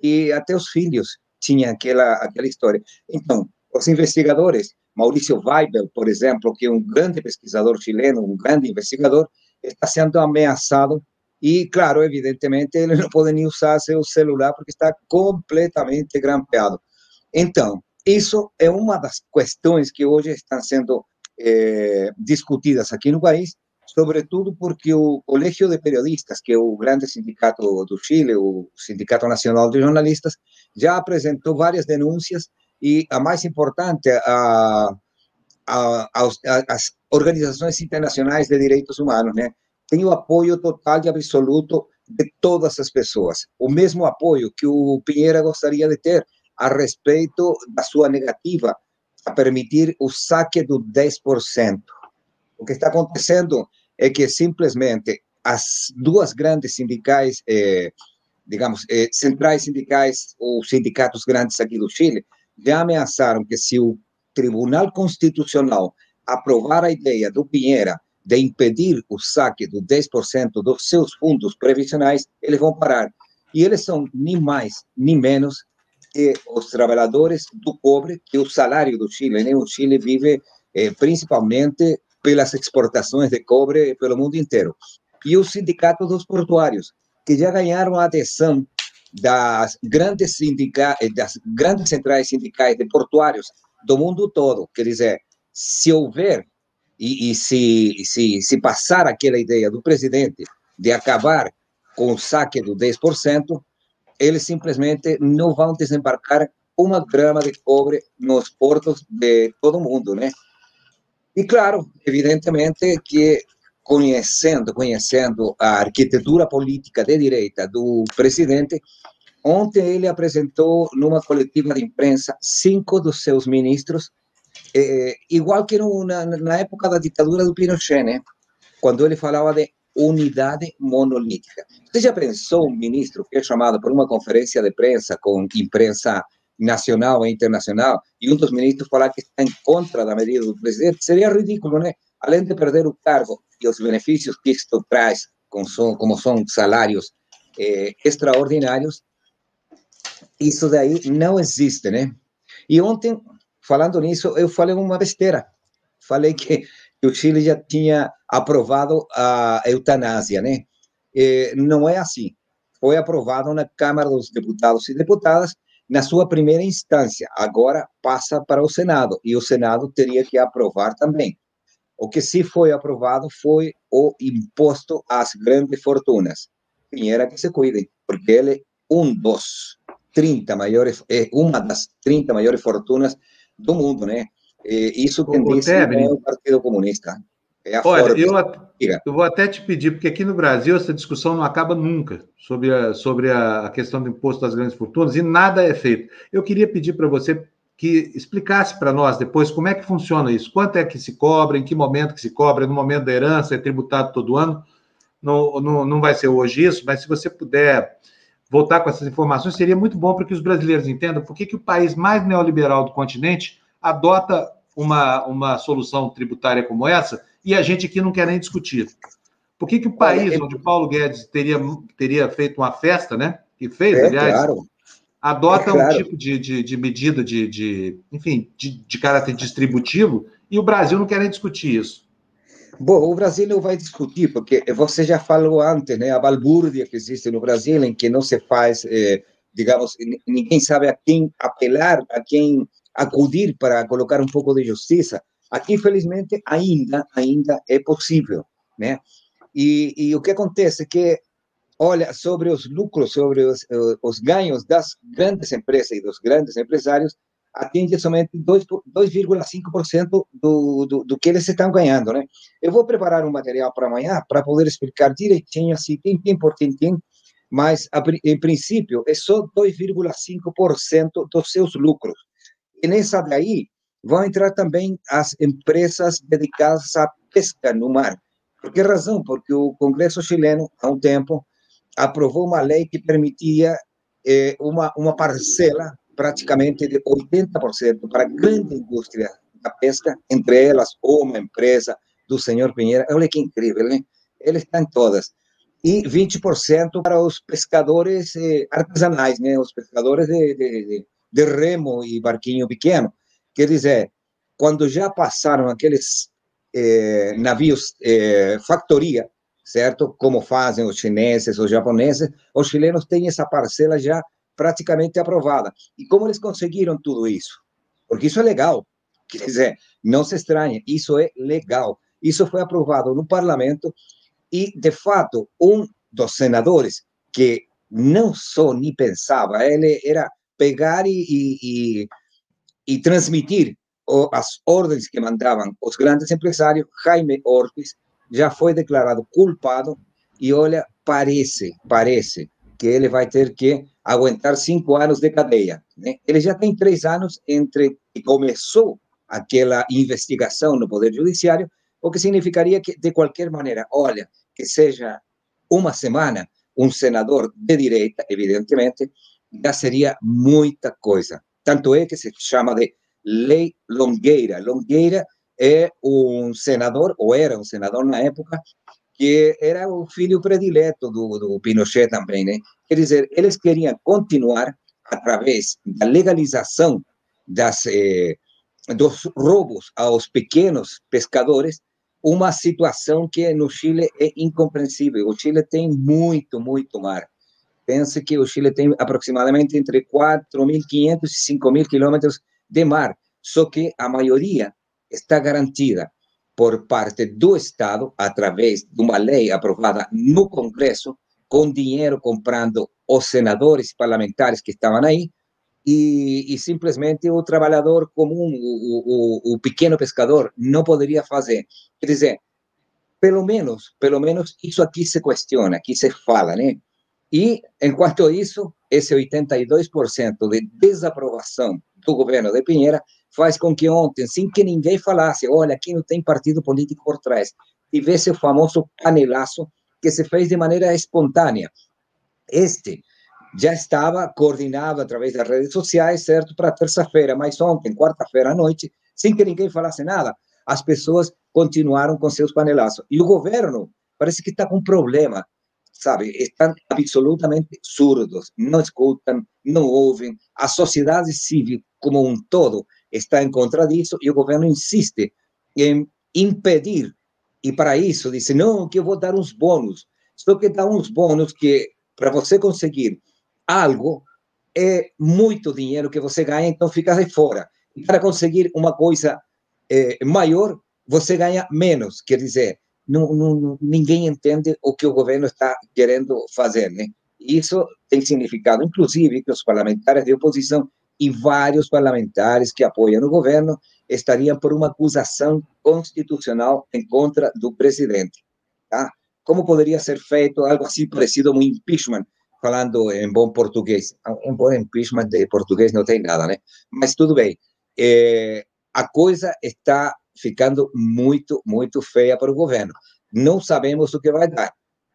e até os filhos tinham aquela, aquela história. Então, os investigadores, Maurício Weibel, por exemplo, que é um grande pesquisador chileno, um grande investigador, está sendo ameaçado e, claro, evidentemente, ele não pode nem usar seu celular porque está completamente grampeado. Então, isso é uma das questões que hoje estão sendo é, discutidas aqui no país, sobretudo porque o Colégio de Periodistas, que é o grande sindicato do Chile, o Sindicato Nacional de Jornalistas, já apresentou várias denúncias e a mais importante, a, as organizações internacionais de direitos humanos, né? Tem o apoio total e absoluto de todas as pessoas, o mesmo apoio que o Pinheira gostaria de ter, a respeito da sua negativa a permitir o saque do 10%. O que está acontecendo é que simplesmente as duas grandes sindicais, eh, digamos, eh, centrais sindicais ou sindicatos grandes aqui do Chile, já ameaçaram que se o Tribunal Constitucional aprovar a ideia do Pinheira de impedir o saque do 10% dos seus fundos previsionais, eles vão parar. E eles são nem mais, nem menos que os trabalhadores do cobre, que o salário do Chile, né? O Chile vive eh, principalmente pelas exportações de cobre pelo mundo inteiro. E os sindicatos dos portuários, que já ganharam a adesão das grandes sindica eh, das grandes centrais sindicais de portuários do mundo todo. Quer dizer, se houver e, e se, se, se passar aquela ideia do presidente de acabar com o saque do 10%, eles simplesmente não vão desembarcar uma grama de cobre nos portos de todo mundo, né? E claro, evidentemente que conhecendo, conhecendo a arquitetura política de direita do presidente, ontem ele apresentou numa coletiva de imprensa cinco dos seus ministros, eh, igual que na, na época da ditadura do Pinochet, né? Quando ele falava de unidade monolítica. Você já pensou um ministro que é chamado para uma conferência de prensa com imprensa nacional e internacional e um dos ministros falar que está em contra da medida do presidente? Seria ridículo, né? Além de perder o cargo e os benefícios que isto traz, como são, como são salários eh, extraordinários, isso daí não existe, né? E ontem, falando nisso, eu falei uma besteira. Falei que o Chile já tinha aprovado a eutanásia, né? E não é assim. Foi aprovado na Câmara dos Deputados e Deputadas na sua primeira instância. Agora passa para o Senado e o Senado teria que aprovar também. O que sim foi aprovado foi o imposto às grandes fortunas. Pinheira que se cuidem, porque ele é um dos 30 maiores, é uma das 30 maiores fortunas do mundo, né? isso quem disse é o Partido Comunista. É a Olha, eu, eu, vou até te pedir, porque aqui no Brasil essa discussão não acaba nunca sobre a, sobre a questão do imposto das grandes fortunas e nada é feito. Eu queria pedir para você que explicasse para nós depois como é que funciona isso, quanto é que se cobra, em que momento que se cobra, no momento da herança, é tributado todo ano. não, não, não vai ser hoje isso, mas se você puder voltar com essas informações, seria muito bom para que os brasileiros entendam por que, que o país mais neoliberal do continente adota uma, uma solução tributária como essa e a gente aqui não quer nem discutir. Por que, que o país onde Paulo Guedes teria, teria feito uma festa, né? E fez, é, aliás, claro. adota é, claro. um tipo de, de, de medida de, de, enfim, de, de caráter distributivo e o Brasil não quer nem discutir isso. Bom, o Brasil não vai discutir, porque você já falou antes, né, a balbúrdia que existe no Brasil, em que não se faz, eh, digamos, ninguém sabe a quem apelar, a quem acudir para colocar um pouco de justiça. Aqui, felizmente, ainda, ainda é possível, né? E, e o que acontece é que, olha, sobre os lucros, sobre os, os ganhos das grandes empresas e dos grandes empresários, atinge somente 2,5% do, do, do que eles estão ganhando, né? Eu vou preparar um material para amanhã para poder explicar direitinho, assim, tintim por tintim, mas, em princípio, é só 2,5% dos seus lucros. E nessa daí vão entrar também as empresas dedicadas à pesca no mar. Por que razão? Porque o Congresso chileno, há um tempo, aprovou uma lei que permitia eh, uma, uma parcela praticamente de 80% para a grande indústria da pesca, entre elas uma empresa do senhor Pinheira. Olha que incrível, né? Ele está em todas. E 20% para os pescadores eh, artesanais, né? Os pescadores de, de, de, de, remo e barquinho pequeno. Quer dizer, quando já passaram aqueles eh, navios eh, factoria, certo? Como fazem os chineses, os japoneses, os chilenos têm essa parcela já praticamente aprovada. E como eles conseguiram tudo isso? Porque isso é legal. <laughs> Quer dizer, não se estranhe, isso é legal. Isso foi aprovado no parlamento e, de fato, um dos senadores que não só nem pensava, ele era pegar e, e, e transmitir as ordens que mandavam os grandes empresários, Jaime Ortiz já foi declarado culpado e olha, parece, parece que ele vai ter que aguentar cinco anos de cadeia. Né? Ele já tem três anos entre que começou aquela investigação no Poder Judiciário, o que significaria que, de qualquer maneira, olha, que seja uma semana, um senador de direita, evidentemente, já seria muita coisa. Tanto é que se chama de Lei Longueira. Longueira é um senador, ou era um senador na época, que era o filho predileto do, do Pinochet também, né? Quer dizer, eles queriam continuar através da legalização das, eh, dos roubos aos pequenos pescadores, uma situação que no Chile é incompreensível. O Chile tem muito, muito mar. Pense que o Chile tem aproximadamente entre 4.500 e 5.000 quilômetros de mar, só que a maioria está garantida por parte do Estado, através de uma lei aprovada no Congresso, com dinheiro comprando os senadores parlamentares que estavam aí, e, e simplesmente o trabalhador comum, o, o, o, pequeno pescador, não poderia fazer. Quer dizer, pelo menos, pelo menos isso aqui se questiona, aqui se fala, né? E, enquanto isso, esse 82% de desaprovação do governo de Pinheira faz com que ontem, sem que ninguém falasse, olha, aqui não tem partido político por trás, tivesse o famoso panelaço que se fez de maneira espontânea. Este já estava coordenado através das redes sociais, certo, para terça-feira, mas ontem, quarta-feira à noite, sem que ninguém falasse nada, as pessoas continuaram com seus panelaços. E o governo parece que está com um problema, sabe? Estão absolutamente surdos, não escutam, não ouvem. A sociedade civil como um todo está em contra disso e o governo insiste em impedir. E para isso diz: não, que eu vou dar uns bônus. Só que dá uns bônus que, para você conseguir algo, é muito dinheiro que você ganha, então fica de fora. E para conseguir uma coisa é, maior, você ganha menos. Quer dizer, não, não, ninguém entende o que o governo está querendo fazer, né? Isso tem significado, inclusive, que os parlamentares de oposição e vários parlamentares que apoiam o governo estariam por uma acusação constitucional em contra do presidente. Tá? Como poderia ser feito algo assim parecido a um impeachment, falando em bom português? Um bom impeachment de português não tem nada, né? Mas tudo bem. É, a coisa está ficando muito, muito feia para o governo. Não sabemos o que vai dar.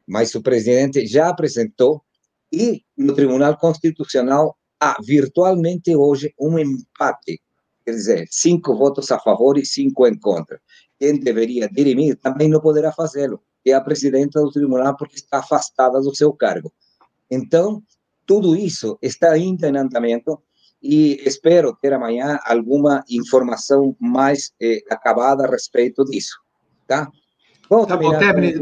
mas o presidente já apresentou e no Tribunal Constitucional há virtualmente hoje um empate, quer dizer, cinco votos a favor e cinco em contra. Quem deveria dirimir também não poderá fazê-lo, é a presidenta do tribunal, porque está afastada do seu cargo. Então, tudo isso está ainda em andamento e espero ter amanhã alguma informação mais eh, acabada a respeito disso, tá? Tá bom, Tebni,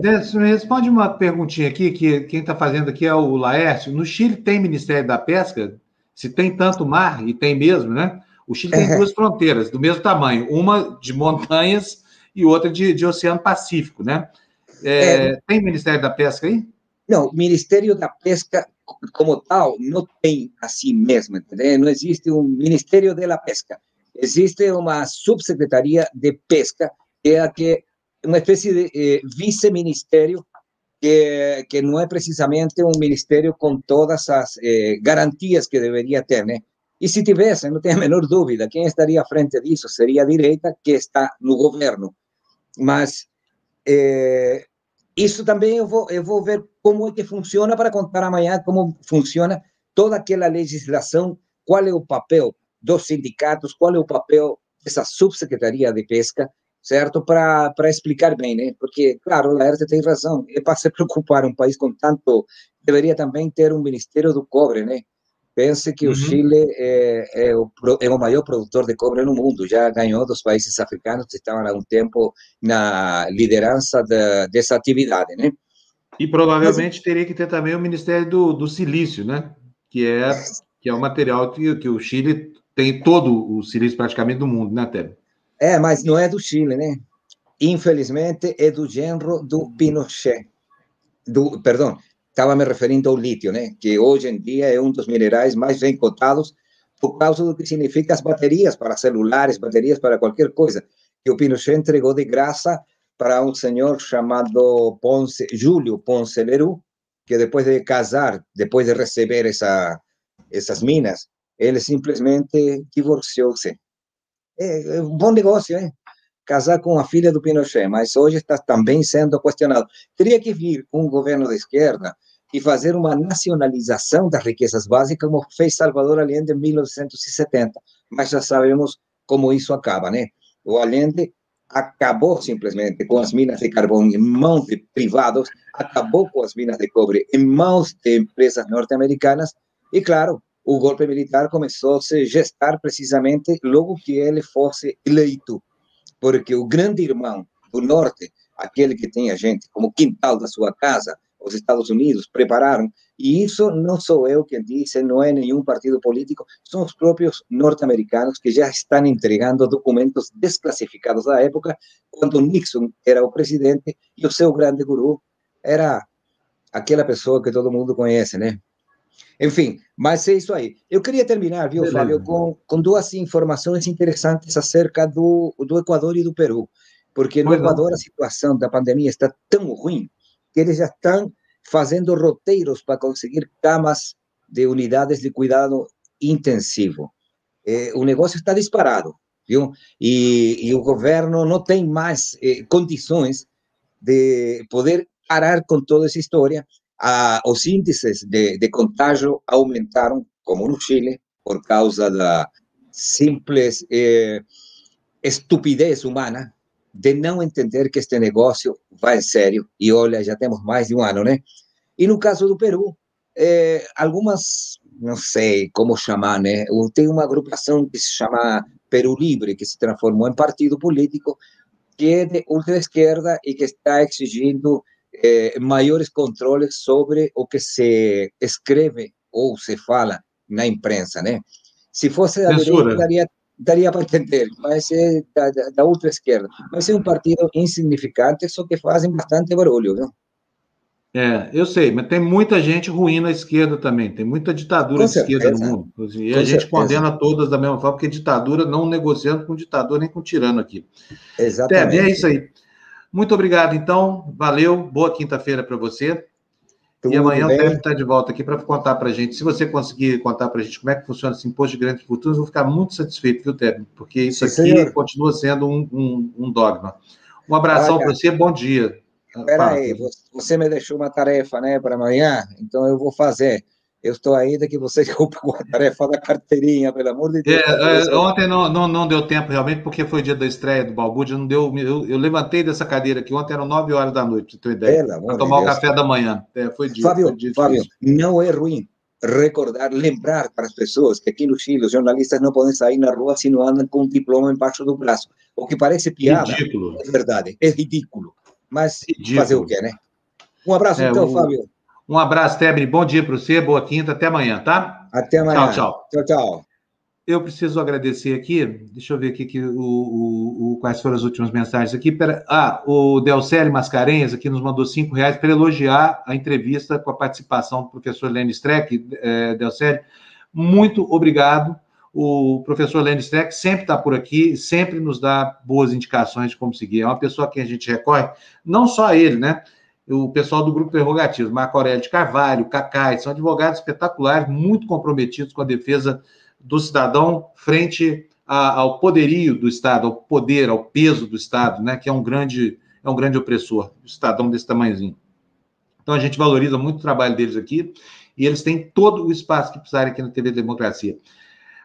responde uma perguntinha aqui, que quem está fazendo aqui é o Laércio. No Chile tem Ministério da Pesca? Se tem tanto mar, e tem mesmo, né? O Chile tem duas fronteiras do mesmo tamanho, uma de montanhas e outra de, de Oceano Pacífico, né? É, é, tem Ministério da Pesca aí? Não, Ministério da Pesca como tal não tem assim mesmo, entendeu? Não existe um Ministério da Pesca. Existe uma subsecretaria de pesca que é a que uma espécie de eh, vice-ministério que, que não é precisamente um ministério com todas as eh, garantias que deveria ter, né? E se tivesse, não tenho <laughs> a menor dúvida, quem estaria à frente disso seria a direita que está no governo. Mas eh, isso também eu vou, eu vou ver como é que funciona para contar amanhã como funciona toda aquela legislação, qual é o papel dos sindicatos, qual é o papel dessa subsecretaria de pesca, certo? Para explicar bem, né? Porque, claro, o Laerte tem razão, é para se preocupar um país com tanto, deveria também ter um Ministério do Cobre, né? Pense que uhum. o Chile é, é, o, é o maior produtor de cobre no mundo, já ganhou dos países africanos que estavam há um tempo na liderança de, dessa atividade, né? E provavelmente Mas, teria que ter também o Ministério do, do Silício, né? Que é, que é o material que, que o Chile tem todo o silício praticamente do mundo, né, Tebe? É, mas não é do Chile, né? Infelizmente é do genro do Pinochet. Do, perdão, estava me referindo ao lítio, né? Que hoje em dia é um dos minerais mais bem cotados por causa do que significa as baterias para celulares, baterias para qualquer coisa. Que o Pinochet entregou de graça para um senhor chamado Ponce, Júlio Ponce Leroux, que depois de casar, depois de receber essa, essas minas, ele simplesmente divorciou-se é, é um bom negócio, hein? Casar com a filha do Pinochet, mas hoje está também sendo questionado. Teria que vir um governo de esquerda e fazer uma nacionalização das riquezas básicas, como fez Salvador Allende em 1970. Mas já sabemos como isso acaba, né? O Allende acabou simplesmente com as minas de carvão em mãos de privados, acabou com as minas de cobre em mãos de empresas norte-americanas, e claro, o golpe militar começou a se gestar precisamente logo que ele fosse eleito, porque o grande irmão do norte, aquele que tem a gente como quintal da sua casa, os Estados Unidos prepararam, e isso não sou eu quem disse, não é nenhum partido político, são os próprios norte-americanos que já estão entregando documentos desclassificados da época, quando Nixon era o presidente e o seu grande guru era aquela pessoa que todo mundo conhece, né? Enfim, mas é isso aí. Eu queria terminar, viu, Beleza. Fábio, com, com duas informações interessantes acerca do, do Equador e do Peru. Porque no Equador a situação da pandemia está tão ruim que eles já estão fazendo roteiros para conseguir camas de unidades de cuidado intensivo. Eh, o negócio está disparado, viu? E, e o governo não tem mais eh, condições de poder parar com toda essa história os índices de, de contágio aumentaram, como no Chile, por causa da simples eh, estupidez humana de não entender que este negócio vai sério. E olha, já temos mais de um ano, né? E no caso do Peru, eh, algumas, não sei como chamar, né? Tem uma agrupação que se chama Peru Libre, que se transformou em partido político, que é de ultra-esquerda e que está exigindo eh, maiores controles sobre o que se escreve ou se fala na imprensa, né? Se fosse da direita, daria, daria para entender, mas é da, da outra esquerda. Mas é um partido insignificante, só que fazem bastante barulho, viu? É, eu sei, mas tem muita gente ruim na esquerda também, tem muita ditadura com de esquerda no mundo. E com a gente certeza. condena todas da mesma forma, porque ditadura não negociando com ditador nem com tirano aqui. Exatamente. É, é isso aí. Muito obrigado, então. Valeu. Boa quinta-feira para você. Tudo e amanhã bem. o Teve está de volta aqui para contar para a gente. Se você conseguir contar para a gente como é que funciona esse imposto de grandes fortunas, eu vou ficar muito satisfeito, viu, Teve? Porque isso Sim, aqui senhor. continua sendo um, um, um, dogma. Um abração para você, bom dia. Espera aí, você me deixou uma tarefa, né, para amanhã, então eu vou fazer. Eu estou de que você <laughs> cumpra com a tarefa da carteirinha, pelo amor de Deus. É, é, ontem não, não, não deu tempo realmente, porque foi dia da estreia do Balbúrdia, não deu. Eu, eu, levantei dessa cadeira aqui ontem, eram 9 horas da noite, ter ideia. Para tomar de o café da manhã. É, foi dia. Fábio, foi dia Fábio, não é ruim recordar, lembrar para as pessoas que aqui no Chile os jornalistas não podem sair na rua se não andam com um diploma embaixo do braço. O que parece piada, ridículo. é verdade, é ridículo. Mas ridículo. fazer o quê, né? Um abraço, é, então, o... Fábio. Um abraço, Tebre. Bom dia para você, boa quinta, até amanhã, tá? Até amanhã. Tchau, tchau. Tchau, tchau. Eu preciso agradecer aqui, deixa eu ver aqui que o, o, o, quais foram as últimas mensagens aqui. Pera, ah, o Delcélio Mascarenhas aqui nos mandou cinco reais para elogiar a entrevista com a participação do professor Lenny Streck. É, Delcélio, muito obrigado. O professor Lenny Streck sempre está por aqui, sempre nos dá boas indicações de como seguir. É uma pessoa que a gente recorre, não só ele, né? O pessoal do Grupo Prerrogativos, Marco Aurélio de Carvalho, Cacai, são advogados espetaculares, muito comprometidos com a defesa do cidadão frente a, ao poderio do Estado, ao poder, ao peso do Estado, né, que é um grande, é um grande opressor, o cidadão desse tamanhozinho. Então, a gente valoriza muito o trabalho deles aqui, e eles têm todo o espaço que precisarem aqui na TV Democracia.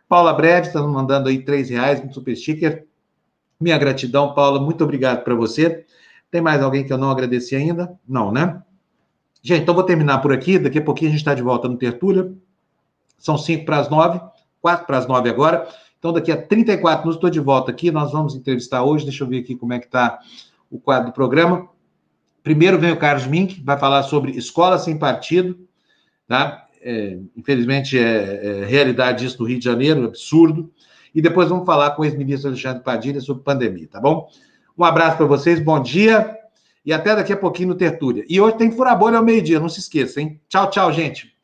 Paula Breve está mandando aí três reais no super sticker. Minha gratidão, Paula, muito obrigado para você. Tem mais alguém que eu não agradeci ainda? Não, né? Gente, então vou terminar por aqui. Daqui a pouquinho a gente está de volta no Tertúlia. São cinco para as nove, quatro para as nove agora. Então, daqui a 34 minutos, estou de volta aqui. Nós vamos entrevistar hoje. Deixa eu ver aqui como é que está o quadro do programa. Primeiro vem o Carlos Mink, vai falar sobre escola sem partido. Tá? É, infelizmente, é, é, realidade isso no Rio de Janeiro, absurdo. E depois vamos falar com o ex-ministro Alexandre Padilha sobre pandemia, tá bom? Um abraço para vocês, bom dia e até daqui a pouquinho no Tertúlia. E hoje tem Furabolha ao meio-dia, não se esqueça, hein? Tchau, tchau, gente.